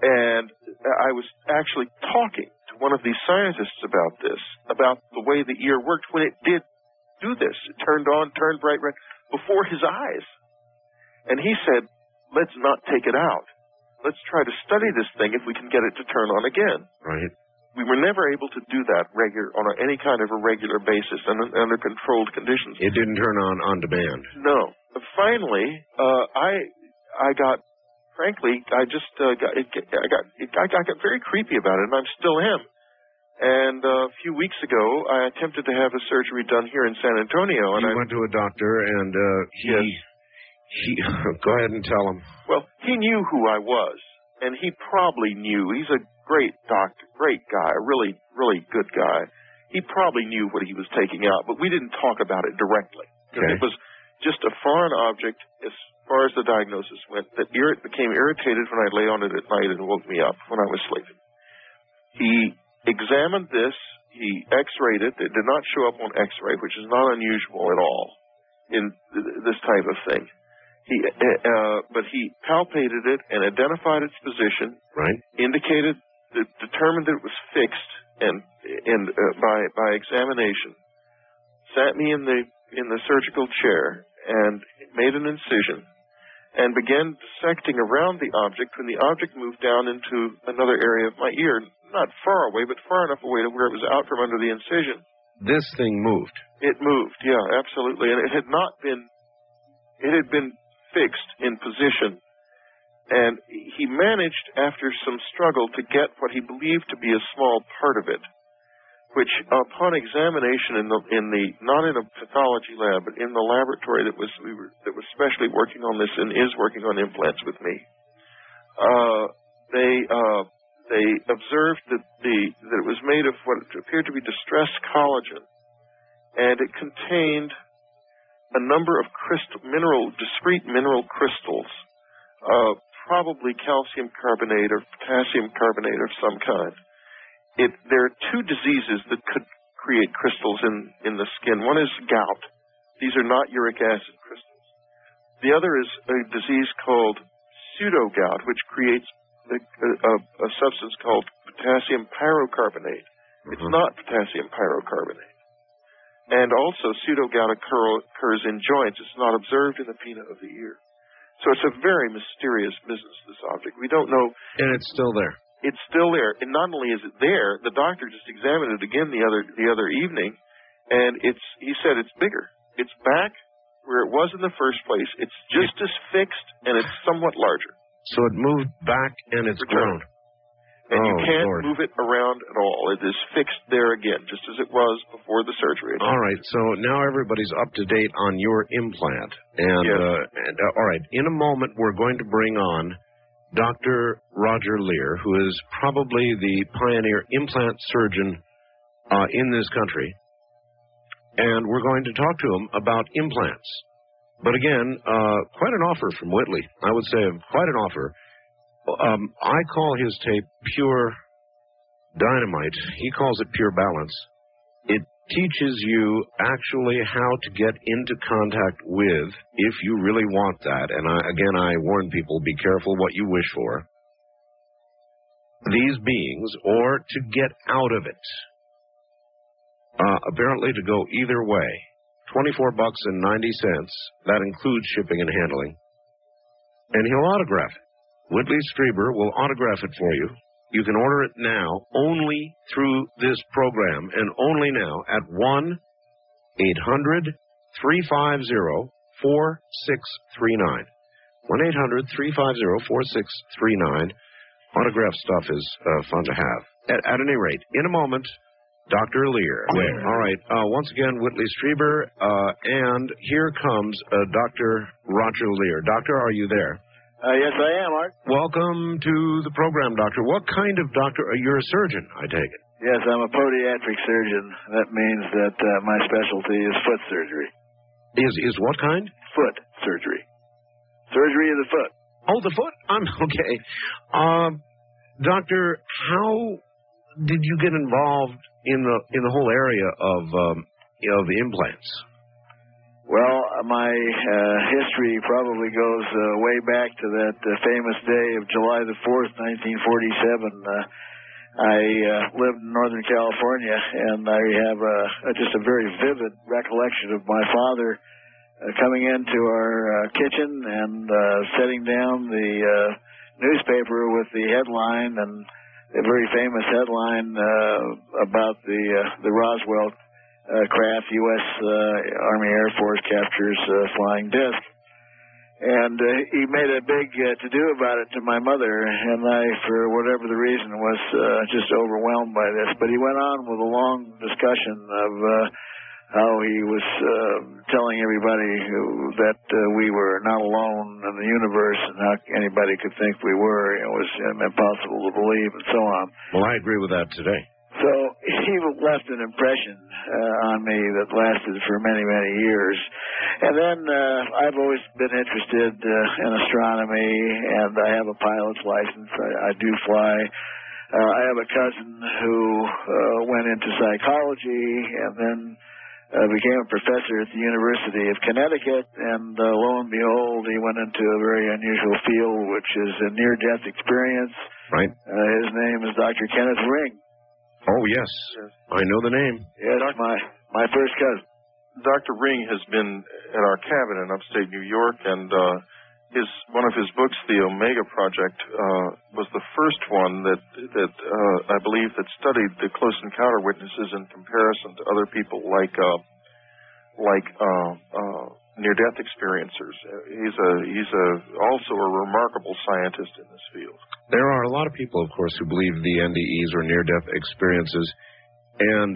And I was actually talking to one of these scientists about this, about the way the ear worked when it did do this. It turned on, turned bright red before his eyes. And he said, let's not take it out. Let's try to study this thing if we can get it to turn on again. Right. We were never able to do that regular on a, any kind of a regular basis and under controlled conditions. It didn't turn on on demand. No. Finally, uh, I I got frankly I just uh, got it, I got it, I got very creepy about it, and I'm still am. And uh, a few weeks ago, I attempted to have a surgery done here in San Antonio, and you I went to a doctor, and uh, he he. Go ahead and tell him. Well, he knew who I was, and he probably knew. He's a great doctor, great guy, really, really good guy. He probably knew what he was taking out, but we didn't talk about it directly. Okay. It was just a foreign object as far as the diagnosis went that ir- became irritated when I lay on it at night and woke me up when I was sleeping. He examined this. He x-rayed it. It did not show up on x-ray, which is not unusual at all in th- this type of thing. He, uh, uh, but he palpated it and identified its position. Right. Indicated, determined that it was fixed, and and uh, by by examination, sat me in the in the surgical chair and made an incision, and began dissecting around the object. When the object moved down into another area of my ear, not far away, but far enough away to where it was out from under the incision. This thing moved. It moved, yeah, absolutely. And it had not been, it had been fixed in position. And he managed, after some struggle, to get what he believed to be a small part of it, which upon examination in the, in the, not in a pathology lab, but in the laboratory that was, we were, that was specially working on this and is working on implants with me, uh, they, uh, they observed that the, that it was made of what appeared to be distressed collagen and it contained a number of crystal, mineral, discrete mineral crystals, uh, probably calcium carbonate or potassium carbonate of some kind. It, there are two diseases that could create crystals in, in the skin. One is gout. These are not uric acid crystals. The other is a disease called pseudogout, which creates a, a, a substance called potassium pyrocarbonate. It's mm-hmm. not potassium pyrocarbonate. And also, pseudogout occur, occurs in joints. It's not observed in the pinna of the ear. So it's a very mysterious business, this object. We don't know. And it's still there. It's still there. And not only is it there, the doctor just examined it again the other the other evening, and it's he said it's bigger. It's back where it was in the first place. It's just as fixed, and it's somewhat larger. So it moved back and it's grown. And you Oh, can't Lord. move it around at all. It is fixed there again, just as it was before the surgery. All right, so now everybody's up to date on your implant. And, Yes. uh, and uh, all right, in a moment we're going to bring on Dr. Roger Leir, who is probably the pioneer implant surgeon uh, in this country. And we're going to talk to him about implants. But again, uh, quite an offer from Whitley. I would say quite an offer. Um, I call his tape pure dynamite. He calls it pure balance. It teaches you actually how to get into contact with, if you really want that. And I, again, I warn people be careful what you wish for. These beings, or to get out of it. Uh, apparently, to go either way. 24 bucks and 90 cents. That includes shipping and handling. And he'll autograph it. Whitley Strieber will autograph it for you. You can order it now only through this program and only now at 1 800 350 4639. 1 800 350 4639. Autograph stuff is uh, fun to have. At, at any rate, in a moment, Dr. Leir. All right. Uh, once again, Whitley Strieber, uh, and here comes uh, Dr. Roger Leir. Doctor, are you there? Uh, yes, I am, Art. Welcome to the program, Doctor. What kind of doctor? Uh, you're a surgeon, I take it. Yes, I'm a podiatric surgeon. That means that uh, my specialty is foot surgery. Is is what kind? Foot surgery. Surgery of the foot. Oh, the foot. I'm okay. Um, doctor, how did you get involved in the in the whole area of um, you know, the implants? Well, my uh, history probably goes uh, way back to that uh, famous day of July the 4th, 1947. Uh, I uh, lived in Northern California, and I have uh, just a very vivid recollection of my father uh, coming into our uh, kitchen and uh, setting down the uh, newspaper with the headline and a very famous headline uh, about the uh, the Roswell uh, craft, U.S. Uh, Army Air Force captures uh, flying disc. And uh, he made a big uh, to do about it to my mother, and I, for whatever the reason, was uh, just overwhelmed by this. But he went on with a long discussion of uh, how he was uh, telling everybody that uh, we were not alone in the universe, and how anybody could think we were. It was um, impossible to believe, and so on. Well, I agree with that today. He left an impression uh, on me that lasted for many, many years. And then uh, I've always been interested uh, in astronomy, and I have a pilot's license. I, I do fly. Uh, I have a cousin who uh, went into psychology and then uh, became a professor at the University of Connecticut. And uh, lo and behold, he went into a very unusual field, which is a near-death experience. Right. Uh, his name is Dr. Kenneth Ring. Oh yes, I know the name. Yes, my my first cousin. Dr. Ring has been at our cabin in upstate New York, and uh, his one of his books, The Omega Project, uh, was the first one that that uh, I believe that studied the close encounter witnesses in comparison to other people like uh, like uh, uh, near-death experiencers. Uh, He's a he's a also a remarkable scientist in this field. There are a lot of people, of course, who believe the NDEs or near-death experiences, and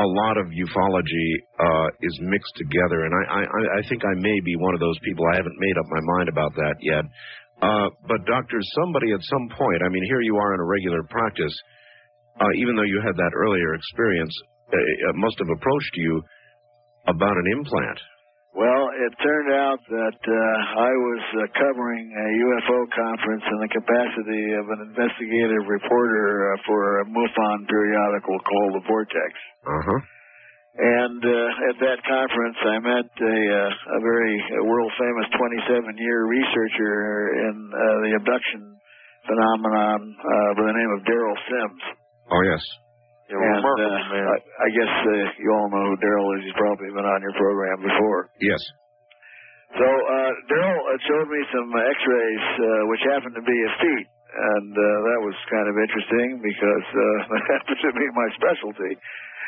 a lot of ufology uh, is mixed together. And I, I, I think I may be one of those people. I haven't made up my mind about that yet. Uh, but doctor, somebody at some point, I mean, here you are in a regular practice, uh, even though you had that earlier experience, uh, uh, must have approached you about an implant. Well, it turned out that uh, I was uh, covering a UFO conference in the capacity of an investigative reporter uh, for a MUFON periodical called The Vortex. Uh huh. And uh, at that conference, I met a, uh, a very world famous 27 year researcher in uh, the abduction phenomenon uh, by the name of Derrel Sims. Oh yes. And uh, I, I guess uh, you all know who Derrel is. He's probably been on your program before. Yes. So uh, Derrel uh, showed me some X-rays, uh, which happened to be his feet, and uh, that was kind of interesting because uh, that happened to be my specialty.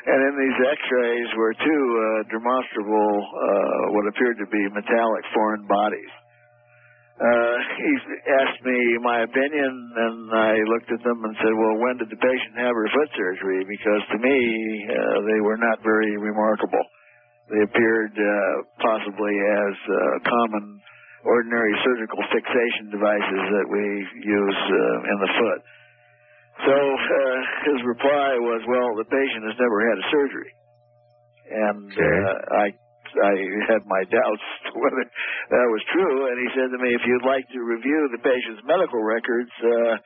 And in these X-rays were two uh, demonstrable, uh, what appeared to be metallic foreign bodies. Uh, he asked me my opinion, and I looked at them and said, "Well, when did the patient have her foot surgery?" Because to me, uh, they were not very remarkable. They appeared uh, possibly as uh, common, ordinary surgical fixation devices that we use uh, in the foot. So uh, his reply was, "Well, the patient has never had a surgery," and uh, I I had my doubts whether that was true. And he said to me, "If you'd like to review the patient's medical records." Uh,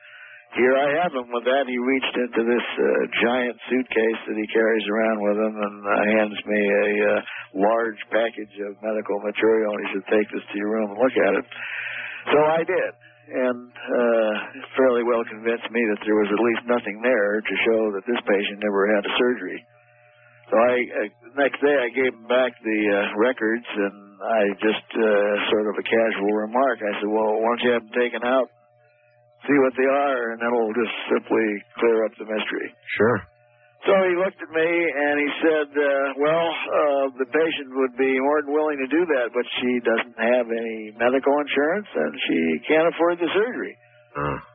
here I have him. With that, he reached into this uh, giant suitcase that he carries around with him and uh, hands me a uh, large package of medical material. And he said, "Take this to your room and look at it." So I did, and uh, fairly well convinced me that there was at least nothing there to show that this patient never had a surgery. So I uh, next day I gave him back the uh, records, and I just uh, sort of a casual remark. I said, "Well, why don't you have them taken out, see what they are, and that'll just simply clear up the mystery." Sure. So he looked at me and he said, uh, "Well, uh, the patient would be more than willing to do that, but she doesn't have any medical insurance and she can't afford the surgery."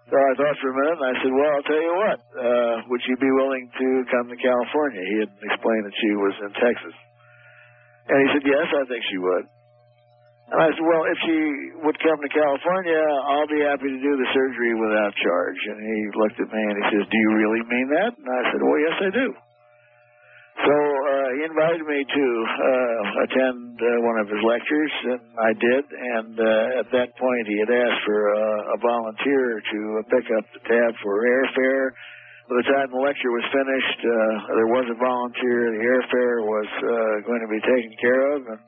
So I thought for a minute, and I said, "Well, I'll tell you what. Uh, would you be willing to come to California?" He had explained that she was in Texas, and he said, "Yes, I think she would." And I said, well, if she would come to California, I'll be happy to do the surgery without charge. And he looked at me and he says, do you really mean that? And I said, well, yes, I do. So uh, he invited me to uh, attend uh, one of his lectures, and I did. And uh, at that point, he had asked for uh, a volunteer to pick up the tab for airfare. By the time the lecture was finished, uh, there was a volunteer. The airfare was uh, going to be taken care of, and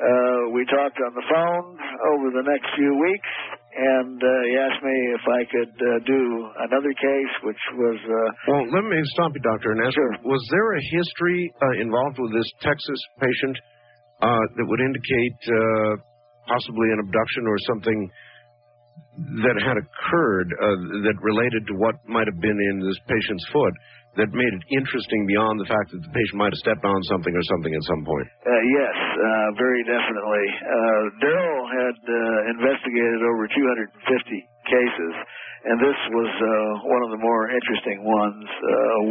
uh, we talked on the phone over the next few weeks, and uh, he asked me if I could uh, do another case, which was. Uh, Well, let me stop you, doctor, and ask you, was there a history uh, involved with this Texas patient uh, that would indicate uh, possibly an abduction or something that had occurred uh, that related to what might have been in this patient's foot that made it interesting beyond the fact that the patient might have stepped on something or something at some point? Uh, yes, uh, very definitely. Uh, Derrel had uh, investigated over 250 cases, and this was uh, one of the more interesting ones uh,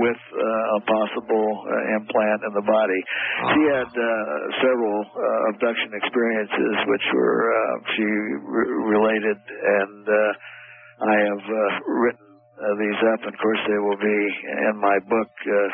with uh, a possible uh, implant in the body. She had uh, several uh, abduction experiences, which were uh, she re- related, and uh, I have uh, written uh, these up. And of course, they will be in my book. Uh,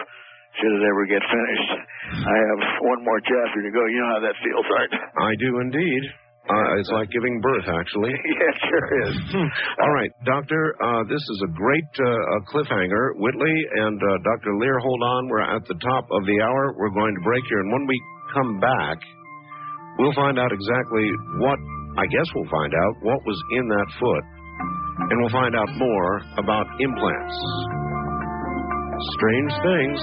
should it ever get finished, I have one more chapter to go. You know how that feels, Art. I do indeed. Uh, it's like giving birth, actually. yeah, it sure is. All right, Doctor, uh, this is a great uh, uh, cliffhanger. Whitley and uh, Dr. Leir, hold on. We're at the top of the hour. We're going to break here. And when we come back, we'll find out exactly what, I guess we'll find out, what was in that foot. And we'll find out more about implants. Strange things.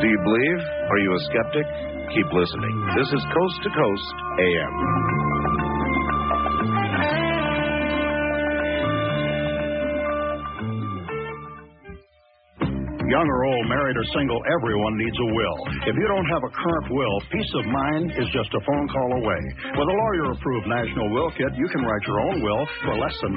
Do you believe? Are you a skeptic? Keep listening. This is Coast to Coast AM. Young or old, married or single, everyone needs a will. If you don't have a current will, peace of mind is just a phone call away. With a lawyer approved National Will Kit, you can write your own will for less than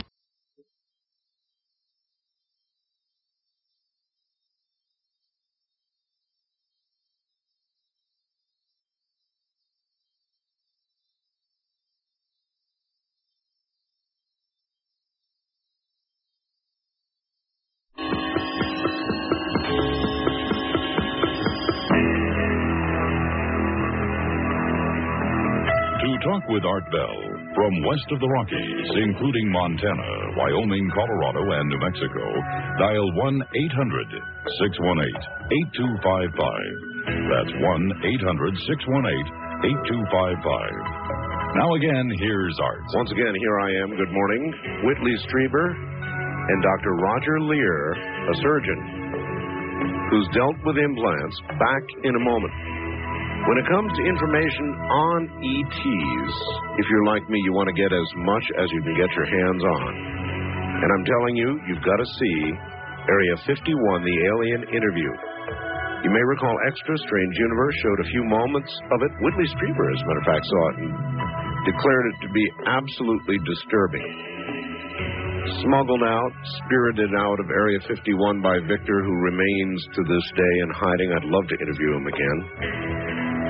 with Art Bell from west of the Rockies, including Montana, Wyoming, Colorado, and New Mexico, dial 1 800 618 8255. That's 1 800 618 8255. Now again, here's Art. Once again, here I am. Good morning. Whitley Strieber and Dr. Roger Leir, a surgeon who's dealt with implants, back in a moment. When it comes to information on ETs, if you're like me, you want to get as much as you can get your hands on. And I'm telling you, you've got to see Area 51, the alien interview. You may recall Extra Strange Universe showed a few moments of it. Whitley Strieber, as a matter of fact, saw it and declared it to be absolutely disturbing. Smuggled out, spirited out of Area 51 by Victor, who remains to this day in hiding. I'd love to interview him again.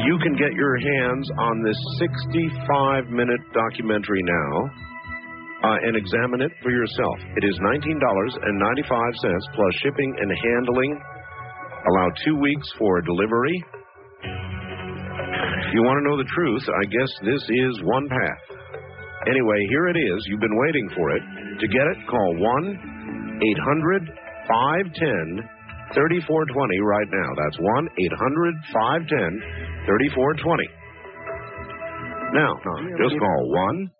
You can get your hands on this 65 minute documentary now uh, and examine it for yourself. It is $19.95 plus shipping and handling. Allow two weeks for delivery. If you want to know the truth, I guess this is one path. Anyway, here it is. You've been waiting for it. To get it, call 1 800 510 3420 right now. That's 1 800 510 3420. Now, just call 1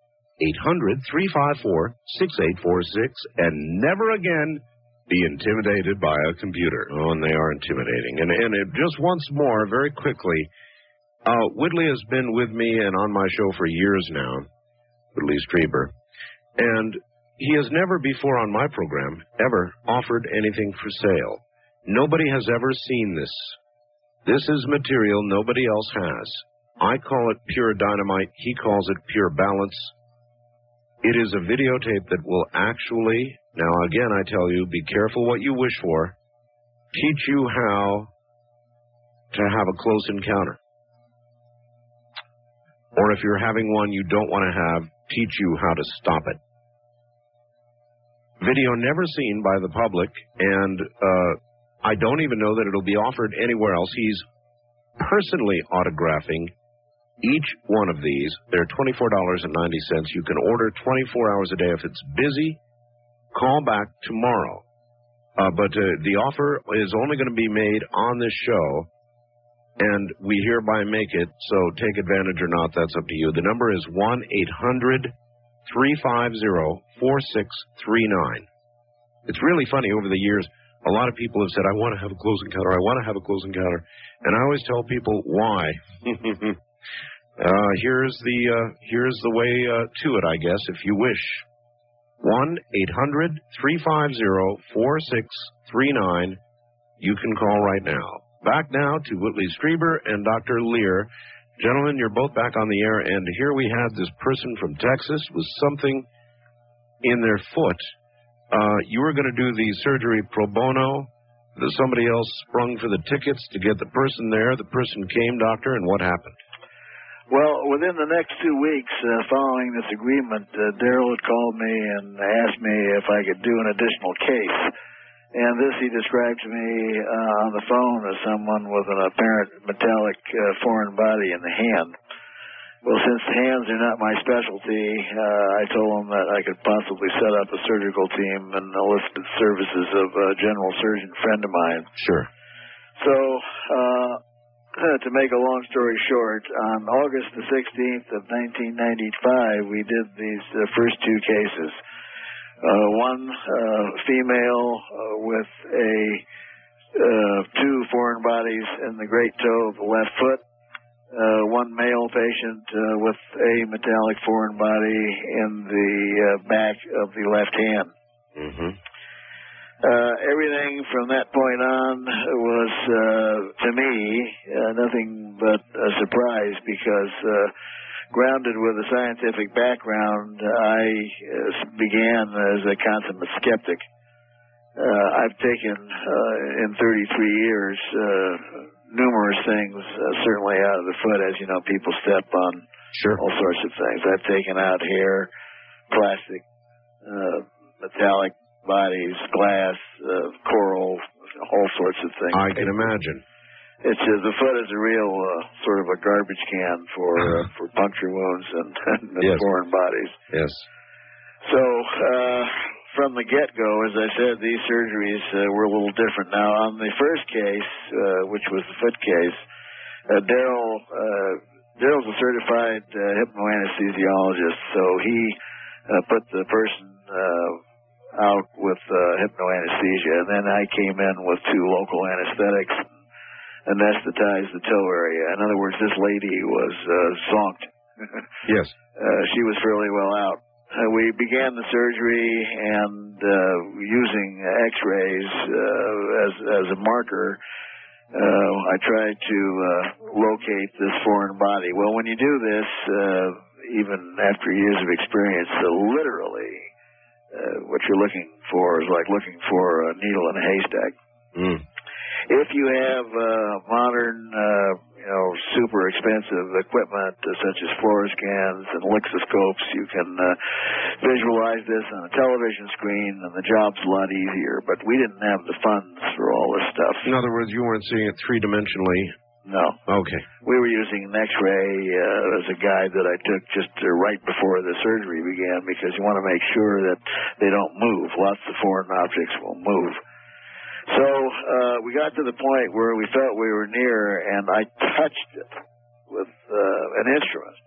800 354 6846 and never again be intimidated by a computer. Oh, and they are intimidating. And, and it, just once more, very quickly, uh, Whitley has been with me and on my show for years now, Whitley Strieber. And he has never before on my program ever offered anything for sale. Nobody has ever seen this. This is material nobody else has. I call it pure dynamite. He calls it pure balance. It is a videotape that will actually, now again I tell you, be careful what you wish for, teach you how to have a close encounter. Or if you're having one you don't want to have, teach you how to stop it. Video never seen by the public, and uh, I don't even know that it'll be offered anywhere else. He's personally autographing each one of these. They're $24.90. You can order 24 hours a day. If it's busy, call back tomorrow. Uh, but uh, the offer is only going to be made on this show, and we hereby make it. So take advantage or not, that's up to you. The number is 1 800 350 4639. It's really funny over the years. A lot of people have said, I want to have a close encounter. I want to have a close encounter. And I always tell people why. uh, here's the uh, here's the way uh, to it, I guess, if you wish. 1 800 350 4639. You can call right now. Back now to Whitley Strieber and Dr. Leir. Gentlemen, you're both back on the air, and here we had this person from Texas with something in their foot. Uh, you were going to do the surgery pro bono. Somebody else sprung for the tickets to get the person there. The person came, doctor, and what happened? Well, within the next two weeks uh, following this agreement, uh, Derrel had called me and asked me if I could do an additional case. And this he described to me uh, on the phone as someone with an apparent metallic uh, foreign body in the hand. Well, since hands are not my specialty, uh, I told him that I could possibly set up a surgical team and enlisted services of a general surgeon friend of mine. Sure. So, uh, to make a long story short, on August the 16th of 1995, we did these uh, first two cases. Uh, one uh, female uh, with a uh, two foreign bodies in the great toe of the left foot. Uh, one male patient uh, with a metallic foreign body in the uh, back of the left hand. Mm-hmm. Uh, everything from that point on was, uh, to me, uh, nothing but a surprise because, uh, grounded with a scientific background, I uh, began as a consummate skeptic. Uh, I've taken, uh, in 33 years, uh, numerous things, uh, certainly out of the foot. As you know, people step on sure. all sorts of things. I've taken out hair, plastic, uh, metallic bodies, glass, uh, coral, all sorts of things. I can imagine. It's uh, the foot is a real uh, sort of a garbage can for uh, for puncture wounds and, and Yes. foreign bodies. Yes. So uh, from the get go, as I said, these surgeries uh, were a little different. Now on the first case, uh, which was the foot case, uh, Derrel uh, Derrel's a certified uh, hypnoanesthesiologist, so he uh, put the person uh, out with uh, hypnoanesthesia, and then I came in with two local anesthetics and anesthetized the toe area. In other words, this lady was uh, zonked. Yes. Uh, she was fairly well out. Uh, we began the surgery and uh, using X-rays uh, as as a marker. Uh, I tried to uh, locate this foreign body. Well, when you do this, uh, even after years of experience, literally, what you're looking for is like looking for a needle in a haystack. Mm. If you have uh, modern, uh, you know, super expensive equipment uh, such as fluoroscans and lixiscopes, you can uh, visualize this on a television screen, and the job's a lot easier. But we didn't have the funds for all this stuff. In other words, you weren't seeing it three dimensionally. No. Okay. We were using an X-ray uh, as a guide that I took just uh, right before the surgery began because you want to make sure that they don't move. Lots of foreign objects will move. So uh, we got to the point where we felt we were near, and I touched it with uh, an instrument.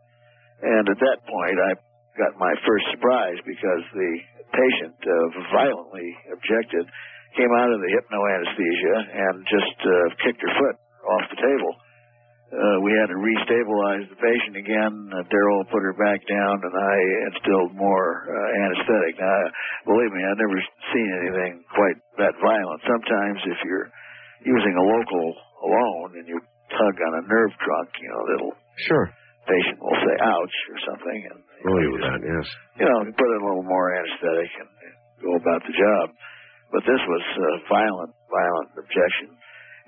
And at that point, I got my first surprise because the patient uh, violently objected, came out of the hypnoanesthesia, and just uh, kicked her foot off the table. Uh, we had to restabilize the patient again. Uh, Derrel put her back down, and I instilled more uh, anesthetic. Now, believe me, I've never seen anything quite that violent. Sometimes, if you're using a local alone and you tug on a nerve trunk, you know, that'll Sure. patient will say "ouch" or something, and Familiar with that, yes. you know, you put in a little more anesthetic and go about the job. But this was uh, violent, violent objection,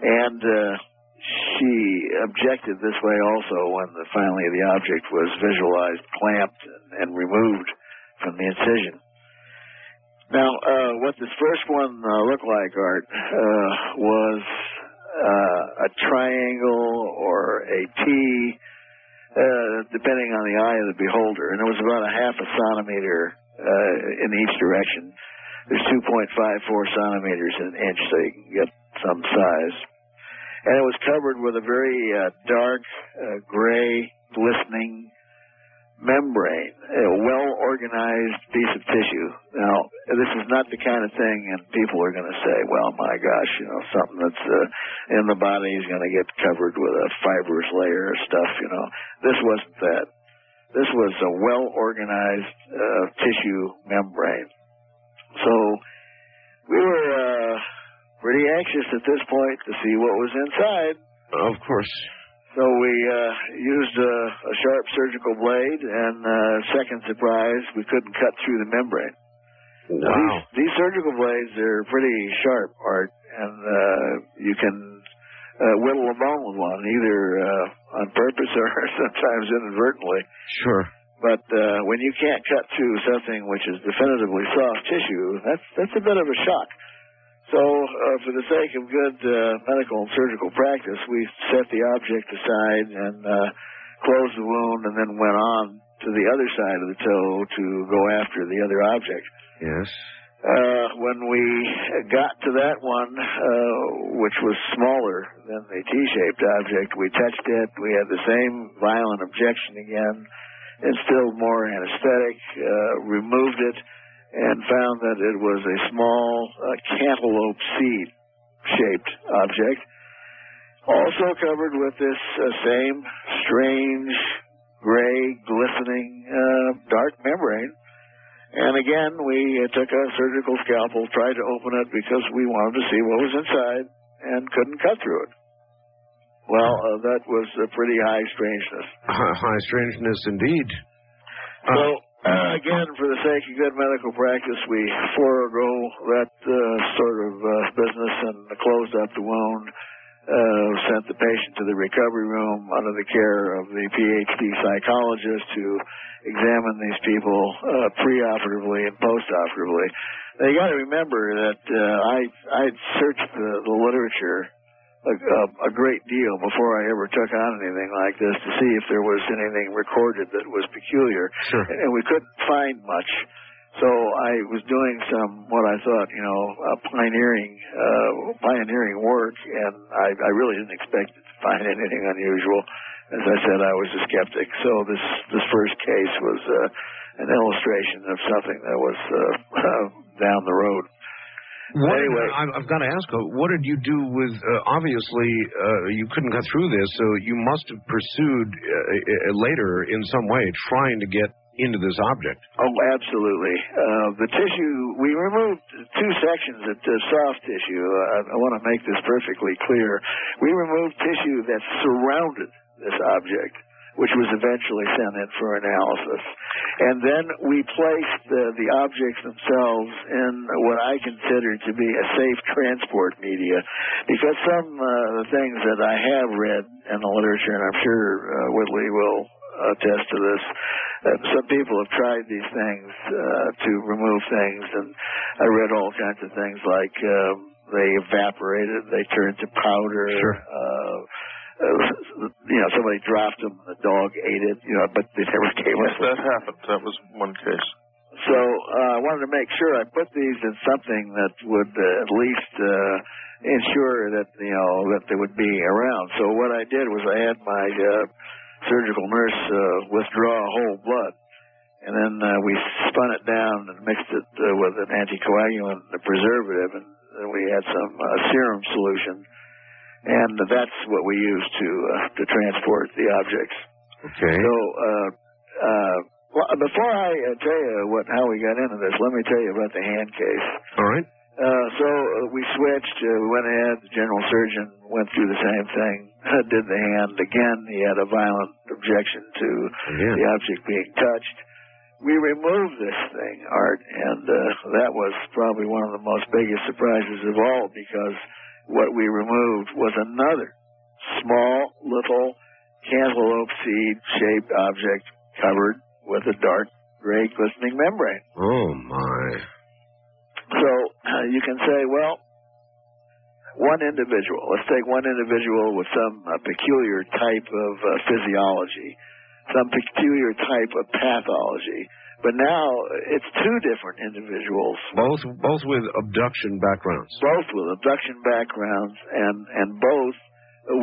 and uh, she objected this way also when the, finally the object was visualized, clamped, and, removed from the incision. Now, uh, what this first one uh, looked like, Art, uh, was uh, a triangle or a T, uh, depending on the eye of the beholder, and it was about a half a centimeter uh, in each direction. There's 2.54 centimeters in an inch, so you can get some size. And it was covered with a very uh, dark, uh, gray, glistening membrane, a well organized piece of tissue. Now, this is not the kind of thing, and people are going to say, well, my gosh, you know, something that's uh, in the body is going to get covered with a fibrous layer of stuff, you know. This wasn't that. This was a well organized uh, tissue membrane. So, we were uh, pretty anxious at this point to see what was inside. Of course. So we uh, used a, a sharp surgical blade, and uh, second surprise, we couldn't cut through the membrane. Wow. these, these surgical blades are pretty sharp, Art, and uh, you can uh, whittle a bone with one, either uh, on purpose or sometimes inadvertently. Sure. But uh, when you can't cut through something which is definitively soft tissue, that's that's a bit of a shock. So, uh, for the sake of good uh, medical and surgical practice, we set the object aside and uh, closed the wound, and then went on to the other side of the toe to go after the other object. Yes. Uh, when we got to that one, uh, which was smaller than the T-shaped object, we touched it. We had the same violent objection again, instilled more anesthetic, uh, removed it, and found that it was a small uh, cantaloupe seed shaped object, also covered with this uh, same strange, gray, glistening, uh, dark membrane. And again, we uh, took a surgical scalpel, tried to open it because we wanted to see what was inside, and couldn't cut through it. Well, uh, that was a pretty high strangeness. High, high strangeness indeed. So, uh, again, for the sake of good medical practice, we forego that uh, sort of uh, business and closed up the wound, uh, sent the patient to the recovery room under the care of the PhD psychologist to examine these people uh, preoperatively and postoperatively. Now, you got to remember that uh, I I searched the, the literature a, a, a great deal before I ever took on anything like this to see if there was anything recorded that was peculiar. Sure. And, and we couldn't find much. So I was doing some what I thought, you know, uh, pioneering, uh, pioneering work, and I, I really didn't expect to find anything unusual. As I said, I was a skeptic. So this this first case was uh, an illustration of something that was uh, down the road. What, Anyway. I've, I've got to ask, what did you do with? Uh, obviously, uh, you couldn't cut through this, so you must have pursued uh, uh, later in some way, trying to get into this object. Oh, absolutely. Uh, the tissue, we removed two sections of the soft tissue. Uh, I want to make this perfectly clear. We removed tissue that surrounded this object, which was eventually sent in for analysis. And then we placed uh, the objects themselves in what I consider to be a safe transport media, because some uh, the things that I have read in the literature, and I'm sure uh, Whitley will attest to this, that some people have tried these things uh, to remove things, and I read all kinds of things like um, they evaporated, they turned to powder. Sure. Uh, uh, you know, somebody dropped them, the dog ate it, you know, but they never came Yes, up with that happened. That was one case. so uh, I wanted to make sure I put these in something that would uh, at least uh, ensure that you know that they would be around. So what I did was I had my uh, surgical nurse uh, withdraw whole blood, and then uh, we spun it down and mixed it uh, with an anticoagulant, a preservative, and then we had some uh, serum solution, and that's what we use to uh, to transport the objects. Okay. So, uh, uh, well, before I uh, tell you what how we got into this, let me tell you about the hand case. All right. Uh, so uh, we switched. Uh, we went ahead. The general surgeon went through the same thing. Did the hand again. He had a violent objection to the object being touched. We removed this thing, Art, and uh, that was probably one of the most biggest surprises of all because what we removed was another small little cantaloupe seed shaped object covered with a dark gray glistening membrane. Oh my. So uh, you can say, well, one individual, let's take one individual with some uh, peculiar type of uh, physiology, some peculiar type of pathology. But now it's two different individuals, Both both with abduction backgrounds. both with abduction backgrounds and, and both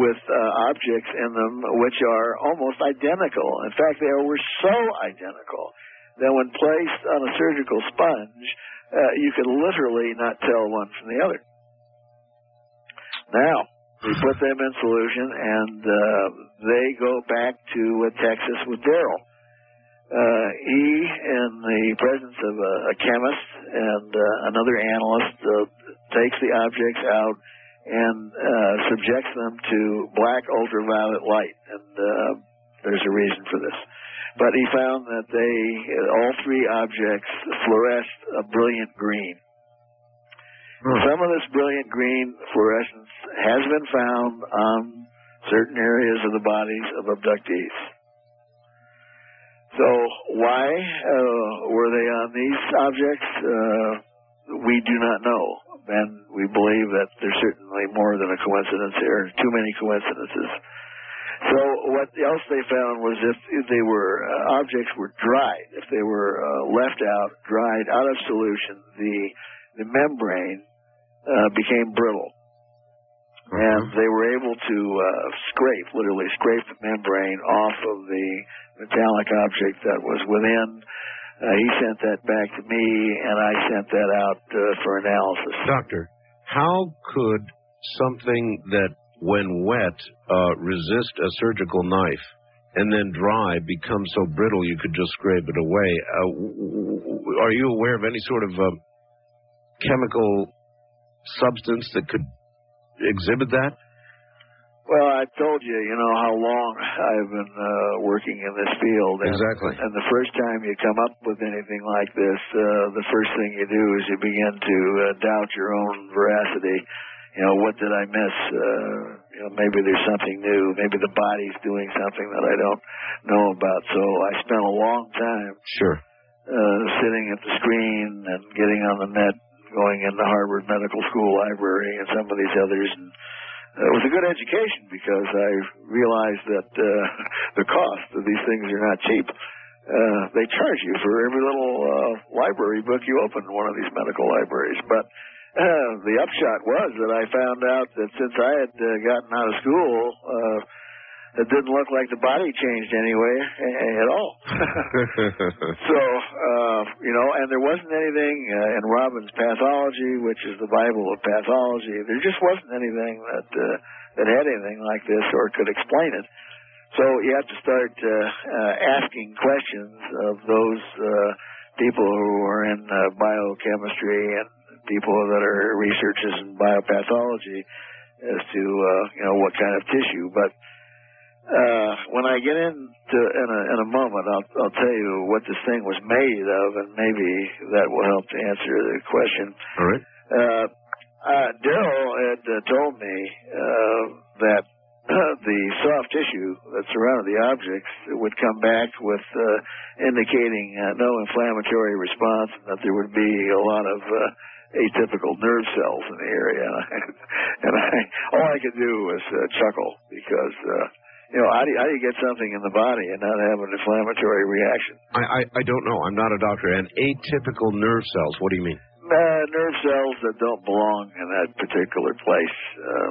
with uh, objects in them which are almost identical. In fact, they were so identical that when placed on a surgical sponge, uh, you could literally not tell one from the other. Now, we put them in solution and uh, they go back to uh, Texas with Derrel. Uh, he, in the presence of a, a chemist and uh, another analyst, uh, takes the objects out and uh, subjects them to black ultraviolet light. And uh, there's a reason for this. But he found that they, all three objects, fluoresced a brilliant green. Some of this brilliant green fluorescence has been found on certain areas of the bodies of abductees. So why uh, were they on these objects? Uh, we do not know, and we believe that there's certainly more than a coincidence here. Too many coincidences. So what else they found was if, they were uh, objects were dried, if they were uh, left out, dried out of solution, the the membrane uh, became brittle, and they were able to uh, scrape, literally scrape the membrane off of the metallic object that was within. Uh, he sent that back to me, and I sent that out uh, for analysis. Doctor, how could something that, when wet, uh, resist a surgical knife and then dry become so brittle you could just scrape it away? Uh, are you aware of any sort of um, chemical substance that could exhibit that? Well, I told you, you know, how long I've been uh, working in this field. And, Exactly. And the first time you come up with anything like this, uh, the first thing you do is you begin to uh, doubt your own veracity. You know, what did I miss? Uh, you know, maybe there's something new. Maybe the body's doing something that I don't know about. So I spent a long time Sure. uh, sitting at the screen and getting on the net, going in the Harvard Medical School library and some of these others. And uh, it was a good education because I realized that uh, the cost of these things are not cheap. Uh, they charge you for every little uh, library book you open in one of these medical libraries. But uh, the upshot was that I found out that since I had uh, gotten out of school, uh, it didn't look like the body changed anyway at all. so, uh, you know, and there wasn't anything uh, in Robbins pathology, which is the Bible of pathology. There just wasn't anything that uh, that had anything like this or could explain it. So you have to start uh, uh, asking questions of those uh, people who are in uh, biochemistry and people that are researchers in biopathology as to uh, you know what kind of tissue. But uh, when I get into in a, in a moment, I'll, I'll tell you what this thing was made of, and maybe that will help to answer the question. All right. Uh, uh, Derrel had uh, told me uh, that the soft tissue that surrounded the objects would come back with uh, indicating uh, no inflammatory response, and that there would be a lot of uh, atypical nerve cells in the area. and I, all I could do was uh, chuckle because. Uh, you know, how do you, how do you get something in the body and not have an inflammatory reaction? I, I, I don't know. I'm not a doctor. And atypical nerve cells. What do you mean? uh, nerve cells that don't belong in that particular place. Uh,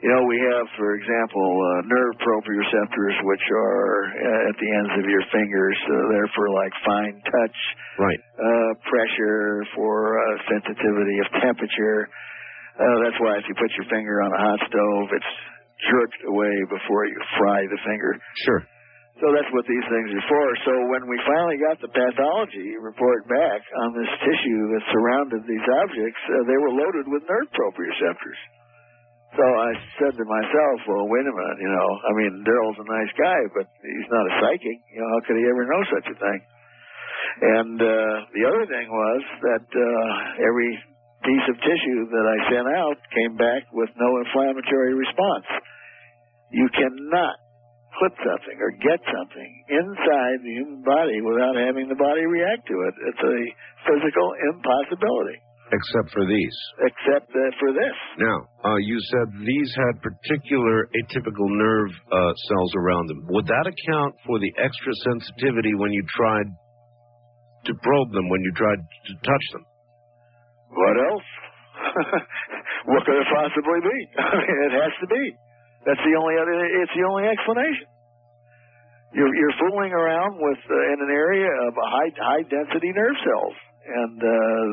you know, we have, for example, uh, nerve proprioceptors, which are uh, at the ends of your fingers. Uh, they're for like fine touch, Right. uh, pressure, for uh, sensitivity of temperature. Uh, that's why if you put your finger on a hot stove, it's jerked away before you fry the finger. Sure. So that's what these things are for. So when we finally got the pathology report back on this tissue that surrounded these objects, uh, they were loaded with nerve proprioceptors. So I said to myself, well, wait a minute, you know, I mean, Derrel's a nice guy, but he's not a psychic. You know, how could he ever know such a thing? And uh, the other thing was that uh, every piece of tissue that I sent out came back with no inflammatory response. You cannot put something or get something inside the human body without having the body react to it. It's a physical impossibility, Except for these. except uh, for this. Now, uh, you said these had particular atypical nerve uh, cells around them. Would that account for the extra sensitivity when you tried to probe them, when you tried to touch them? What else? what could it possibly be? I mean, it has to be. That's the only other. It's the only explanation. You're you're fooling around with uh, in an area of high high density nerve cells, and uh,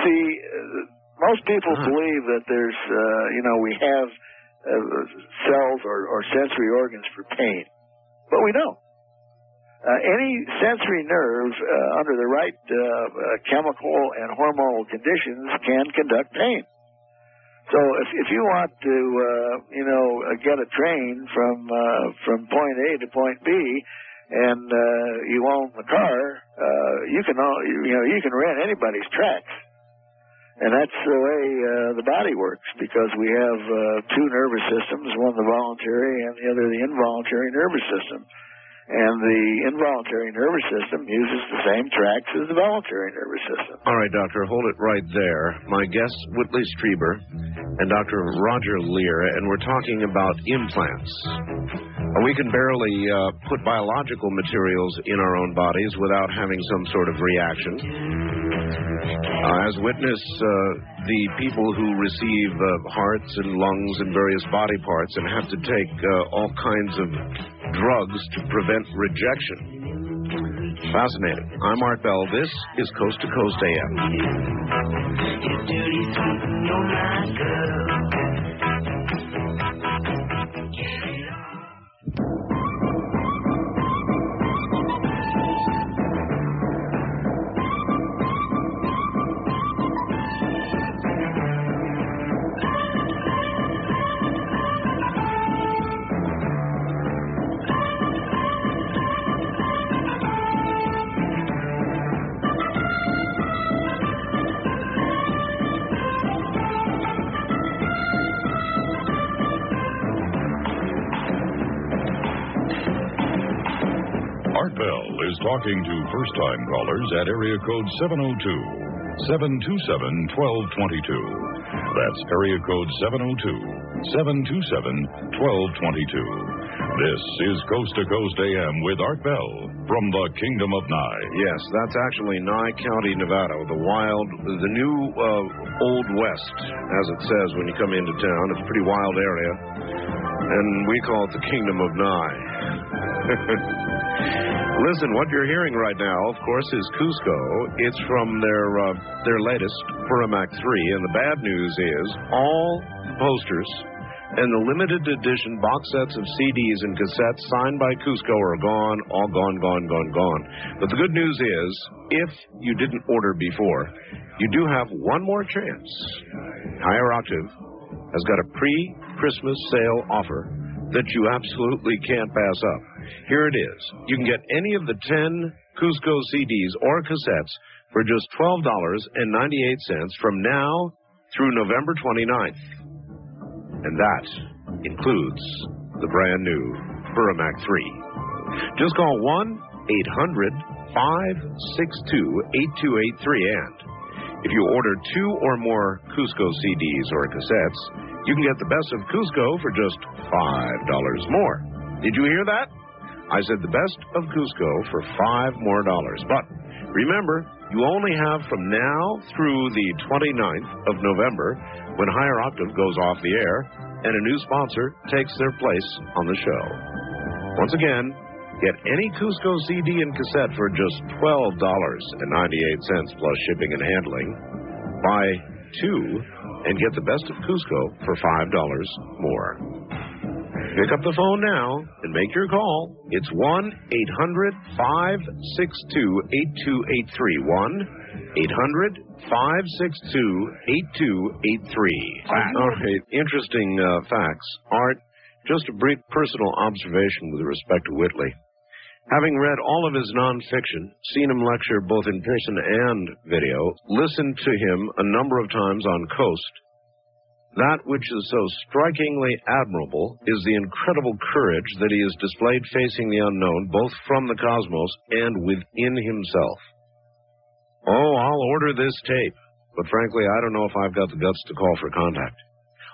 see, uh, most people believe that there's uh, you know we have uh, cells or, or sensory organs for pain, but we don't. Uh, any sensory nerve uh, under the right uh, uh, chemical and hormonal conditions can conduct pain. So if if you want to uh, you know uh, get a train from uh, from point A to point B, and uh, you own the car, uh, you can you know you can rent anybody's tracks, and that's the way uh, the body works because we have uh, two nervous systems, one the voluntary and the other the involuntary nervous system. And the involuntary nervous system uses the same tracks as the voluntary nervous system. All right, Doctor, hold it right there. My guest, Whitley Strieber, and Dr. Roger Leir, and we're talking about implants. We can barely uh, put biological materials in our own bodies without having some sort of reaction. Uh, as witness uh, the people who receive uh, hearts and lungs and various body parts and have to take uh, all kinds of drugs to prevent rejection. Fascinating. I'm Art Bell. This is Coast to Coast AM. Is talking to first time callers at area code 702 727 1222. That's area code 702 727 1222. This is Coast to Coast AM with Art Bell from the Kingdom of Nye. Yes, that's actually Nye County, Nevada, the wild, the new uh, Old West, as it says when you come into town. It's a pretty wild area, and we call it the Kingdom of Nye. Listen, what you're hearing right now, of course, is Cusco. It's from their uh, their latest Purimac 3, and the bad news is all posters and the limited edition box sets of CDs and cassettes signed by Cusco are gone, all gone, gone, gone, gone. But the good news is, if you didn't order before, you do have one more chance. Higher Octave has got a pre-Christmas sale offer that you absolutely can't pass up. Here it is. You can get any of the 10 Cusco CDs or cassettes for just $12.98 from now through November 29th. And that includes the brand new Purimac 3. Just call 1 800 562 8283 and if you order two or more Cusco CDs or cassettes, you can get the best of Cusco for just $5 more. Did you hear that? I said the best of Cusco for five more dollars. But remember, you only have from now through the 29th of November when Higher Octave goes off the air and a new sponsor takes their place on the show. Once again, get any Cusco CD and cassette for just $12.98 plus shipping and handling. Buy two and get the best of Cusco for $5 more. Pick up the phone now and make your call. It's 1 800 562 8283. 1 800 562 8283. All right, interesting uh, facts. Art, just a brief personal observation with respect to Whitley. Having read all of his nonfiction, seen him lecture both in person and video, listened to him a number of times on Coast, That which is so strikingly admirable is the incredible courage that he has displayed facing the unknown, both from the cosmos and within himself. Oh, I'll order this tape, but frankly, I don't know if I've got the guts to call for contact.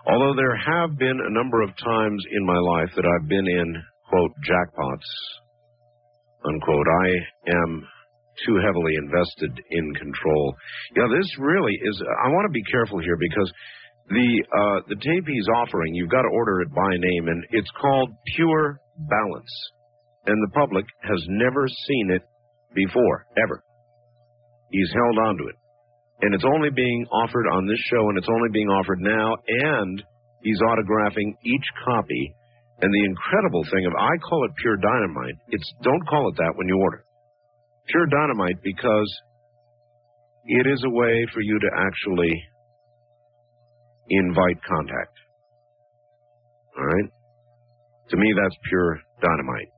Although there have been a number of times in my life that I've been in, quote, jackpots, unquote, I am too heavily invested in control. Yeah, this really is, I want to be careful here because the, uh, the tape he's offering, you've got to order it by name, and it's called Pure Balance. And the public has never seen it before, ever. He's held onto it. And it's only being offered on this show, and it's only being offered now, and he's autographing each copy. And the incredible thing of I call it pure dynamite. It's don't call it that when you order. Pure dynamite because it is a way for you to actually invite contact. All right? To me, that's pure dynamite.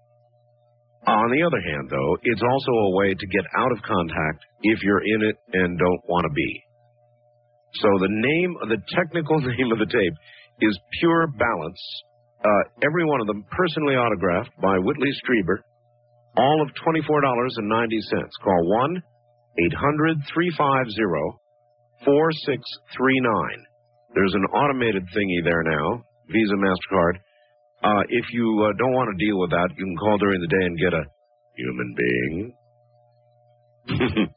On the other hand, though, it's also a way to get out of contact if you're in it and don't want to be. So the name, the technical name of the tape is Pure Balance. Uh, every one of them personally autographed by Whitley Strieber. All of $24.90. Call 1 800 350 4639. There's an automated thingy there now, Visa, MasterCard. Uh, if you uh, don't want to deal with that, you can call during the day and get a human being.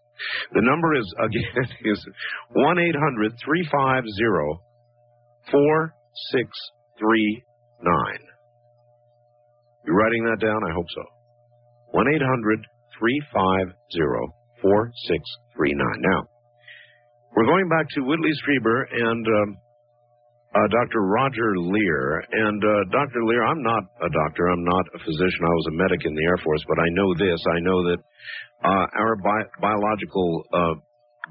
the number is, again, is 1 800 350 4639. You're writing that down? I hope so. 1 800 350 4639. Now, we're going back to Whitley Strieber and um, uh, Dr. Roger Leir. And uh, Dr. Leir, I'm not a doctor. I'm not a physician. I was a medic in the Air Force, but I know this. I know that uh, our bi- biological uh,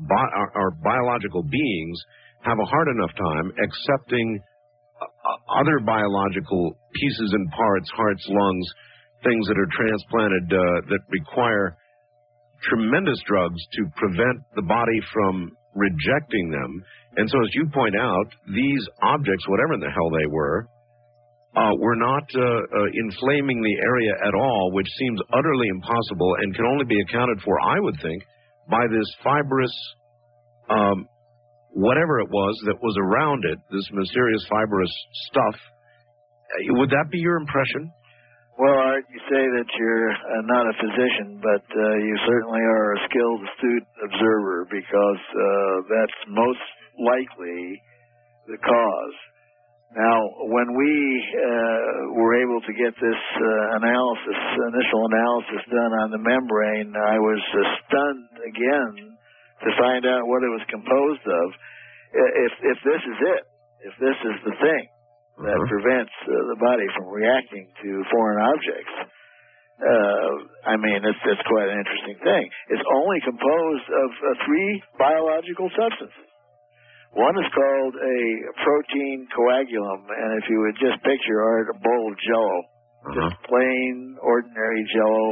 bi- our, our biological beings have a hard enough time accepting uh, other biological pieces and parts, hearts, lungs, things that are transplanted uh, that require tremendous drugs to prevent the body from rejecting them. And so, as you point out, these objects, whatever in the hell they were, uh, were not uh, uh, inflaming the area at all, which seems utterly impossible and can only be accounted for, I would think, by this fibrous, um, whatever it was that was around it, this mysterious fibrous stuff. Uh, Would that be your impression? Well, Art, you say that you're uh, not a physician, but uh, you certainly are a skilled, astute observer because uh, that's most likely the cause. Now, when we uh, were able to get this uh, analysis, initial analysis done on the membrane, I was uh, stunned again to find out what it was composed of. If if this is it, if this is the thing that prevents uh, the body from reacting to foreign objects, uh, I mean, it's it's quite an interesting thing. It's only composed of uh, three biological substances. One is called a protein coagulum, and if you would just picture Art, a bowl of Jello, just plain ordinary Jello,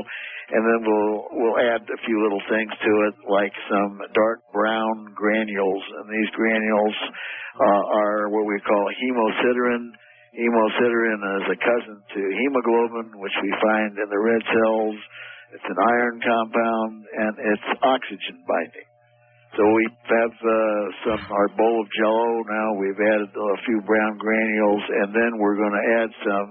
and then we'll we'll add a few little things to it, like some dark brown granules, and these granules uh, are what we call hemosiderin. Hemosiderin is a cousin to hemoglobin, which we find in the red cells. It's an iron compound, and it's oxygen binding. So we have uh, some our bowl of Jello now. We've added a few brown granules, and then we're going to add some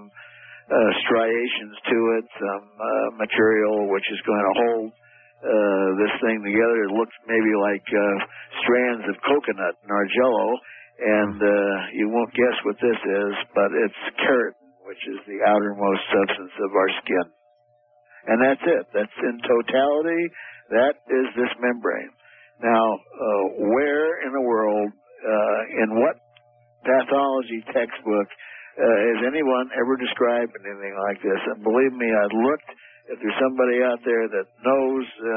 uh, striations to it, some uh, material which is going to hold uh, this thing together. It looks maybe like uh, strands of coconut in our Jello, and uh, you won't guess what this is, but it's keratin, which is the outermost substance of our skin. And that's it. That's in totality. That is this membrane. Now, uh, where in the world, uh, in what pathology textbook uh, has anyone ever described anything like this? And believe me, I've looked. If there's somebody out there that knows uh,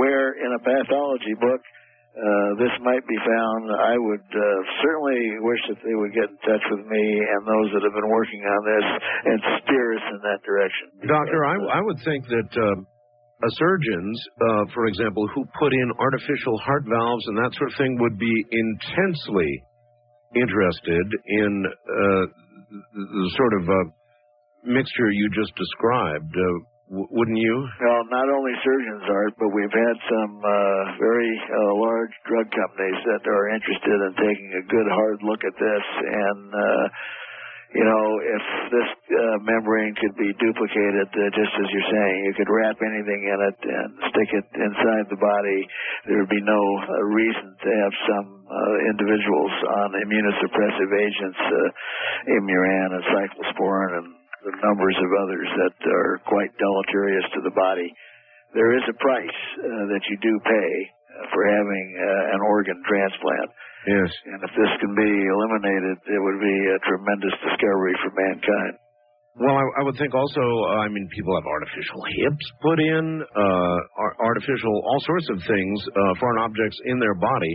where in a pathology book uh, this might be found, I would uh, certainly wish that they would get in touch with me and those that have been working on this and steer us in that direction. Doctor, I, I would think that um, uh, surgeons, uh, for example, who put in artificial heart valves and that sort of thing would be intensely interested in uh, the, sort of uh, mixture you just described, wouldn't you? Well, not only surgeons are, but we've had some uh, very uh, large drug companies that are interested in taking a good hard look at this. And, uh, you know, if this uh, membrane could be duplicated, uh, just as you're saying, you could wrap anything in it and stick it inside the body. There would be no uh, reason to have some uh, individuals on immunosuppressive agents, uh, Imuran and cyclosporin and the numbers of others that are quite deleterious to the body. There is a price uh, that you do pay for having uh, an organ transplant. Yes. And if this can be eliminated, it would be a tremendous discovery for mankind. Well, I, I would think also, uh, I mean, people have artificial hips put in, uh, artificial, all sorts of things, uh, foreign objects in their body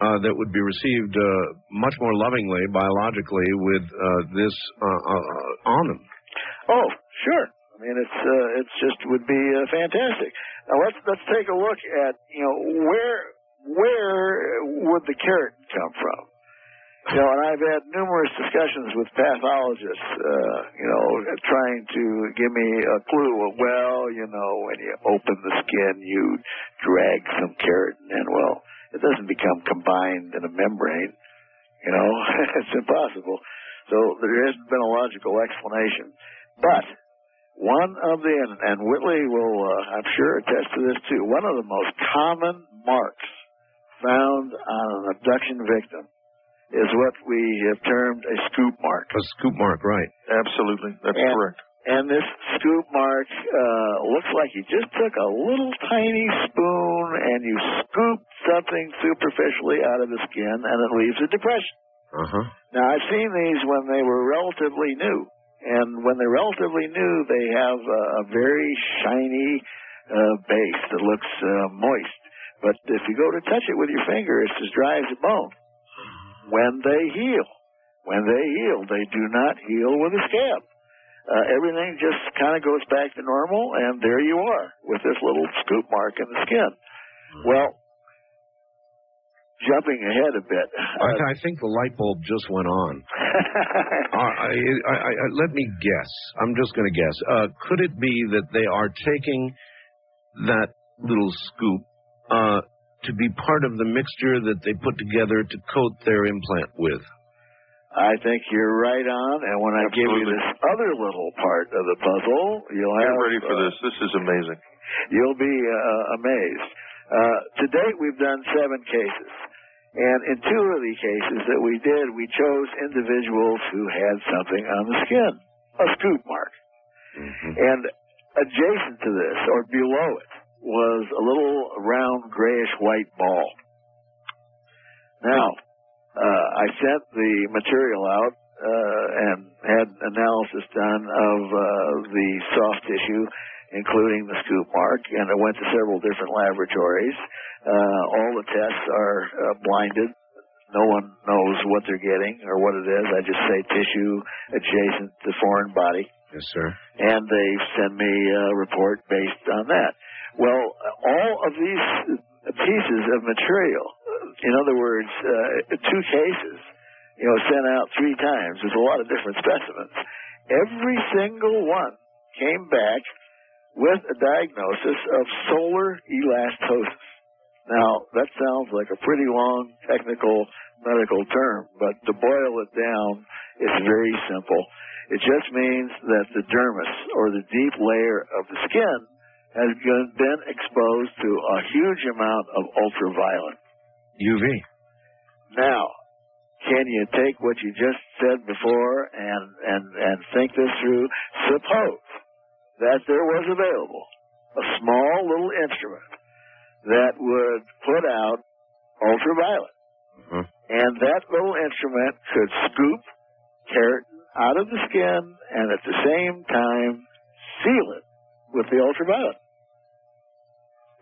uh, that would be received uh, much more lovingly, biologically, with uh, this uh, uh, on them. Oh, sure. I mean, it's uh, it's just would be uh, fantastic. Now let's let's take a look at you know where where would the keratin come from? You know, and I've had numerous discussions with pathologists, uh, you know, trying to give me a clue. Well, you know, when you open the skin, you drag some keratin in. Well, it doesn't become combined in a membrane. You know, it's impossible. So there hasn't been a logical explanation. But one of the, and, and Whitley will, uh, I'm sure, attest to this too, one of the most common marks found on an abduction victim is what we have termed a scoop mark. A scoop mark, right. Absolutely. That's And- correct. And this scoop mark uh, looks like you just took a little tiny spoon and you scooped something superficially out of the skin and it leaves a depression. Uh huh. Now, I've seen these when they were relatively new. And when they're relatively new, they have a, a very shiny uh, base that looks uh, moist. But if you go to touch it with your finger, it's as dry as a bone. When they heal, when they heal, they do not heal with a scab. Uh, everything just kind of goes back to normal, and there you are with this little scoop mark in the skin. Well, jumping ahead a bit, I, I think the light bulb just went on. uh, I, I, I, let me guess. I'm just going to guess. Uh, could it be that they are taking that little scoop uh, to be part of the mixture that they put together to coat their implant with? I think you're right on. And when I give you this other little part of the puzzle, you'll have. Get have ready for uh, this. This is amazing. You'll be uh, amazed. Uh, to date, we've done seven cases. And in two of the cases that we did, we chose individuals who had something on the skin, a scoop mark. And adjacent to this, or below it, was a little round grayish white ball. Now, uh, I sent the material out uh, and had analysis done of uh, the soft tissue, including the scoop mark, and I went to several different laboratories. Uh, all the tests are uh, blinded. No one knows what they're getting or what it is. I just say tissue adjacent to foreign body Yes, sir. and they send me a report based on that. Well, all of these pieces of material, in other words, uh, two cases, you know, sent out three times. There's a lot of different specimens. Every single one came back with a diagnosis of solar elastosis. Now, that sounds like a pretty long technical medical term, but to boil it down, it's very simple. It just means that the dermis, or the deep layer of the skin, has been- exposed to a huge amount of ultraviolet. UV. Now, can you take what you just said before and, and, and think this through? Suppose that there was available a small little instrument that would put out ultraviolet. Mhm. And that little instrument could scoop keratin out of the skin and at the same time seal it with the ultraviolet.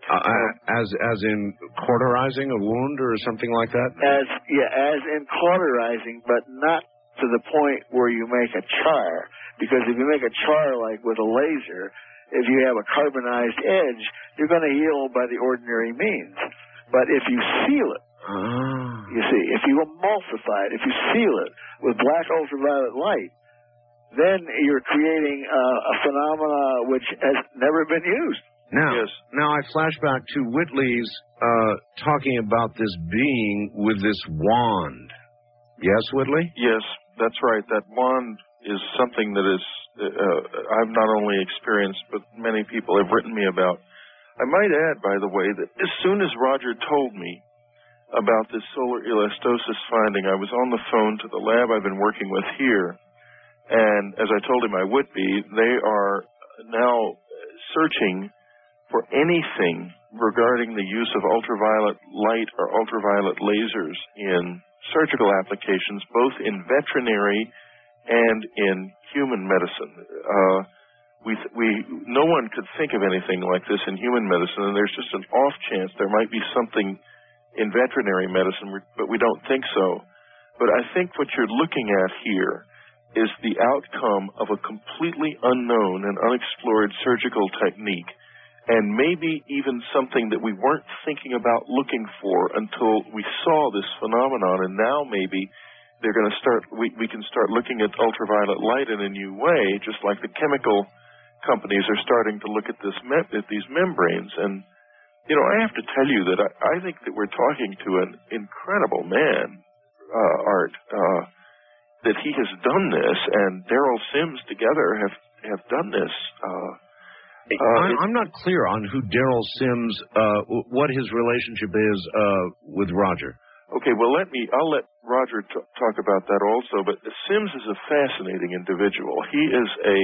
Uh, uh, as as in cauterizing a wound or something like that? As yeah, as in cauterizing, but not to the point where you make a char. Because if you make a char like with a laser, if you have a carbonized edge, you're going to heal by the ordinary means. But if you seal it, ah. You see, if you emulsify it, if you seal it with black ultraviolet light, then you're creating a, a phenomena which has never been used. Now, now I flash back to Whitley's uh, talking about this being with this wand. Yes, Whitley? Yes, that's right. That wand is something that is uh, I've not only experienced, but many people have written me about. I might add, by the way, that as soon as Roger told me about this solar elastosis finding, I was on the phone to the lab I've been working with here, and as I told him I would be, they are now searching for anything regarding the use of ultraviolet light or ultraviolet lasers in surgical applications, both in veterinary and in human medicine. Uh, we, we, no one could think of anything like this in human medicine, and there's just an off chance there might be something in veterinary medicine, but we don't think so. But I think what you're looking at here is the outcome of a completely unknown and unexplored surgical technique and maybe even something that we weren't thinking about looking for until we saw this phenomenon and now maybe they're going to start we, we can start looking at ultraviolet light in a new way just like the chemical companies are starting to look at this me- at these membranes. And you know I have to tell you that I, I think that we're talking to an incredible man uh, art uh, that he has done this and Derrel Sims together have have done this uh, I, I'm not clear on who Derrel Sims, uh, what his relationship is uh, with Roger. Okay, well, let me, I'll let Roger t- talk about that also, but Sims is a fascinating individual. He is a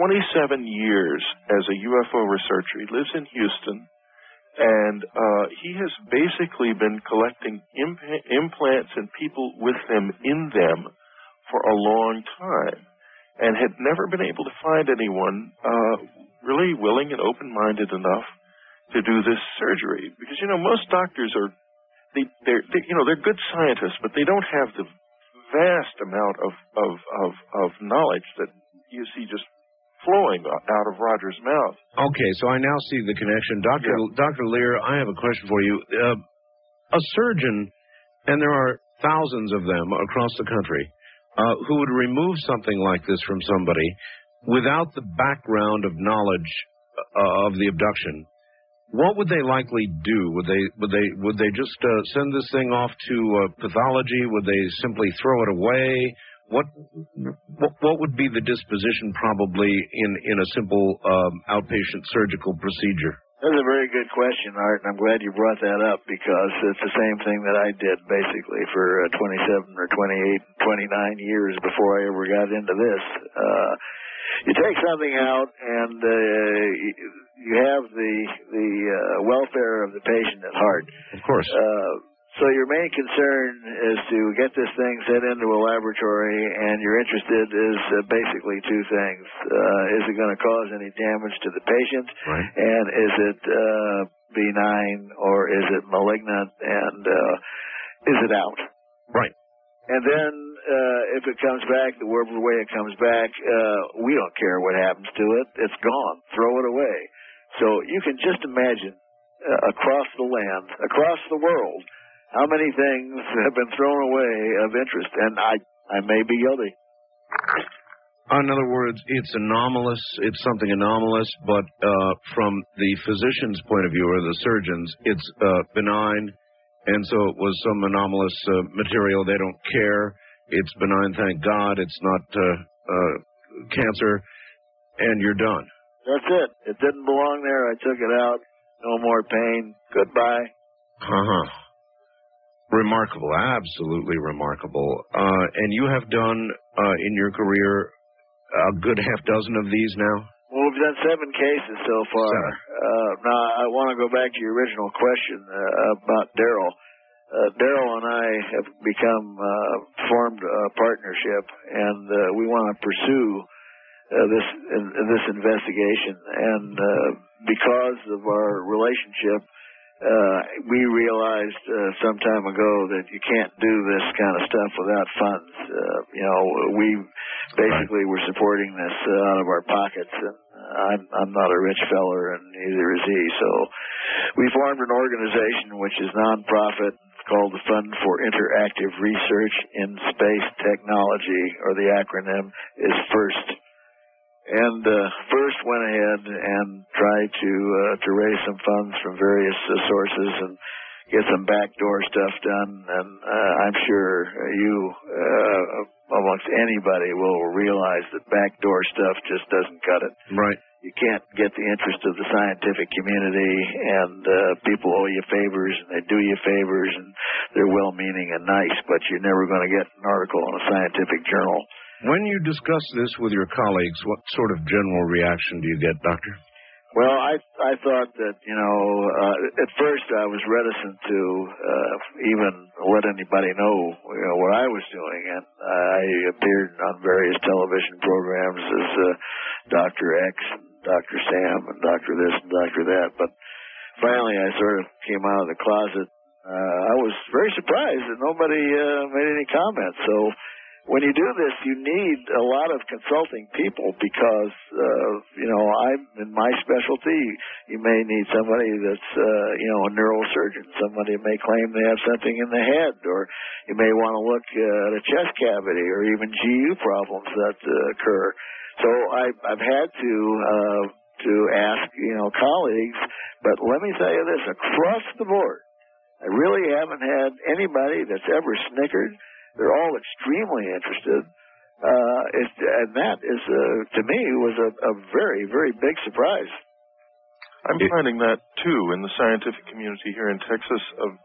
27 years as a UFO researcher. He lives in Houston, and uh, he has basically been collecting imp- implants and people with them in them for a long time, and had never been able to find anyone uh, really willing and open-minded enough to do this surgery. Because you know, most doctors are they, they're, they, you know, they're good scientists, but they don't have the vast amount of, of, of, of knowledge that you see just flowing out of Roger's mouth. Okay, so I now see the connection. Dr. Dr. Leir, I have a question for you. Uh, a surgeon, and there are thousands of them across the country, uh, who would remove something like this from somebody without the background of knowledge uh, of the abduction, what would they likely do? Would they would they would they just uh, send this thing off to uh, pathology? Would they simply throw it away? What, what what would be the disposition probably in in a simple um, outpatient surgical procedure? That's a very good question, Art, and I'm glad you brought that up because it's the same thing that I did basically for uh, 27 or 28, 29 years before I ever got into this. Uh, you take something out and uh, you have the the uh, welfare of the patient at heart. Of course. Uh, so your main concern is to get this thing sent into a laboratory, and you're interested is uh, basically two things: uh, is it going to cause any damage to the patient, right. and is it uh, benign or is it malignant, and uh, is it out? Right. And then uh, if it comes back, the whatever way it comes back, uh, we don't care what happens to it. It's gone. Throw it away. So you can just imagine uh, across the land, across the world, how many things have been thrown away of interest, and I I may be guilty. In other words, it's anomalous. It's something anomalous, but uh, from the physician's point of view or the surgeon's, it's uh, benign, and so it was some anomalous uh, material. They don't care. It's benign, thank God. It's not uh, uh, cancer, and you're done. That's it. It didn't belong there. I took it out. No more pain. Goodbye. Uh huh. Remarkable, absolutely remarkable. Uh, and you have done uh, in your career a good half dozen of these now. Well, we've done seven cases so far. Uh, now, I want to go back to your original question uh, about Derrel. Uh, Derrel and I have become uh, formed a partnership, and uh, we want to pursue uh, this in, this investigation. And uh, because of our relationship, uh, we realized uh, some time ago that you can't do this kind of stuff without funds. Uh, you know, we basically were supporting this uh, out of our pockets, and I'm I'm not a rich feller, and neither is he. So we formed an organization which is nonprofit, called the Fund for Interactive Research in Space Technology, or the acronym is FIRST. And uh, FIRST went ahead and tried to uh, to raise some funds from various uh, sources and get some backdoor stuff done. And uh, I'm sure you, amongst anybody, will realize that backdoor stuff just doesn't cut it. Right. You can't get the interest of the scientific community, and uh, people owe you favors, and they do you favors, and they're well-meaning and nice, but you're never going to get an article in a scientific journal. When you discuss this with your colleagues, what sort of general reaction do you get, Doctor? Well, I I thought that you know uh, at first I was reticent to uh, even let anybody know you know what I was doing, and I appeared on various television programs as uh, Doctor X, and Doctor Sam, and Doctor this and Doctor that. But finally, I sort of came out of the closet. Uh, I was very surprised that nobody uh, made any comments. So when you do this, you need a lot of consulting people because, uh, you know, I'm in my specialty. You may need somebody that's, uh, you know, a neurosurgeon. Somebody may claim they have something in the head, or you may want to look uh, at a chest cavity, or even GU problems that uh, occur. So I, I've had to uh, to ask, you know, colleagues. But let me tell you this: across the board, I really haven't had anybody that's ever snickered they're all extremely interested. Uh, it, and that is, uh, to me, was a, a very, very big surprise. I'm finding that too in the scientific community here in Texas. Of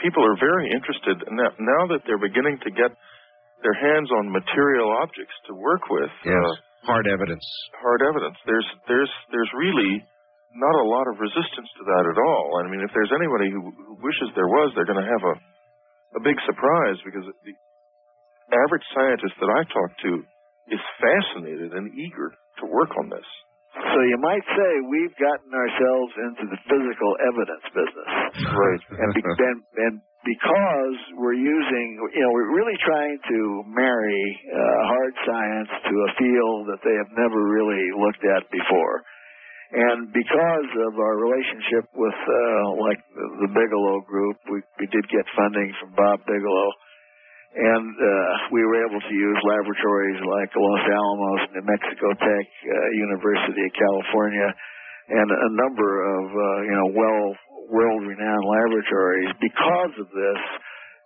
people are very interested now, now that they're beginning to get their hands on material objects to work with. Yes, uh, hard evidence. Hard evidence. There's there's there's really not a lot of resistance to that at all. I mean, if there's anybody who, who wishes there was, they're going to have a a big surprise because the average scientist that I talk to is fascinated and eager to work on this. So you might say we've gotten ourselves into the physical evidence business. Right. and, be, and, and because we're using, you know, we're really trying to marry uh, hard science to a field that they have never really looked at before. And because of our relationship with, uh, like the, Bigelow Group, we, we did get funding from Bob Bigelow, and uh, we were able to use laboratories like Los Alamos, New Mexico Tech, uh, University of California, and a number of, uh, you know, well, world-renowned laboratories. Because of this,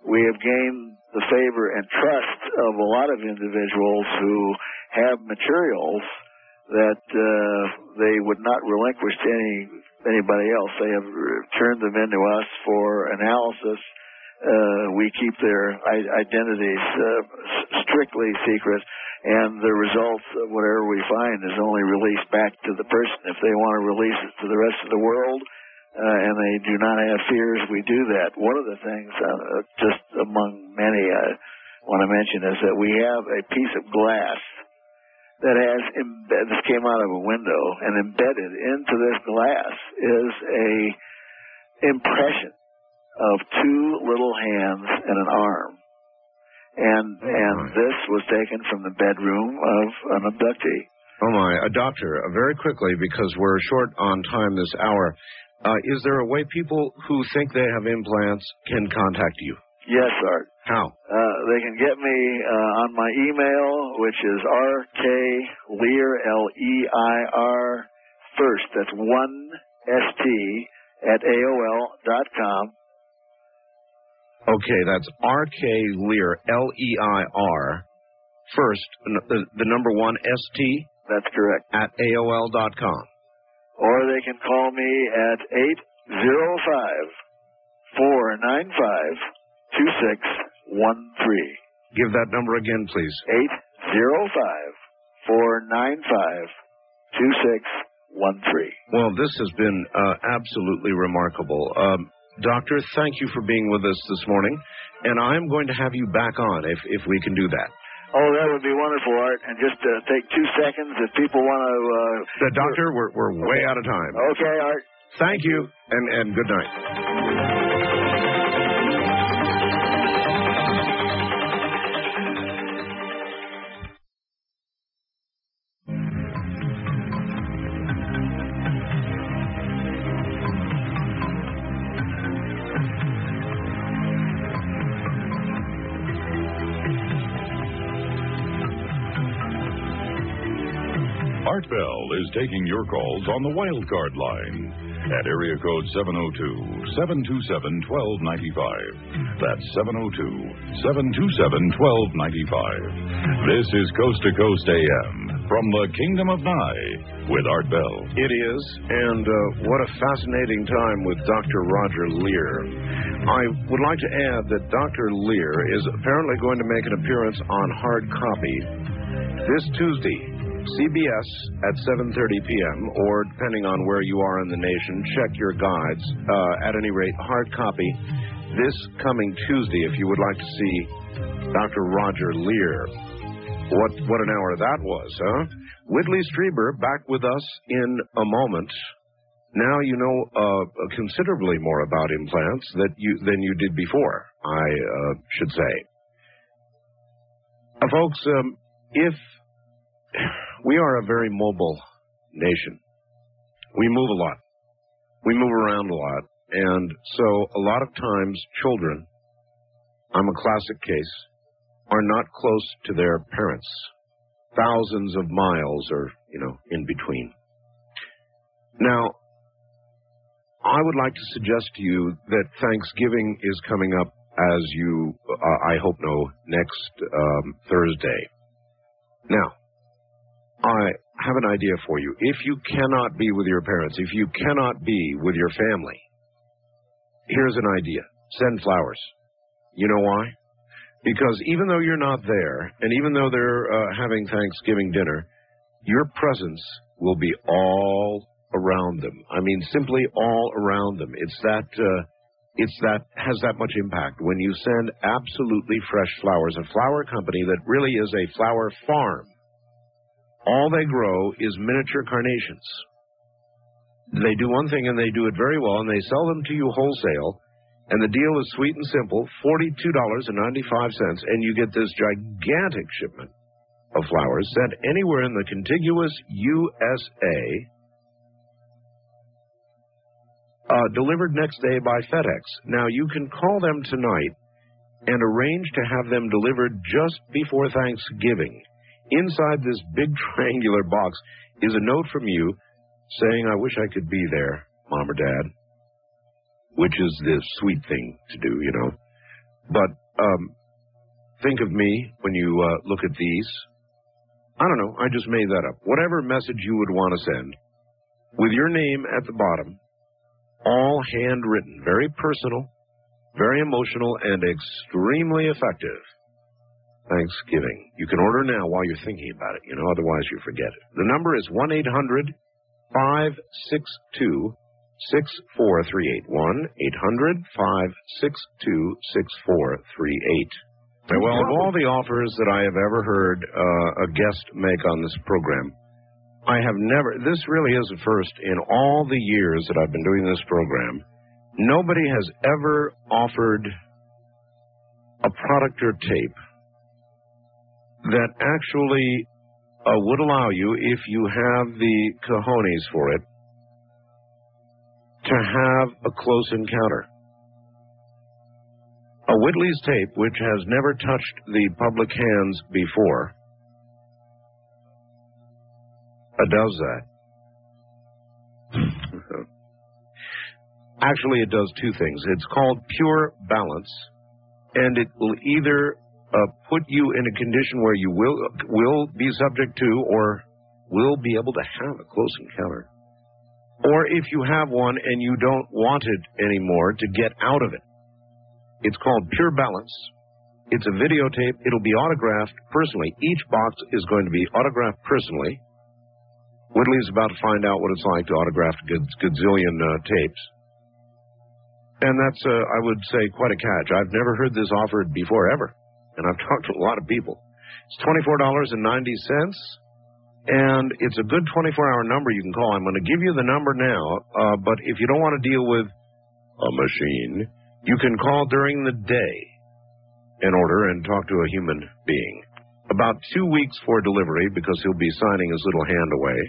we have gained the favor and trust of a lot of individuals who have materials that uh, they would not relinquish to any anybody else. They have turned them into us for analysis. Uh, we keep their identities uh, strictly secret, and the results of whatever we find is only released back to the person. If they want to release it to the rest of the world, uh, and they do not have fears, we do that. One of the things, uh, just among many, I want to mention is that we have a piece of glass that has embed, this came out of a window and embedded into this glass is a impression of two little hands and an arm. And and this was taken from the bedroom of an abductee. Oh my, a doctor, uh, very quickly because we're short on time this hour. Uh, is there a way people who think they have implants can contact you? Yes, Art. How? Uh, they can get me uh, on my email, which is rkleir, L-E-I-R, first. That's one S-T at AOL dot com. Okay, that's R.K. Leir, L-E-I-R, first, the, the number one S-T? That's correct. At AOL dot com. Or they can call me at 805 495 2613. Give that number again, please. 805 495 2613. Well, this has been uh, absolutely remarkable. Um, doctor, thank you for being with us this morning, and I'm going to have you back on if, if we can do that. Oh, that would be wonderful, Art. And just uh, take two seconds if people want to. Uh, the doctor, we're, we're way out of time. Okay, Art. Thank you, and, and good night. Is taking your calls on the wild card line at area code 702 727 1295. That's 702 727 1295. This is Coast to Coast AM from the Kingdom of Nye with Art Bell. It is, and uh, what a fascinating time with Dr. Roger Leir. I would like to add that Dr. Leir is apparently going to make an appearance on hard copy this Tuesday, CBS at 7:30 p.m. or depending on where you are in the nation, check your guides. Uh, at any rate, hard copy this coming Tuesday if you would like to see Dr. Roger Leir. What what an hour that was, huh? Whitley Strieber back with us in a moment. Now you know uh, considerably more about implants that you than you did before. I uh, should say, uh, folks. Um, if we are a very mobile nation, we move a lot, we move around a lot, and so a lot of times children. I'm a classic case are not close to their parents. Thousands of miles or, you know, in between. Now, I would like to suggest to you that Thanksgiving is coming up, as you, uh, I hope, know, next um, Thursday. Now, I have an idea for you. If you cannot be with your parents, if you cannot be with your family, here's an idea send flowers. You know why? Because even though you're not there, and even though they're uh, having Thanksgiving dinner, your presence will be all around them. I mean, simply all around them. It's that. Uh, it's that has that much impact when you send absolutely fresh flowers. A flower company that really is a flower farm. All they grow is miniature carnations. They do one thing and they do it very well, and they sell them to you wholesale and the deal is sweet and simple $42.95, and you get this gigantic shipment of flowers sent anywhere in the contiguous USA, uh, delivered next day by FedEx. Now, you can call them tonight and arrange to have them delivered just before Thanksgiving. Inside this big triangular box is a note from you saying, I wish I could be there, Mom or Dad which is the sweet thing to do, you know. But um, think of me when you uh, look at these. I don't know. I just made that up. Whatever message you would want to send, with your name at the bottom, all handwritten, very personal, very emotional, and extremely effective. Thanksgiving. You can order now while you're thinking about it, you know, otherwise you forget it. The number is 1 800 562 64381 800 562 6438. Well, of all the offers that I have ever heard uh, a guest make on this program, I have never, this really is the first in all the years that I've been doing this program. Nobody has ever offered a product or tape that actually uh, would allow you, if you have the cojones for it, to have a close encounter. A Whitley's tape, which has never touched the public hands before, uh, does that. Actually, it does two things. It's called pure balance, and it will either put you in a condition where you will will be subject to or will be able to have a close encounter or if you have one and you don't want it anymore, to get out of it. It's called Pure Balance. It's a videotape. It'll be autographed personally. Each box is going to be autographed personally. Whitley's about to find out what it's like to autograph a gazillion uh, tapes. And that's, uh, I would say, quite a catch. I've never heard this offered before, ever. And I've talked to a lot of people. It's $24.90 and it's a good 24 hour number you can call. I'm going to give you the number now, uh, but if you don't want to deal with a machine, you can call during the day in order and talk to a human being. About two weeks for delivery because he'll be signing his little hand away.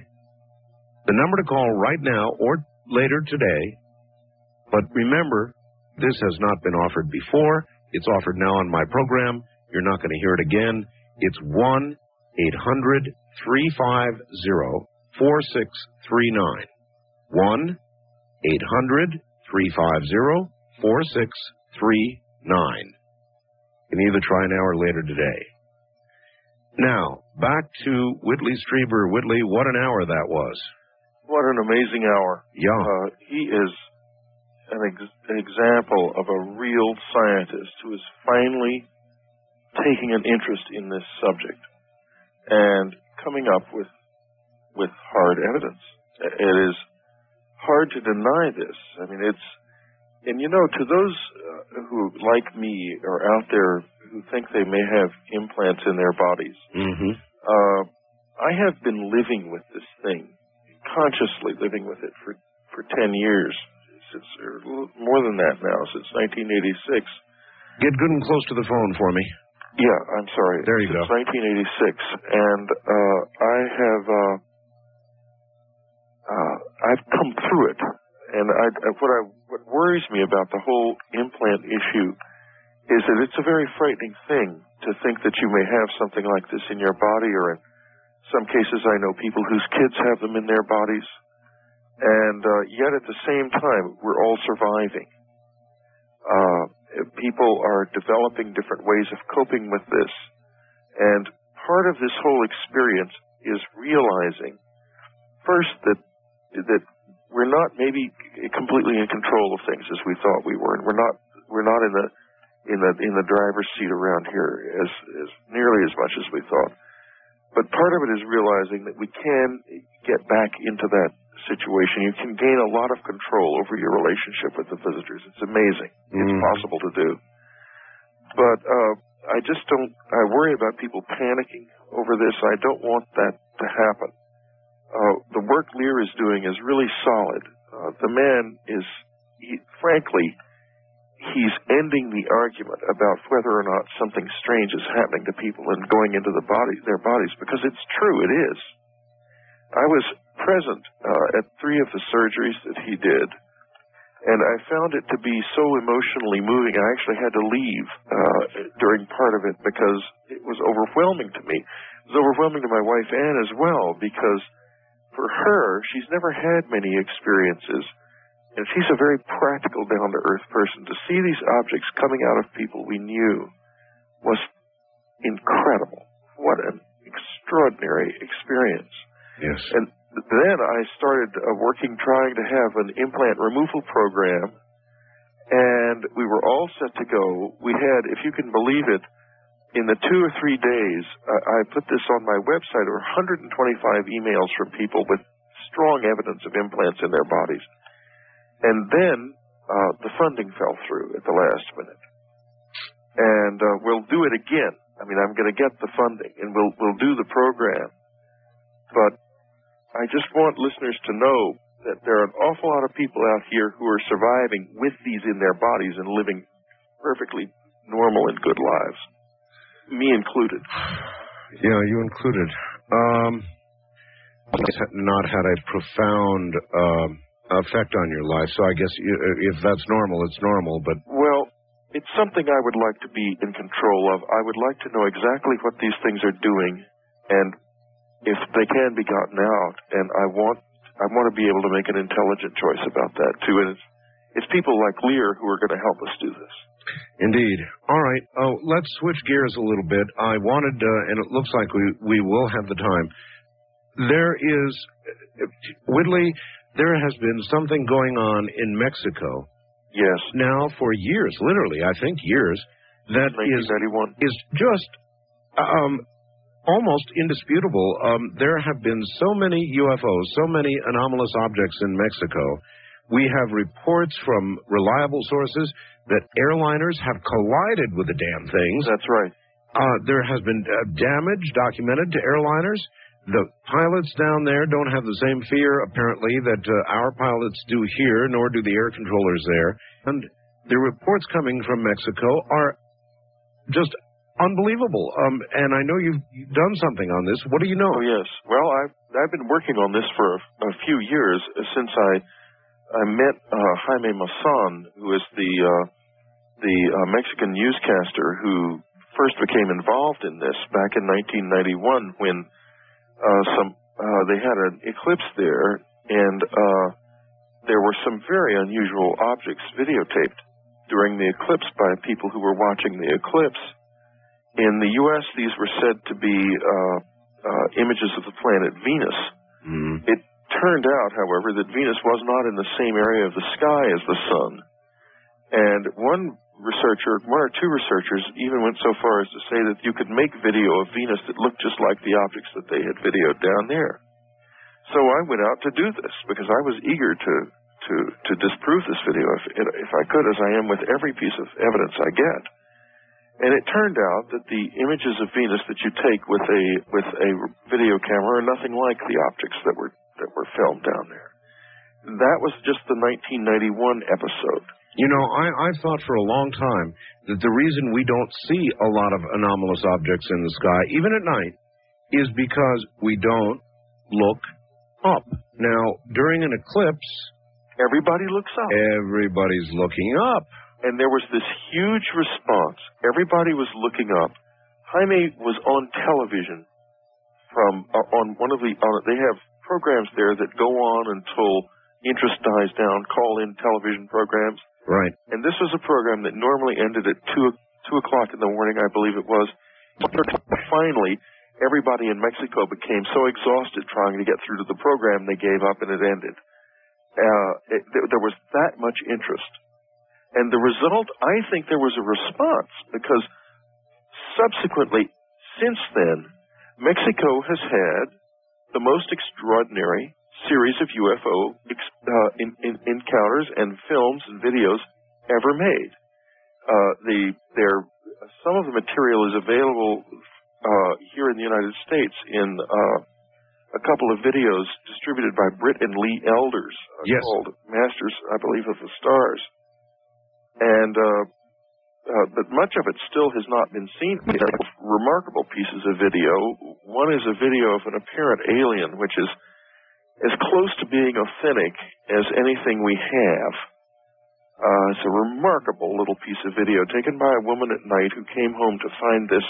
The number to call right now or later today, but remember, this has not been offered before. It's offered now on my program. You're not going to hear it again. It's 1 800 350 4639. 1 800 350 4639. You can either try now or later today. Now, back to Whitley Strieber. Whitley, what an hour that was. What an amazing hour. Yeah. Uh, he is an, ex- an example of a real scientist who is finally taking an interest in this subject and coming up with with hard evidence. It is hard to deny this. I mean, it's and you know, to those uh, who like me are out there who think they may have implants in their bodies, Mm-hmm. uh, I have been living with this thing, consciously living with it for for ten years, since or more than that now, since 1986. Get good and close to the phone for me. Yeah, I'm sorry. There you since go. 1986, and uh, I have uh, uh, I've come through it, and I, I, what I what worries me about the whole implant issue is that it's a very frightening thing to think that you may have something like this in your body, or in some cases, I know people whose kids have them in their bodies, and uh, yet at the same time, we're all surviving. Uh, people are developing different ways of coping with this. And part of this whole experience is realizing first that that we're not maybe completely in control of things as we thought we were, and we're not we're not in the in the in the driver's seat around here as as nearly as much as we thought. But part of it is realizing that we can get back into that situation. You can gain a lot of control over your relationship with the visitors. It's amazing. It's Mhm. possible to do. But uh, I just don't. I worry about people panicking over this. I don't want that to happen. Uh, the work Leir is doing is really solid. Uh, the man is, he, frankly, he's ending the argument about whether or not something strange is happening to people and going into the body, their bodies, because it's true. It is. I was present uh, at three of the surgeries that he did, and I found it to be so emotionally moving. I actually had to leave uh, during part of it because it was overwhelming to me. It was overwhelming to my wife Anne as well because for her, she's never had many experiences, and she's a very practical, down to earth person. To see these objects coming out of people we knew was incredible. What an extraordinary experience. Yes. And then I started uh, working trying to have an implant removal program, and we were all set to go. We had, if you can believe it, in the two or three days, I put this on my website, there were 125 emails from people with strong evidence of implants in their bodies. And then uh, the funding fell through at the last minute. And uh, we'll do it again. I mean, I'm going to get the funding, and we'll we'll do the program. But I just want listeners to know that there are an awful lot of people out here who are surviving with these in their bodies and living perfectly normal and good lives, me included. Yeah, you included. Um, it's not had a profound um, effect on your life, so I guess if that's normal, it's normal. But Well, it's something I would like to be in control of. I would like to know exactly what these things are doing and if they can be gotten out. And I want I want to be able to make an intelligent choice about that too. And it's it's people like Leir who are going to help us do this. Indeed. All right. Oh, let's switch gears a little bit. I wanted, uh, and it looks like we we will have the time. There is, Whitley. There has been something going on in Mexico. Yes. Now for years, literally, I think years. That is is just um, almost indisputable. Um, there have been so many UFOs, so many anomalous objects in Mexico. We have reports from reliable sources that airliners have collided with the damn things. That's right. Uh, there has been uh, damage documented to airliners. The pilots down there don't have the same fear, apparently, that uh, our pilots do here, nor do the air controllers there. And the reports coming from Mexico are just unbelievable. Um, and I know you've, done something on this. What do you know? Oh yes. Well, I've I've been working on this for a, a few years uh, since I I met uh, Jaime Maussan, who is the uh, the uh, Mexican newscaster who first became involved in this back in 1991 when uh, some they had an eclipse there, and there were some very unusual objects videotaped during the eclipse by people who were watching the eclipse. In the U.S., these were said to be uh, uh, images of the planet Venus. It turned out, however, that Venus was not in the same area of the sky as the sun. And one researcher, one or two researchers, even went so far as to say that you could make video of Venus that looked just like the objects that they had videoed down there. So I went out to do this because I was eager to to to disprove this video if if I could, as I am with every piece of evidence I get. And it turned out that the images of Venus that you take with a with a video camera are nothing like the objects that were that were filmed down there. That was just the 1991 episode. You know, I, I've thought for a long time that the reason we don't see a lot of anomalous objects in the sky, even at night, is because we don't look up. Now, during an eclipse, everybody looks up. Everybody's looking up. And there was this huge response. Everybody was looking up. Jaime was on television from uh, on one of the on, they have programs there that go on until interest dies down, call in television programs. Right. And this was a program that normally ended at two two o'clock in the morning, I believe it was. Finally, everybody in Mexico became so exhausted trying to get through to the program, they gave up and it ended. Uh, it, there, there was that much interest, and the result, I think, there was a response because subsequently, since then, Mexico has had the most extraordinary series of UFO ex- uh, in, in, encounters and films and videos ever made. Uh, the there some of the material is available uh, here in the United States in uh, a couple of videos distributed by Britt and Lee Elders uh, Yes. called Masters, I believe, of the Stars. And uh, uh, but much of it still has not been seen. There are remarkable pieces of video. One is a video of an apparent alien, which is as close to being authentic as anything we have. Uh, it's a remarkable little piece of video taken by a woman at night who came home to find this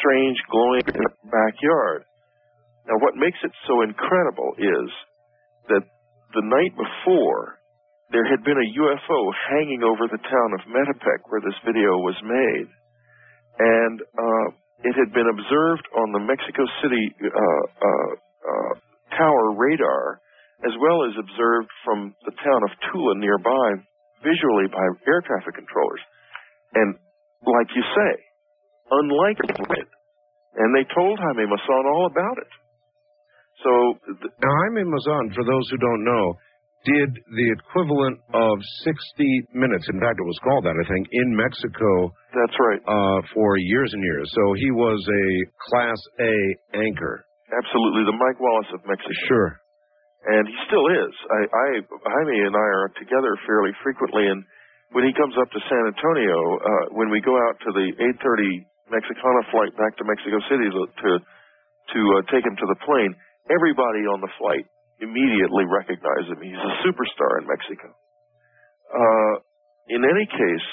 strange glowing in her backyard. Now, what makes it so incredible is that the night before, there had been a UFO hanging over the town of Metepec where this video was made. And uh, it had been observed on the Mexico City uh, uh, uh, tower radar, as well as observed from the town of Tula nearby, visually by air traffic controllers. And like you say, unlike it, and they told Jaime Maussan all about it. So th- Now, Jaime Maussan, for those who don't know, did the equivalent of 60 minutes. In fact, it was called that, I think, in Mexico. That's right. Uh, for years and years. So he was a Class A anchor. absolutely the Mike Wallace of Mexico. Sure. and he still is. I, I Jaime and I are together fairly frequently, and when he comes up to San Antonio, uh, when we go out to the 8:30 Mexicana flight back to Mexico City to to, to uh, take him to the plane, everybody on the flight immediately recognize him. He's a superstar in Mexico. Uh, in any case,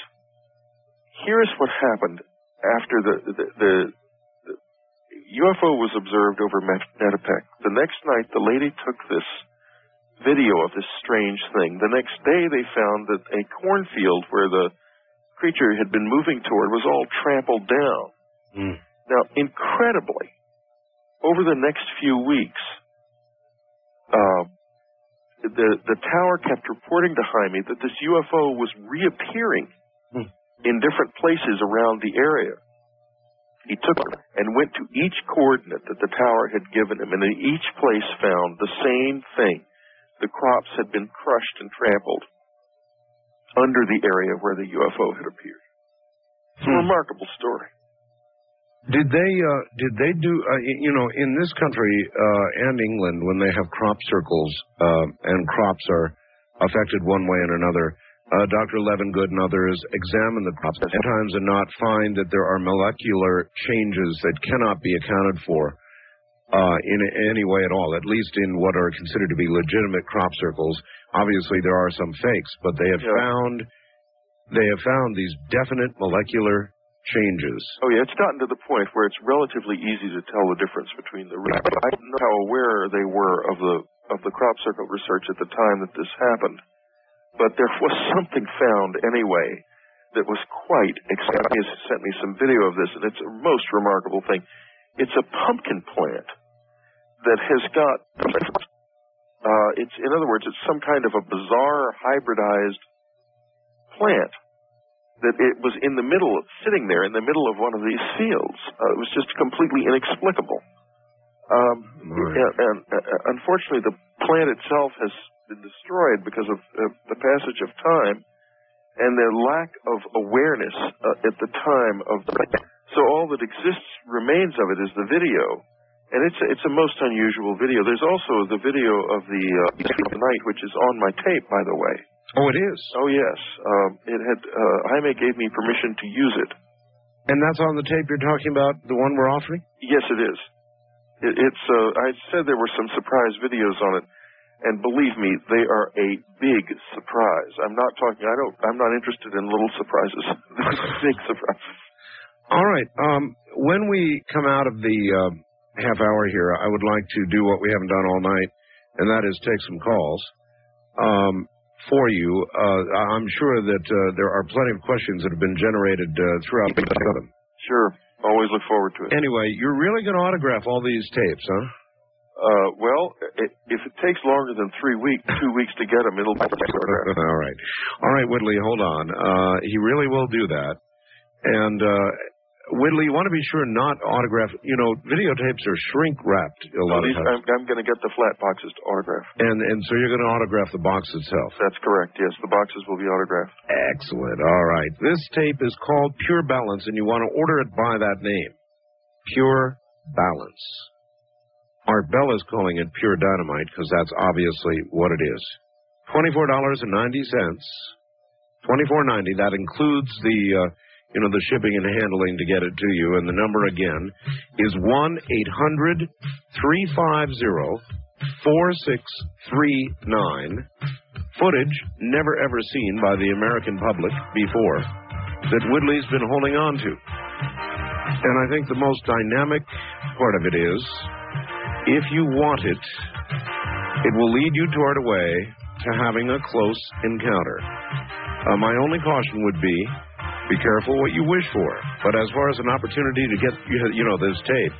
here's what happened after the the, the UFO was observed over Met- Metepec. The next night, the lady took this video of this strange thing. The next day, they found that a cornfield where the creature had been moving toward was all trampled down. Now, incredibly, over the next few weeks, uh, the the tower kept reporting to Jaime that this UFO was reappearing in different places around the area. He took it and went to each coordinate that the tower had given him, and in each place found the same thing. The crops had been crushed and trampled under the area where the UFO had appeared. It's a remarkable story. Did they uh, did they do uh, you know in this country uh, and England when they have crop circles uh, and crops are affected one way and another, uh, Dr. Levengood and others examine the crops sometimes and not find that there are molecular changes that cannot be accounted for uh, in any way at all. At least in what are considered to be legitimate crop circles. Obviously, there are some fakes, but they have found they have found these definite molecular changes. Oh yeah, it's gotten to the point where it's relatively easy to tell the difference between the. I don't know how aware they were of the of the crop circle research at the time that this happened, but there was something found anyway that was quite exciting. He sent me some video of this, and it's a most remarkable thing. It's a pumpkin plant that has got. Uh, it's in other words, it's some kind of a bizarre hybridized plant that it was in the middle, sitting there in the middle of one of these fields. Uh, it was just completely inexplicable. Um, and, and uh, unfortunately, the plant itself has been destroyed because of uh, the passage of time and their lack of awareness uh, at the time of the. So all that exists remains of it is the video, and it's it's a most unusual video. There's also the video of the uh, night, which is on my tape, by the way. Oh, it is. Oh yes, um, it had. Uh, Jaime gave me permission to use it. And that's on the tape you're talking about, the one we're offering? Yes, it is. It, it's. Uh, I said there were some surprise videos on it, and believe me, they are a big surprise. I'm not talking. I don't. I'm not interested in little surprises. big surprises. All right. Um, when we come out of the uh, half hour here, I would like to do what we haven't done all night, and that is take some calls. Um, for you. Uh, I'm sure that uh, there are plenty of questions that have been generated uh, throughout the seven. Sure. Always look forward to it. Anyway, you're really going to autograph all these tapes, huh? Uh, well, it, if it takes longer than three weeks, two weeks to get them, it'll be autographed. all right. All right, Whitley, hold on. Uh, he really will do that. And uh, Whitley, you want to be sure not autograph. You know, videotapes are shrink wrapped a lot of times. I'm, I'm going to get the flat boxes to autograph. And and so you're going to autograph the box itself. That's correct. Yes, the boxes will be autographed. Excellent. All right. This tape is called Pure Balance, and you want to order it by that name. Pure Balance. Art Bell is calling it Pure Dynamite because that's obviously what it is. Twenty-four dollars and ninety cents. Twenty-four ninety. That includes the, uh, you know, the shipping and handling to get it to you. And the number again is one eight hundred three five zero four six three nine. Footage never ever seen by the American public before that Whitley's been holding on to. And I think the most dynamic part of it is if you want it, it will lead you toward a way to having a close encounter. Uh, my only caution would be be careful what you wish for. But as far as an opportunity to get, you know, this tape,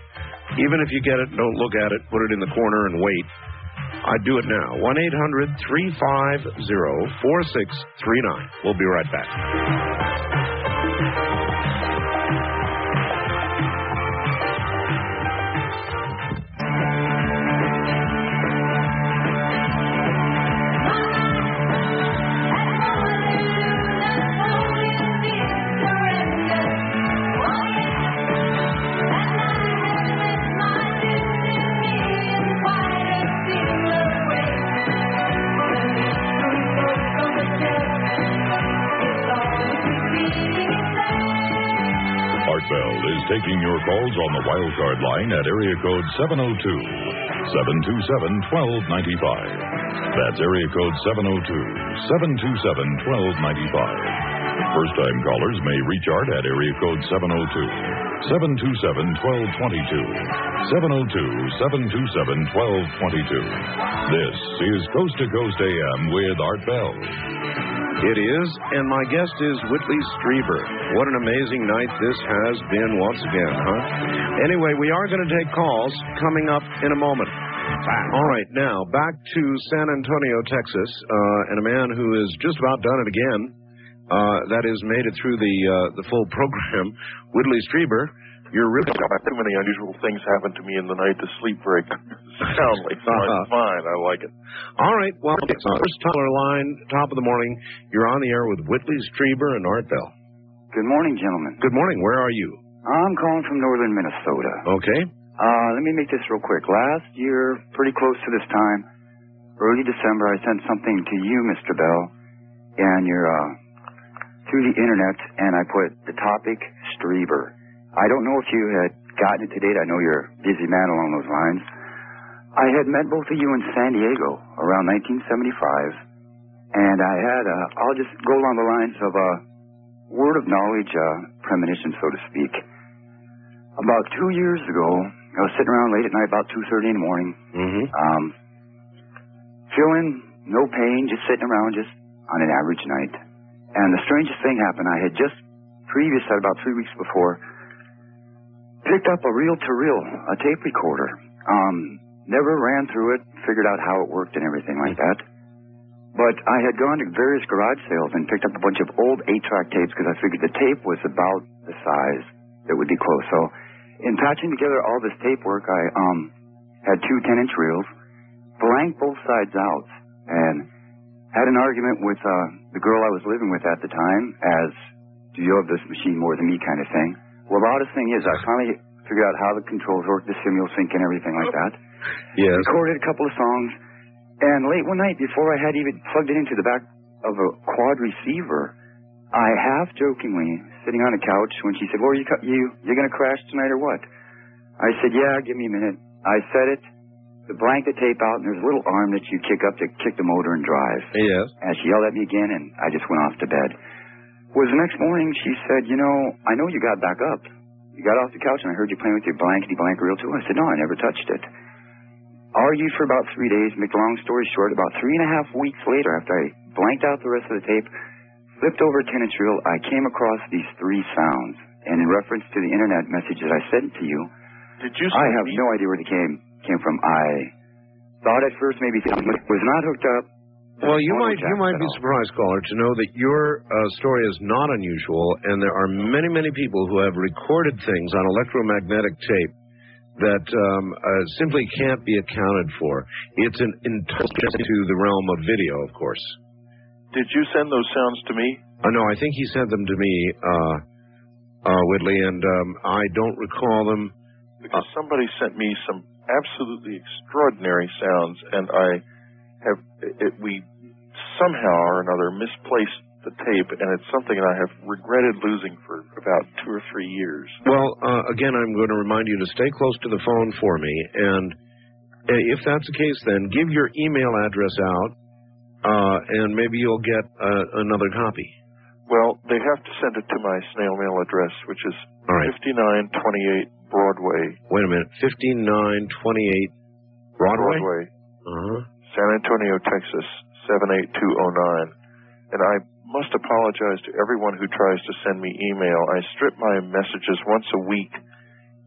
even if you get it, don't look at it, put it in the corner and wait. I'd do it now. 1 800 350 4639. We'll be right back. Bell is taking your calls on the wild card line at area code 702 727 1295. That's area code 702 727 1295. First time callers may reach Art at area code 702 727 1222. 702 727 1222. This is Coast to Coast AM with Art Bell. It is, and my guest is Whitley Strieber. What an amazing night this has been once again, huh? Anyway, we are going to take calls coming up in a moment. All right, now back to San Antonio, Texas, uh, and a man who has just about done it again. Uh, that is, made it through the uh, the full program. Whitley Strieber, you're really Too many unusual things happen to me in the night to sleep very soundly. So Uh-huh. I'm fine. I like it. All right. Well, it's first caller line, top of the morning. You're on the air with Whitley Strieber and Art Bell. Good morning, gentlemen. Good morning. Where are you? I'm calling from northern Minnesota. Okay. Uh, let me make this real quick. Last year, pretty close to this time, early December, I sent something to you, Mr. Bell, and your uh, through the internet, and I put the topic Strieber. I don't know if you had gotten it to date. I know you're a busy man along those lines. I had met both of you in San Diego around 1975, and I had, uh, I'll just go along the lines of, a word of knowledge, a premonition, so to speak. About two years ago, I was sitting around late at night, about 2.30 in the morning, Mm-hmm. um, feeling no pain, just sitting around, just on an average night. And the strangest thing happened. I had just previous, about three weeks before, picked up a reel-to-reel, a tape recorder. Um, never ran through it, figured out how it worked and everything like that. But I had gone to various garage sales and picked up a bunch of old 8-track tapes because I figured the tape was about the size that would be close. So in patching together all this tape work, I um, had two 10-inch reels, blanked both sides out, and had an argument with uh, the girl I was living with at the time as, do you love this machine more than me kind of thing. Well, the oddest thing is I finally figured out how the controls work, the simul sync and everything like that. Yes. Recorded a couple of songs, and late one night, before I had even plugged it into the back of a quad receiver, I half jokingly, sitting on a couch, when she said, "Well, you you you're gonna crash tonight or what?" I said, "Yeah, give me a minute." I set it, the blanket tape out, and there's a little arm that you kick up to kick the motor and drive. Yes. And she yelled at me again, and I just went off to bed. Was the next morning, she said, "You know, I know you got back up. You got off the couch, and I heard you playing with your blankety blank reel too." I said, "No, I never touched it." Argued for about three days. Make a long story short, about three and a half weeks later, after I blanked out the rest of the tape, flipped over a 10 inch reel, I came across these three sounds. And in reference to the internet message that I sent to you, Did you I have me- no idea where they came came from. I thought at first maybe something was not hooked up. Well, you might you might be all. surprised, caller, to know that your uh, story is not unusual, and there are many many people who have recorded things on electromagnetic tape that um, uh, simply can't be accounted for. It's an intelligence to the realm of video, of course. Did you send those sounds to me? Uh, no, I think he sent them to me, uh, uh, Whitley, and um, I don't recall them. Because somebody sent me some absolutely extraordinary sounds, and I have it, we somehow or another misplaced the tape, and it's something that I have regretted losing for about two or three years. Well, uh, again, I'm going to remind you to stay close to the phone for me, and uh, if that's the case, then give your email address out, uh, and maybe you'll get uh, another copy. Well, they have to send it to my snail mail address, which is All right. 5928 Broadway, Wait a minute, 5928 Broadway? Uh-huh. San Antonio, Texas 78209. And I must apologize to everyone who tries to send me email. I strip my messages once a week,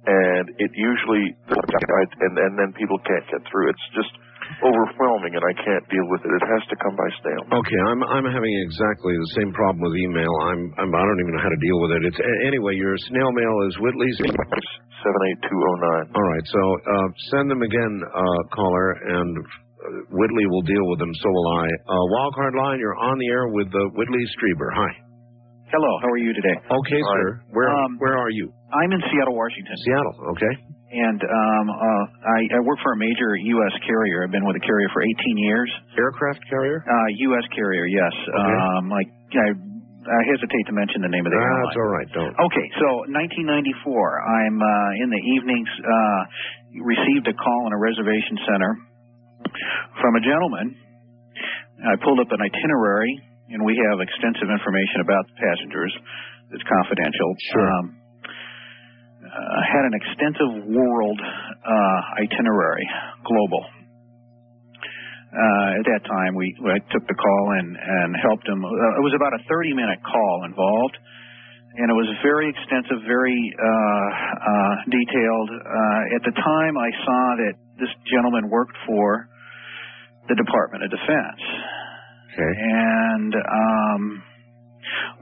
and it usually and and then people can't get through. It's just overwhelming, and I can't deal with it. It has to come by snail. Okay, I'm I'm having exactly the same problem with email. I'm, I'm I don't even know how to deal with it. It's a- anyway. Your snail mail is Whitley's. Seven eight two zero nine. All right, so uh, send them again, uh, caller, and Whitley will deal with them. So will I. Uh, Wildcard line, you're on the air with uh, Whitley Strieber. Hi. Hello, how are you today? Okay, sir. Where Um, where are you? I'm in Seattle, Washington. Seattle. Okay. And um, uh, I, I work for a major U.S. carrier. I've been with a carrier for 18 years. Aircraft carrier? Uh, U.S. carrier, yes. Um, like I, I hesitate to mention the name of the airline. That's all right. Don't. Okay, so 1994, I'm uh, in the evenings, uh, received a call in a reservation center from a gentleman. I pulled up an itinerary, and we have extensive information about the passengers. It's confidential. Sure. Um, uh, had an extensive world uh, itinerary, global. Uh, at that time, we I took the call and and helped him. Uh, it was about a 30 minute call involved, and it was very extensive, very uh, uh, detailed. Uh, at the time, I saw that this gentleman worked for the Department of Defense, okay. and um,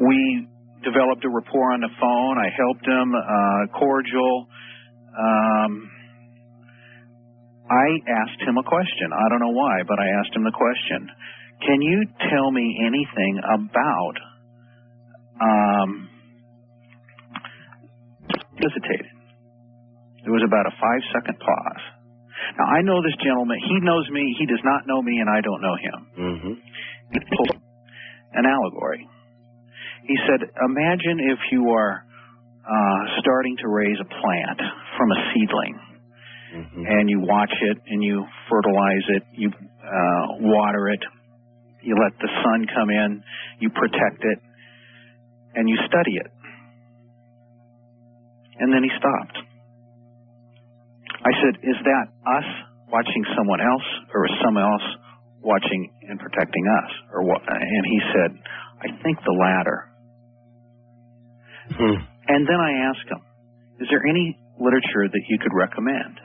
we developed a rapport on the phone. I helped him, uh, cordial. Um, I asked him a question. I don't know why, but I asked him the question. Can you tell me anything about um hesitated. There was about a five second pause. Now I know this gentleman, he knows me, he does not know me, and I don't know him. Mm-hmm. An allegory. He said, Imagine if you are uh, starting to raise a plant from a seedling and you watch it and you fertilize it, you uh, water it, you let the sun come in, you protect it, and you study it. And then he stopped. I said, Is that us watching someone else, or is someone else watching and protecting us? Or what? And he said, I think the latter. Hmm. And then I asked him, Is there any literature that you could recommend?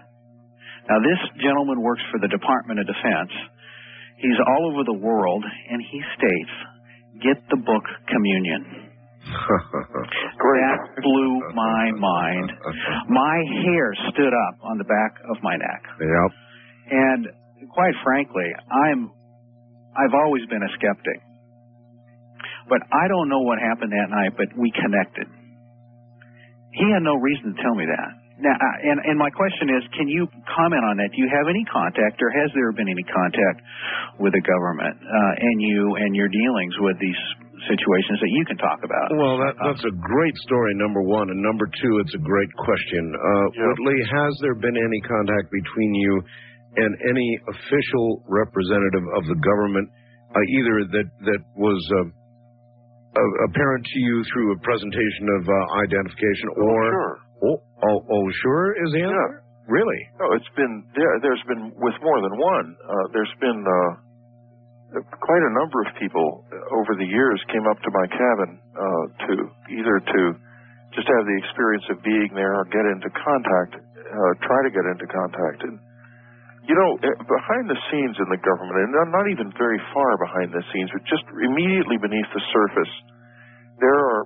Now, this gentleman works for the Department of Defense. He's all over the world, and he states, Get the book Communion. That blew my mind. My hair stood up on the back of my neck. Yep. And quite frankly, I'm I've always been a skeptic. But I don't know what happened that night, but we connected. He had no reason to tell me that. Now, and and my question is, can you comment on that? Do you have any contact, or has there been any contact with the government uh, and you and your dealings with these situations that you can talk about? Well, that, that's a great story, number one. And number two, it's a great question. Uh, Whitley, has there been any contact between you and any official representative of the government, uh, either that, that was uh, uh, apparent to you through a presentation of uh, identification or. sure. Oh, oh, oh, sure, is the answer? Really? No, it's been there. There's been with more than one. Uh, there's been uh, quite a number of people over the years came up to my cabin uh, to either to just have the experience of being there or get into contact, uh, try to get into contact. And you know, eh, behind the scenes in the government, and not even very far behind the scenes, but just immediately beneath the surface, there are,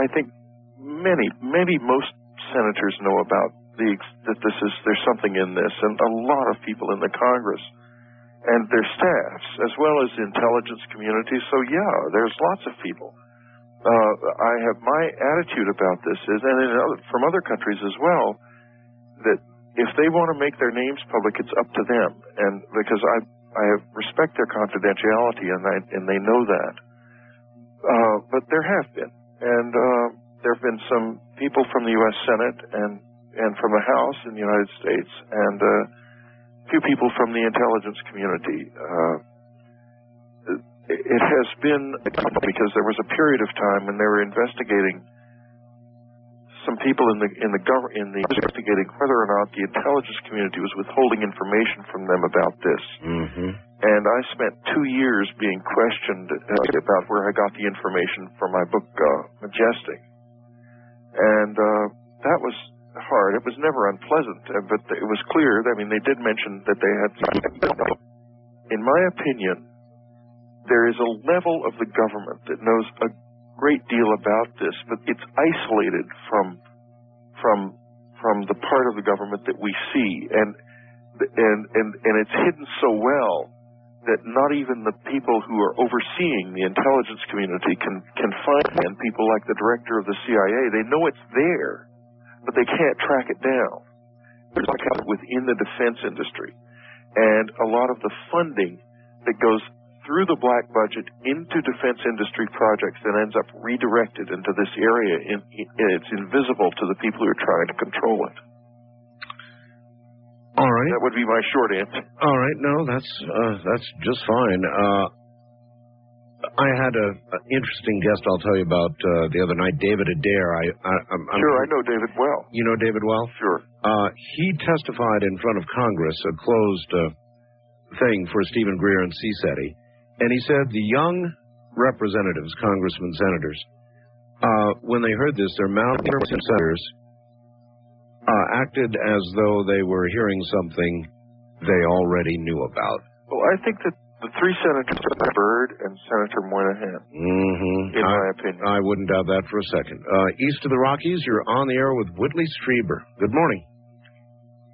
I think, many, maybe most senators know about the that this is there's something in this, and a lot of people in the Congress and their staffs, as well as the intelligence community. So yeah, there's lots of people. Uh, I have my attitude about this is, and other, from other countries as well, that if they want to make their names public, it's up to them, and because I I respect their confidentiality, and I, and they know that. Uh, but there have been, and uh, there have been some people from the U.S. Senate and and from the House in the United States, and uh, few people from the intelligence community. Uh, it has been because there was a period of time when they were investigating some people in the in the government in the investigating whether or not the intelligence community was withholding information from them about this. Mm-hmm. And I spent two years being questioned uh, about where I got the information for my book uh, Majestic, and uh, that was hard. It was never unpleasant, uh, but it was clear. I mean, they did mention that they had. In my opinion, there is a level of the government that knows a great deal about this, but it's isolated from from from the part of the government that we see, and and and and it's hidden so well that not even the people who are overseeing the intelligence community can can find them people like the director of the CIA. They know it's there, but they can't track it down. There's like within the defense industry, and a lot of the funding that goes through the black budget into defense industry projects that ends up redirected into this area. In, it's invisible to the people who are trying to control it. All right. That would be my short answer. All right. No, that's uh, that's just fine. Uh, I had a, an interesting guest I'll tell you about uh, the other night, David Adair. I, I I'm, I'm- Sure, I know David well. You know David well? Sure. Uh, he testified in front of Congress, a closed uh, thing for Steven Greer and CSETI, and he said the young representatives, congressmen, senators, uh, when they heard this, their mouth senators uh, acted as though they were hearing something they already knew about. Well, I think that the three senators, Byrd and Senator Moynihan, Mm-hmm. in I, my opinion. I wouldn't doubt that for a second. Uh, east of the Rockies, you're on the air with Whitley Strieber. Good morning.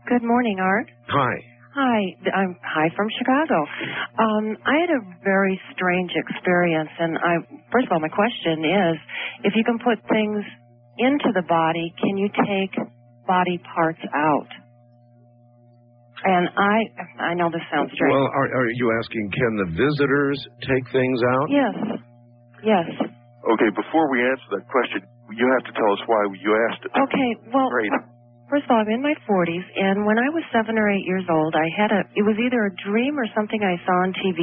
Good morning, Art. Hi. Hi, I'm hi from Chicago. Um, I had a very strange experience, and I first of all, my question is, if you can put things into the body, can you take body parts out? And I, I know this sounds strange. Well, are, are you asking, can the visitors take things out? yes, yes. Okay, before we answer that question, you have to tell us why you asked it. Okay, well, Great. first of all, I'm in my 40s, and when I was seven or eight years old, I had a, it was either a dream or something I saw on TV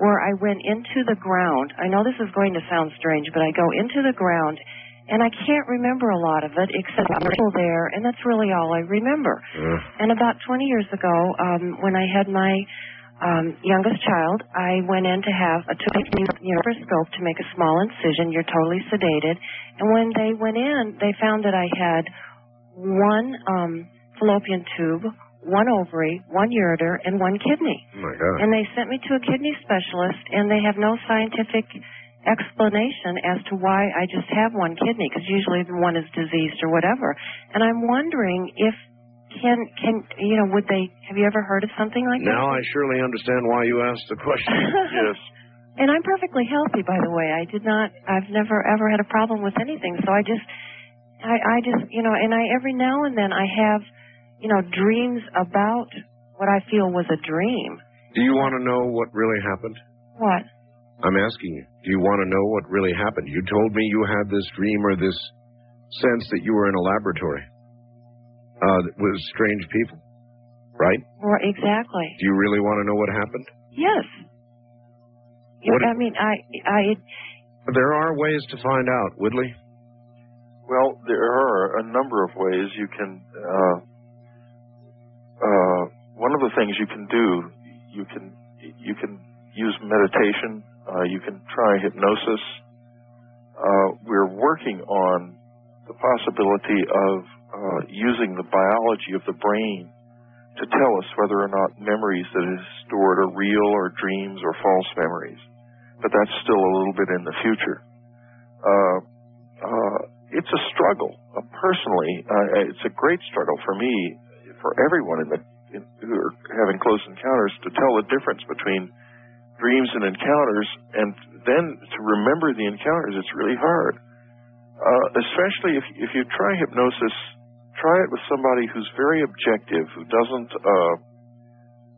where I went into the ground. I know this is going to sound strange, but I go into the ground, and I can't remember a lot of it except I'm still there, and that's really all I remember. And about 20 years ago, um, when I had my um, youngest child, I went in to have a took you know, scope to make a small incision. You're totally sedated, and when they went in, they found that I had one um, fallopian tube, one ovary, one ureter, and one kidney. Oh my God. And they sent me to a kidney specialist, and they have no scientific explanation as to why I just have one kidney, because usually the one is diseased or whatever. And I'm wondering if can can you know would they have you ever heard of something like Now that? Now I surely understand why you asked the question. yes. And I'm perfectly healthy, by the way. I did not. I've never ever had a problem with anything. So I just, I, I just, you know, and I every now and then I have, you know, dreams about what I feel was a dream. Do you want to know what really happened? What? I'm asking you. Do you want to know what really happened? You told me you had this dream or this sense that you were in a laboratory uh, with strange people, right? Or exactly? Do you really want to know what happened? Yes. What- I mean, I, I, There are ways to find out, Whitley. Well, there are a number of ways you can. Uh, uh, one of the things you can do, you can you can use meditation. Uh, you can try hypnosis. Uh, we're working on the possibility of uh, using the biology of the brain to tell us whether or not memories that is stored are real or dreams or false memories. But that's still a little bit in the future. Uh, uh, it's a struggle. Uh, personally, it's a great struggle for me, for everyone in the in, who are having close encounters, to tell the difference between dreams and encounters, and then to remember the encounters. It's really hard, uh, especially if if you try hypnosis. Try it with somebody who's very objective, who doesn't uh,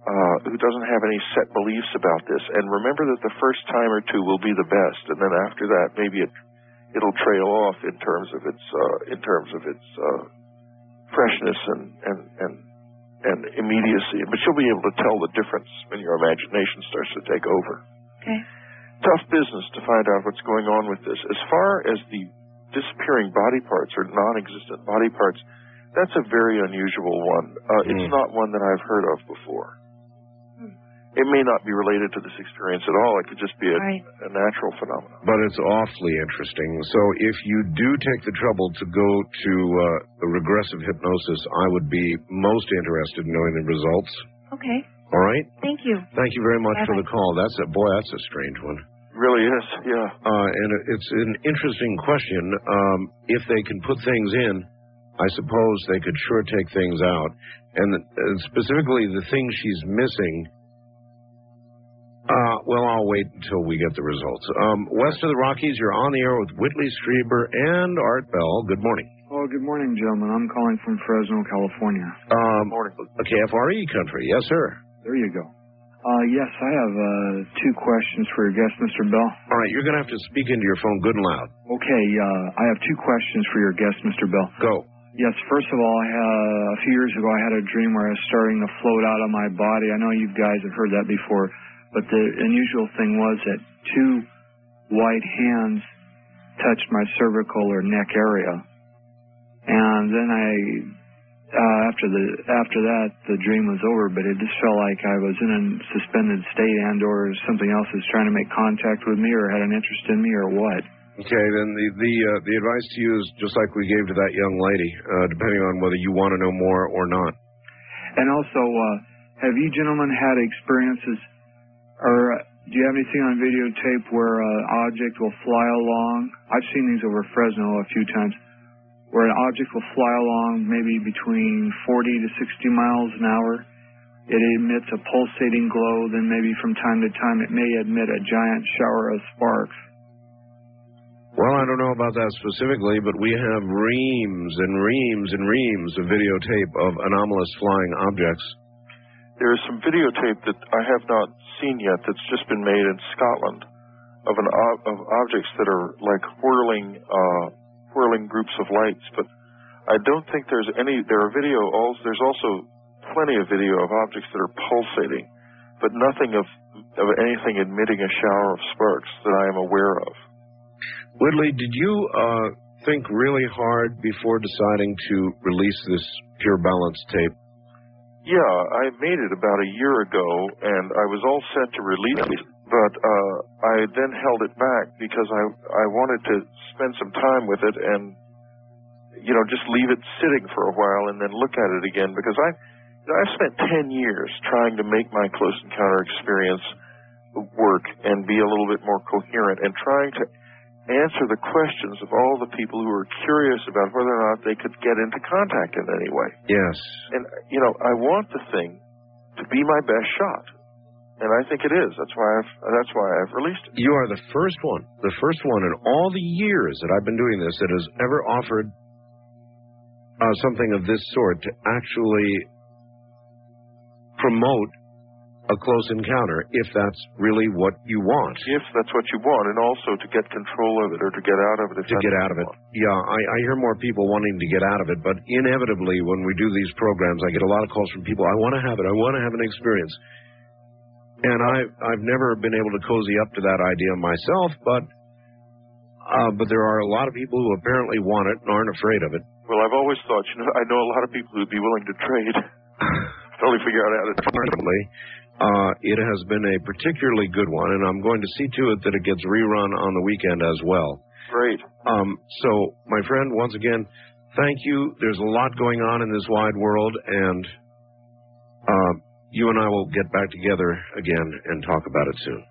uh, who doesn't have any set beliefs about this, and remember that the first time or two will be the best, and then after that, maybe it it'll trail off in terms of its uh, in terms of its uh, freshness and and and and immediacy. But you'll be able to tell the difference when your imagination starts to take over. Okay. Tough business to find out what's going on with this. As far as the disappearing body parts or non-existent body parts, that's a very unusual one. Uh, It's not one that I've heard of before. It may not be related to this experience at all. It could just be a, a natural phenomenon. But it's awfully interesting. So if you do take the trouble to go to uh, a regressive hypnosis, I would be most interested in knowing the results. okay. All right? Thank you. Thank you very much for Bye-bye. the call. That's a boy. That's a strange one. Really is, yeah. Uh, and it's an interesting question. Um, if they can put things in, I suppose they could sure take things out. And uh, specifically, the thing she's missing. Uh, well, I'll wait until we get the results. Um, west of the Rockies, you're on the air with Whitley Strieber and Art Bell. Good morning. Oh, good morning, gentlemen. I'm calling from Fresno, California. Um, morning. KFRE country. Yes, sir. There you go. Uh, yes, I have uh, two questions for your guest, Mr. Bell. All right, you're going to have to speak into your phone good and loud. Okay, uh, I have two questions for your guest, Mr. Bell. Go. Yes, first of all, a few years ago, I had a dream where I was starting to float out of my body. I know you guys have heard that before, but the unusual thing was that two white hands touched my cervical or neck area, and then I, uh, after the after that, the dream was over. But it just felt like I was in a suspended state, and/or something else was trying to make contact with me, or had an interest in me, or what. Okay, then the the uh, the advice to you is just like we gave to that young lady, uh, depending on whether you want to know more or not. And also, uh, have you gentlemen had experiences, or uh, do you have anything on videotape where an object will fly along? I've seen these over Fresno a few times, where an object will fly along maybe between 40 to 60 miles an hour. It emits a pulsating glow, then maybe from time to time it may emit a giant shower of sparks. Well, I don't know about that specifically, but we have reams and reams and reams of videotape of anomalous flying objects. There is some videotape that I have not seen yet that's just been made in Scotland of an ob- of objects that are like whirling uh, whirling groups of lights. But I don't think there's any. There are video. There's also plenty of video of objects that are pulsating, but nothing of of anything emitting a shower of sparks that I am aware of. Whitley, did you uh, think really hard before deciding to release this Pure Balance tape? Yeah, I made it about a year ago, and I was all set to release it, but uh, I then held it back because I I wanted to spend some time with it and you know just leave it sitting for a while and then look at it again because I you know, I've spent ten years trying to make my close encounter experience work and be a little bit more coherent and trying to answer the questions of all the people who are curious about whether or not they could get into contact in any way. Yes. And you know, I want the thing to be my best shot, and I think it is. That's why I've that's why I've released it. You are the first one, the first one in all the years that I've been doing this that has ever offered uh, something of this sort to actually promote a close encounter if that's really what you want. If that's what you want, and also to get control of it or to get out of it. If to get out of it. want. Yeah, I, I hear more people wanting to get out of it, but inevitably when we do these programs, I get a lot of calls from people. I want to have it. I want to have an experience. And I, I've never been able to cozy up to that idea myself, but uh, but there are a lot of people who apparently want it and aren't afraid of it. Well, I've always thought, you know, I know a lot of people who'd be willing to trade. Only figure out how to. It has been a particularly good one, and I'm going to see to it that it gets rerun on the weekend as well. Great. Um, so, my friend, once again, thank you. There's a lot going on in this wide world, and uh, you and I will get back together again and talk about it soon.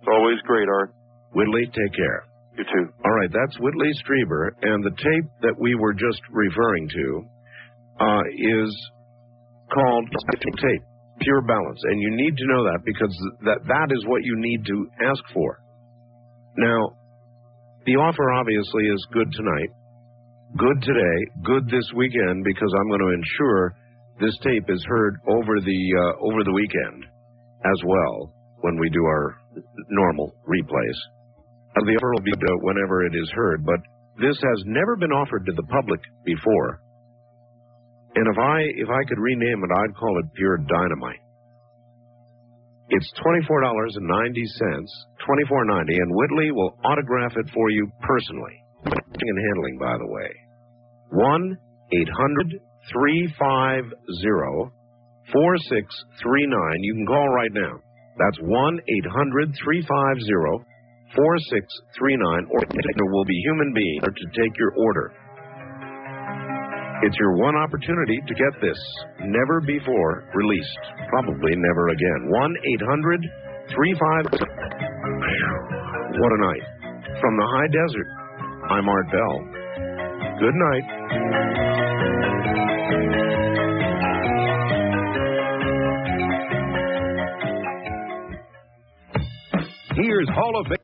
It's always great, Art. Whitley, take care. You too. All right, that's Whitley Strieber, and the tape that we were just referring to uh, is called tape, Pure Balance, and you need to know that because that that is what you need to ask for. Now, the offer obviously is good tonight, good today, good this weekend because I'm going to ensure this tape is heard over the uh, over the weekend as well when we do our normal replays. Uh, the offer will be uh, whenever it is heard, but this has never been offered to the public before. And if I if I could rename it, I'd call it pure dynamite. It's twenty four dollars and ninety cents, twenty four ninety, and Whitley will autograph it for you personally. And handling, by the way, one eight hundred three five zero four six three nine. You can call right now. That's one eight hundred three five zero four six three nine, or there will be human beings to take your order. It's your one opportunity to get this never before released. Probably never again. 1 800 35. What a night. From the high desert, I'm Art Bell. Good night. Here's Hall of Fame.